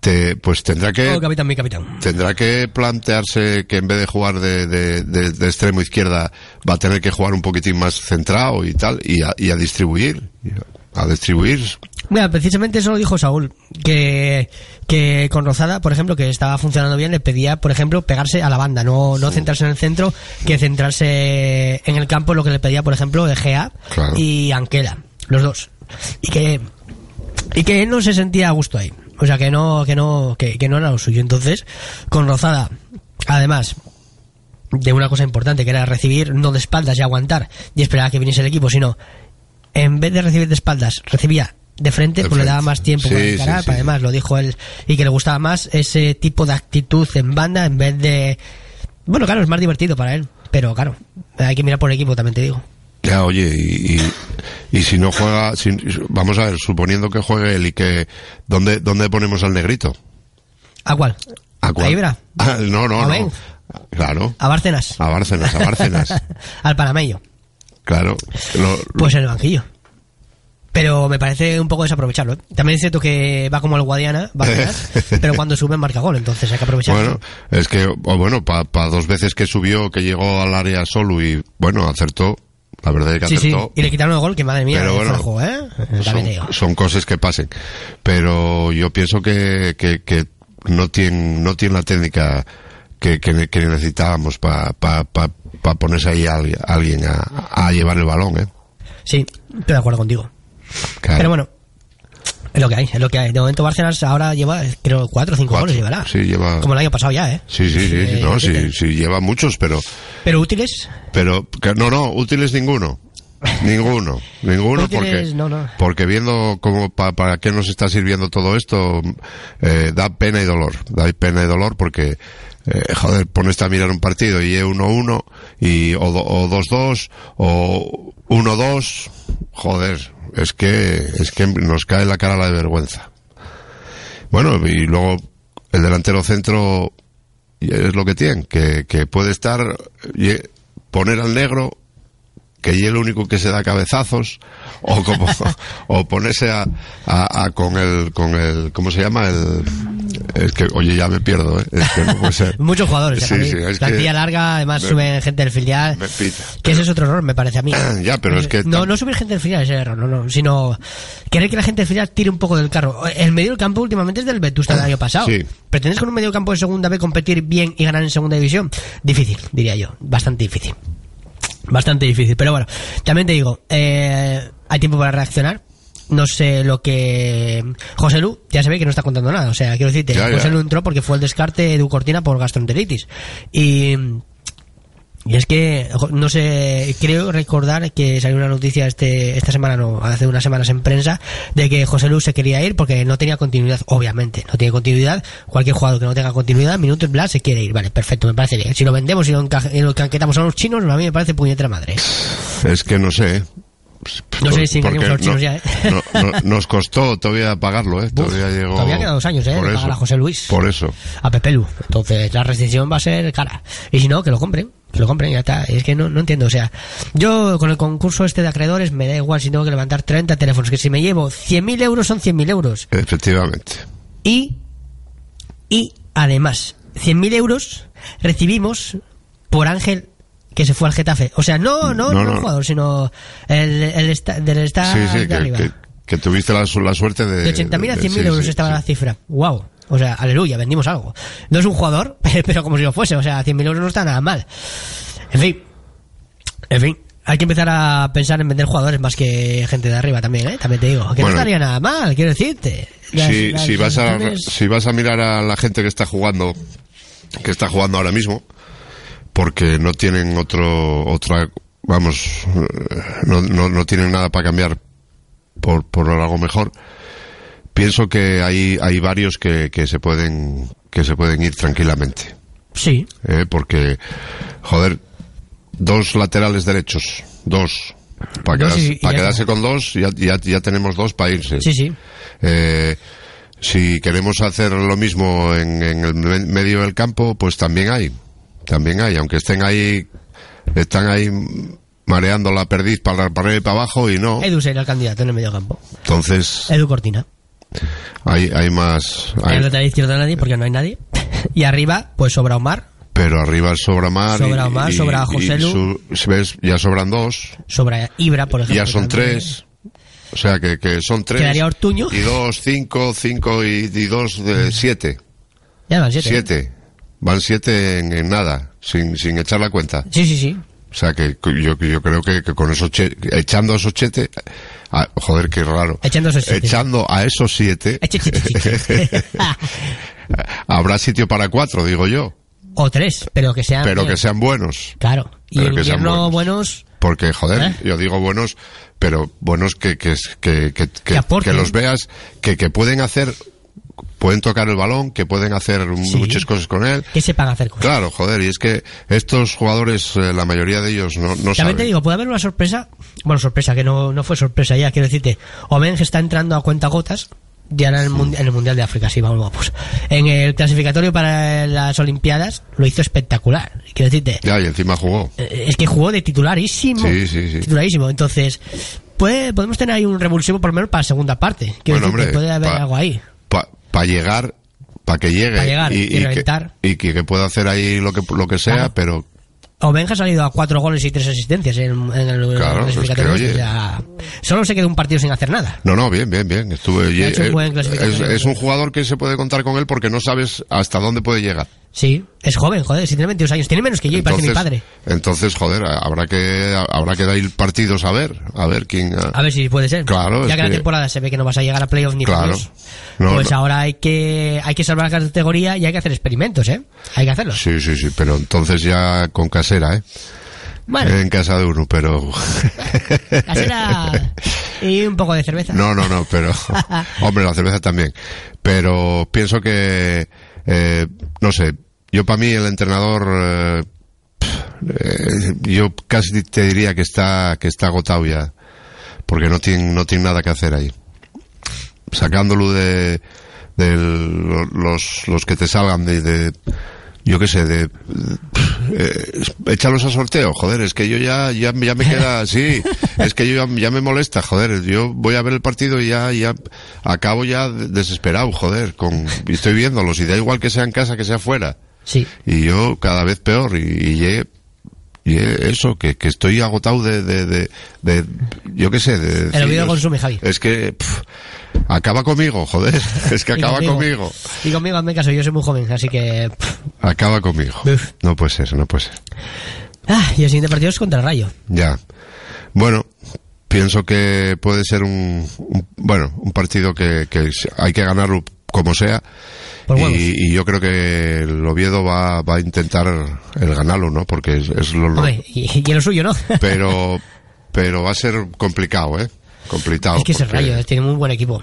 te, pues tendrá que, Oh, capitán, mi capitán. tendrá que plantearse que en vez de jugar de, de, de- de extremo izquierda, va a tener que jugar un poquitín más centrado y tal, y a, y a distribuir, a distribuir. Mira, precisamente eso lo dijo Saúl, que, que con Rozada, por ejemplo, que estaba funcionando bien, le pedía, por ejemplo, pegarse a la banda, no, no centrarse en el centro, que centrarse en el campo, lo que le pedía, por ejemplo, Egea Claro. y Anquela, los dos. Y que, y que él no se sentía a gusto ahí. O sea, que no, que no, que, que no era lo suyo. Entonces, con Rozada, además, de una cosa importante, que era recibir no de espaldas y aguantar y esperar a que viniese el equipo, sino en vez de recibir de espaldas, recibía de frente, De pues le daba más tiempo Sí, para sí, encarar, sí. además lo dijo él, y que le gustaba más ese tipo de actitud en banda en vez de... Bueno, claro, es más divertido para él, pero claro, hay que mirar por el equipo, también te digo. Ya, oye, y, y, y si no juega, si- vamos a ver, suponiendo que juegue él y que, ¿dónde, dónde ponemos al negrito? ¿A cuál? ¿A cuál? ¿A Ibra? Ah, no, no, ¿A no. Ben? Claro. ¿A Bárcenas? A Bárcenas, a Bárcenas. Al Panameño. Claro. Lo- lo- Pues en el banquillo. Pero me parece un poco desaprovecharlo. ¿eh? También es cierto que va como el Guadiana, Bárcenas, pero cuando sube marca gol, entonces hay que aprovecharlo. bueno, es que, o bueno, para dos veces que subió, que llegó al área solo y, bueno, acertó. La verdad es que sí, sí, acertó. y le quitaron el gol, que madre mía, Pero bueno, ¿eh? Son, son cosas que pasen. Pero yo pienso que, que, que no tiene, no tiene la técnica que, que, que necesitábamos para pa, pa, pa ponerse ahí a, alguien- a alguien a, a llevar el balón, ¿eh? Sí, estoy de acuerdo contigo. Claro. Pero bueno, es lo que hay, es lo que hay. De momento Bárcenas ahora lleva, creo, cuatro o cinco Cuatro. goles llevará. Sí, lleva. Como el año pasado ya, ¿eh? Sí, sí, sí, Eh, no, sí, sí, lleva muchos, pero, Pero útiles, pero, no, no, útiles ninguno. Ninguno, ninguno porque, no, no. porque viendo cómo, pa- para qué nos está sirviendo todo esto, eh, da pena y dolor, da pena y dolor porque, eh, joder, pones a mirar un partido y es 1-1 y, o do- o 2-2 o 1-2, joder, es que, es que nos cae la cara la de vergüenza. Bueno, y luego el delantero centro es lo que tiene, que, que puede estar, y poner al negro, que y el único que se da cabezazos, o como, o ponerse a, a- a con el, con el, ¿cómo se llama? El, es que, oye, ya me pierdo, ¿eh? Es que no puede ser. muchos jugadores. Sí, sí, es Plantilla larga, además me- suben gente del filial. Me pita. Que ese es otro error, me parece a mí. Ya, pero es que No, no subir gente del filial es el error, no, no. Sino querer que la gente del filial tire un poco del carro. El medio del campo últimamente es del Vetusta del año pasado. Sí. ¿Pretendes con un medio campo de segunda B competir bien y ganar en segunda división? Difícil, diría yo. Bastante difícil. Bastante difícil. Pero bueno, también te digo, eh, hay tiempo para reaccionar. no sé lo que... José Lu, ya se ve que no está contando nada. O sea, quiero decirte, Ya, ya. José Lu entró porque fue el descarte de Edu Cortina por gastroenteritis. Y... Y es que, no sé, creo recordar que salió una noticia este, esta semana, no, hace unas semanas en prensa, de que José Lu se quería ir porque no tenía continuidad, obviamente, no tiene continuidad. Cualquier jugador que no tenga continuidad, minutos bla, se quiere ir. Vale, perfecto, me parece bien. Si lo vendemos y lo, enca- y lo encaquetamos a los chinos, a mí me parece puñetera madre. Es que no sé. No sé si los chinos no- ya, ¿eh? no- no- nos costó todavía pagarlo, ¿eh? Todavía llegó. Todavía quedan dos años, ¿eh? Por de eso, a José Luis. Por eso. a Pepe Lu. Entonces la restricción va a ser cara. Y si no, que lo compren. Que lo compren y ya está. Es que no, no entiendo. O sea, yo con el concurso este de acreedores me da igual si tengo que levantar 30 teléfonos. Que si me llevo 100.000 euros son 100.000 euros. Efectivamente. Y, y además, 100.000 euros recibimos por Ángel que se fue al Getafe. O sea, no, no, No, no, no. jugador, sino el, el esta- del está sí, sí, de que, arriba. que- que tuviste la, su- la suerte de. De 80.000 a de- 100.000 sí, euros estaba la cifra. ¡Wow! O sea, aleluya, vendimos algo. No es un jugador, pero como si lo fuese. O sea, 100.000 euros no está nada mal. En fin. En fin. Hay que empezar a pensar en vender jugadores más que gente de arriba también, ¿eh? También te digo. Que no estaría nada mal, quiero decirte. Las- si, las si vas a si vas a mirar a la gente que está jugando que está jugando ahora mismo porque no tienen otro otra vamos no, no, no tienen nada para cambiar por, por algo mejor pienso que hay hay varios que, que se pueden que se pueden ir tranquilamente Sí. ¿eh? porque joder dos laterales derechos dos para quedarse, para con dos ya, ya, ya tenemos dos para irse Sí, sí. eh, si queremos hacer lo mismo en, en el me- medio del campo, pues también hay. También hay, aunque estén ahí, están ahí mareando la perdiz para, para arriba y para abajo y no. Edu sería el candidato en el medio campo. Entonces, Edu Cortina. hay, hay más. Hay- el lateral izquierdo nadie porque no hay nadie. Y arriba, pues sobra Omar, pero arriba sobra Mar. y- Sobra Omar, y- sobra José Lu. su- ves, ya sobran dos. sobra Ibra, por ejemplo. Ya son también. tres. O sea que, que son tres. Quedaría Ortuño. Y dos, cinco, cinco y, y dos, de siete. Ya van siete. Siete. Van siete en, en nada, sin, sin echar la cuenta. Sí, sí, sí. O sea que yo, yo creo que, que con esos che- echando esos siete, ah, joder, qué raro. Echando esos siete. Echando a esos siete, habrá sitio para cuatro, digo yo. o tres, pero que sean. Pero que sean buenos. Claro. Y en que sean invierno buenos. Porque, joder, ¿Eh? yo digo buenos, pero buenos que, que, que, que, que los veas, que, que pueden hacer, pueden tocar el balón, que pueden hacer muchas cosas con él. que sepan hacer cosas. Claro, joder, y es que estos jugadores, eh, la mayoría de ellos no, no También saben. te digo, puede haber una sorpresa. Bueno, sorpresa, que no, no fue sorpresa ya, quiero decirte. Omen está entrando a cuenta gotas. Ya en el, mundi- en el Mundial de África, sí, vamos, vamos. En el clasificatorio para las Olimpiadas lo hizo espectacular. Quiero decirte, Ya, y encima jugó. eh, es que jugó de titularísimo. Sí, sí, sí. Titularísimo. Entonces, puede, podemos tener ahí un revulsivo por lo menos para la segunda parte. Quiero Bueno, decirte, hombre, puede haber pa- algo ahí. Para llegar, para que llegue. Llegar y que, reventar. y que, que pueda hacer ahí lo que, lo que sea, Claro. pero Obenja ha salido a cuatro goles y tres asistencias en, en el Claro, es que, oye. solo se quedó un partido sin hacer nada. No, no, bien, bien, bien. Estuve, un eh, es un jugador que se puede contar con él porque no sabes hasta dónde puede llegar. Sí, es joven, joder, si tiene 22 años. Tiene menos que yo y parece mi padre. entonces, joder, habrá que habrá que dar partidos a ver, a ver quién. ah, A ver si puede ser. Claro, ya que, la temporada se ve que no vas a llegar a playoff ni Claro. No, pues no. ahora hay que hay que salvar la categoría y hay que hacer experimentos, ¿eh? Hay que hacerlos. Sí, sí, sí, pero entonces ya con casera, ¿eh? Bueno. En casa de uno, pero. Casera y un poco de cerveza. No, no, no, pero. Hombre, la cerveza también. Pero pienso que. Eh, no sé, yo para mí el entrenador. eh, eh, yo casi te diría que está que está agotado ya. Porque no tiene, no tiene nada que hacer ahí. Sacándolo de. de los, los que te salgan de. de yo qué sé, de, eh, échalos a sorteo, joder, es que yo ya, ya, ya me queda así, es que yo ya, ya me molesta, joder, yo voy a ver el partido y ya, ya acabo ya desesperado, joder, con, y estoy viéndolos y da igual que sea en casa que sea fuera. Sí. Y yo cada vez peor y, y ye- y eso, que, que estoy agotado de, de, de, de- yo qué sé, de... El olvido consume, Javi. Es que, pff, acaba conmigo, joder, es que Y acaba conmigo. Y conmigo, hazme caso, yo soy muy joven, así que... Acaba conmigo. No puede ser, no puede ser. Ah, y el siguiente partido es contra el Rayo. Ya. Bueno, pienso que puede ser un, un- bueno, un partido que, que hay que ganarlo como sea. Y, y yo creo que el Oviedo va, va a intentar el ganarlo, ¿no? Porque es, es lo, y, y lo suyo, ¿no? pero, pero va a ser complicado, ¿eh? Complicado. es que ese porque- rayo, eh, tiene muy buen equipo.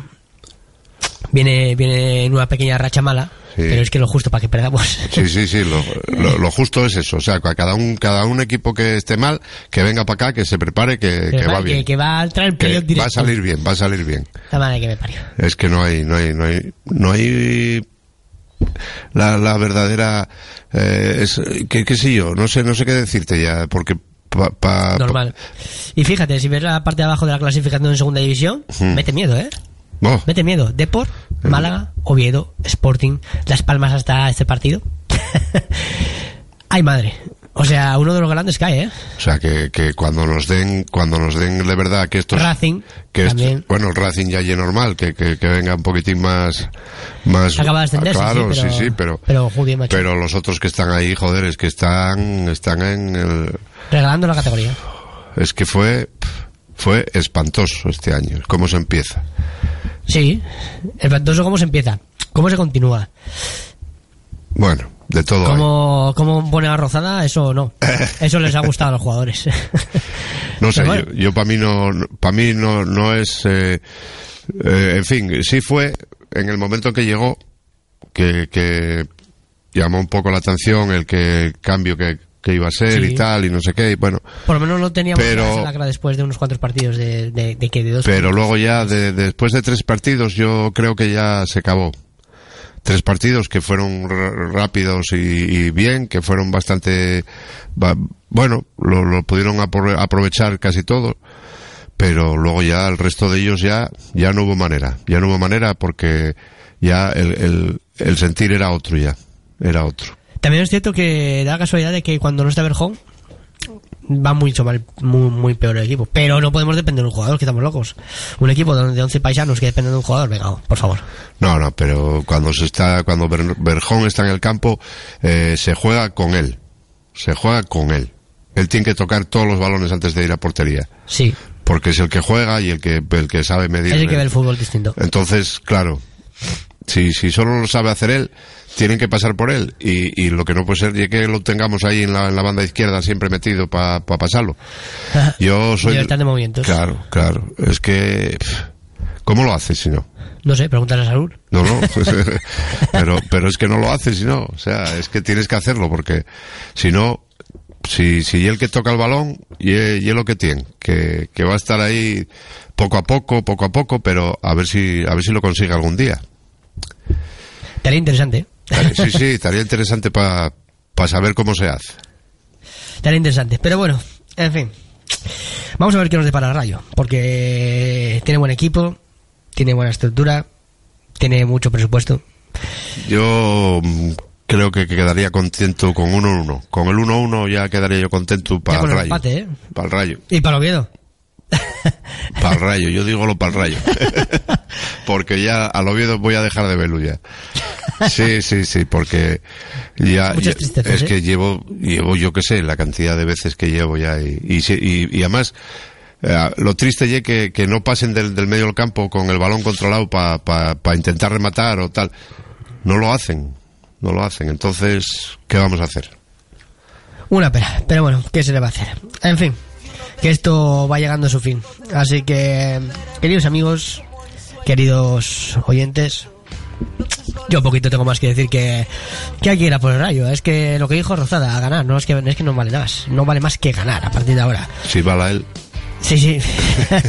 Viene, viene en una pequeña racha mala, Sí. pero es que lo justo para que perdamos. Sí, sí, sí, lo, lo- lo justo es eso. O sea, que cada un, cada un equipo que esté mal, que venga para acá, que se prepare, que, que va que, bien. que va a entrar en Que playoff directo. va a salir bien, va a salir bien. La madre que me parió. Es que no hay, no hay, no hay, no hay la, la verdadera, eh, es, qué, qué sé yo, no sé, no sé qué decirte ya, porque pa, pa- Normal. Y fíjate, si ves la parte de abajo de la clasificación en segunda división, Hmm. mete miedo, ¿eh? Oh. Mete miedo. Deport, Málaga, Oviedo, Sporting, Las Palmas hasta este partido. Ay, madre. O sea, uno de los grandes cae, ¿eh? O sea, que, que cuando nos den, cuando nos den de verdad que esto Racing, que también. bueno, el Racing ya es normal, que, que, que venga un poquitín más, más, Acaba de ascender, claro, sí, sí, pero- sí, pero, pero, joder, macho. pero los otros que están ahí, joder, es que están, están en el, Regalando la categoría. es que fue, fue espantoso este año, cómo se empieza. Sí. Espantoso cómo se empieza. Cómo se continúa. Bueno, de todo. Cómo, cómo pone la rozada, eso no. Eso les ha gustado a los jugadores. No sé, Pero bueno. yo, yo para mí no, para mí no, no es, eh, eh, en fin, sí fue en el momento que llegó que, que llamó un poco la atención el que el cambio que, que iba a ser Sí. y tal y no sé qué, y bueno, Por lo menos no teníamos Pero- lacra después de unos cuantos partidos de, de, de que de dos. pero luego ya de- después de tres partidos yo creo que ya se acabó. Tres partidos que fueron rápidos y, y bien, que fueron bastante, ba- bueno, lo, lo pudieron apro- aprovechar casi todo, pero luego ya el resto de ellos ya, ya no hubo manera, ya no hubo manera porque ya el, el, el sentir era otro ya, era otro. También es cierto que da la casualidad de que cuando no está Berjón va mucho mal, muy, muy peor el equipo. Pero no podemos depender de un jugador, que estamos locos. Un equipo de de 11 paisanos que dependen de un jugador, venga, por favor. No, no, pero cuando se está, cuando Ber- Berjón está en el campo, eh, se juega con él. Se juega con él. Él tiene que tocar todos los balones antes de ir a portería. Sí. Porque es el que juega y el que, el que sabe medir. Es el que ve el fútbol distinto. Entonces, claro, si, si solo lo sabe hacer él, tienen que pasar por él. Y, y lo que no puede ser es que lo tengamos ahí en la, en la banda izquierda siempre metido para pasarlo. Yo soy... Libertad de movimientos. Claro, claro. Es que... ¿Cómo lo hace si no? No sé, pregúntale a Salud. No, no, pero, pero es que no lo haces, si no, o sea, es que tienes que hacerlo porque si no, si, si el que toca el balón y es, lo que tiene, que, que va a estar ahí poco a poco, poco a poco, pero a ver si, a ver si lo consigue algún día. Estaría interesante. Sí, sí, estaría interesante para saber cómo se hace. Estaría interesante. Pero bueno, en fin. Vamos a ver qué nos depara el Rayo. Porque tiene buen equipo, tiene buena estructura, tiene mucho presupuesto. Yo mm, creo que quedaría contento con 1-1. Con el 1-1 ya quedaría yo contento para el el rayo. empate, ¿eh? Para el rayo. Y para Oviedo. Para el rayo, yo digo lo para el rayo. porque ya al Oviedo voy a dejar de verlo ya. Sí, sí, sí, porque ya, ya- tristezas, es ¿eh? que llevo, llevo yo que sé, la cantidad de veces que llevo ya y, y, y- y además eh, lo triste es que, que no pasen del, del medio del campo con el balón controlado para intentar rematar o tal. No lo hacen, no lo hacen. Entonces, ¿qué vamos a hacer? Una pena, pero bueno, ¿qué se le va a hacer? En fin, que esto va llegando a su fin. Así que, queridos amigos, queridos oyentes, yo poquito tengo más que decir que, que hay que ir a por el rayo. Es que lo que dijo Rozada, a ganar, no es que, es que no vale más, no vale más que ganar a partir de ahora. Si va a él. Sí, sí.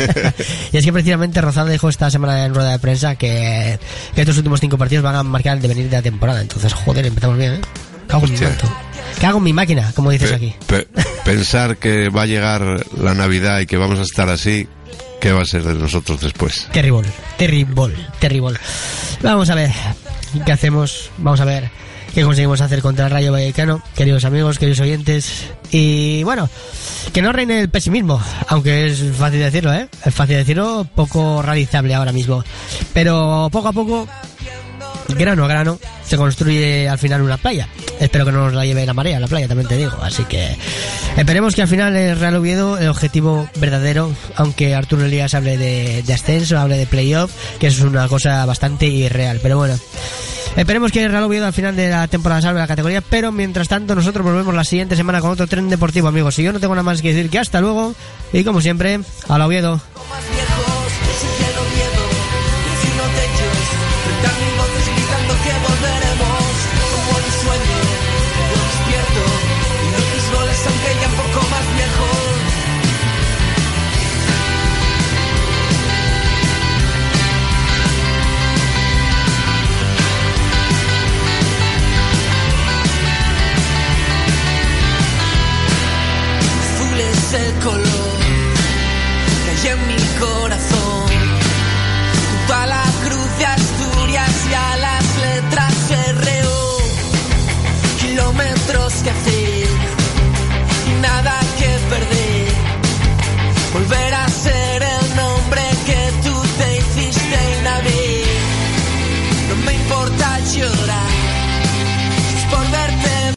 y es que precisamente Rozada dijo esta semana en rueda de prensa que, que estos últimos cinco partidos van a marcar el devenir de la temporada. Entonces, joder, empezamos bien, ¿eh? Cago en manto. Cago en mi máquina, como dices Pe- aquí. pe- pensar que va a llegar la Navidad y que vamos a estar así, ¿qué va a ser de nosotros después? Terrible, terrible, terrible. Vamos a ver qué hacemos, vamos a ver qué conseguimos hacer contra el Rayo Vallecano, queridos amigos, queridos oyentes. Y bueno, que no reine el pesimismo, aunque es fácil decirlo, ¿eh? Es fácil decirlo, poco realizable ahora mismo. Pero poco a poco grano a grano se construye al final una playa. Espero que no nos la lleve la marea, la playa, también te digo. Así que esperemos que al final el Real Oviedo, el objetivo verdadero, aunque Arturo Elías hable de, ascenso, hable de playoff, que es una cosa bastante irreal. Pero bueno, esperemos que el Real Oviedo al final de la temporada salve la categoría. Pero mientras tanto, nosotros volvemos la siguiente semana con otro tren deportivo, amigos. Y yo no tengo nada más que decir que hasta luego. Y como siempre, al Oviedo.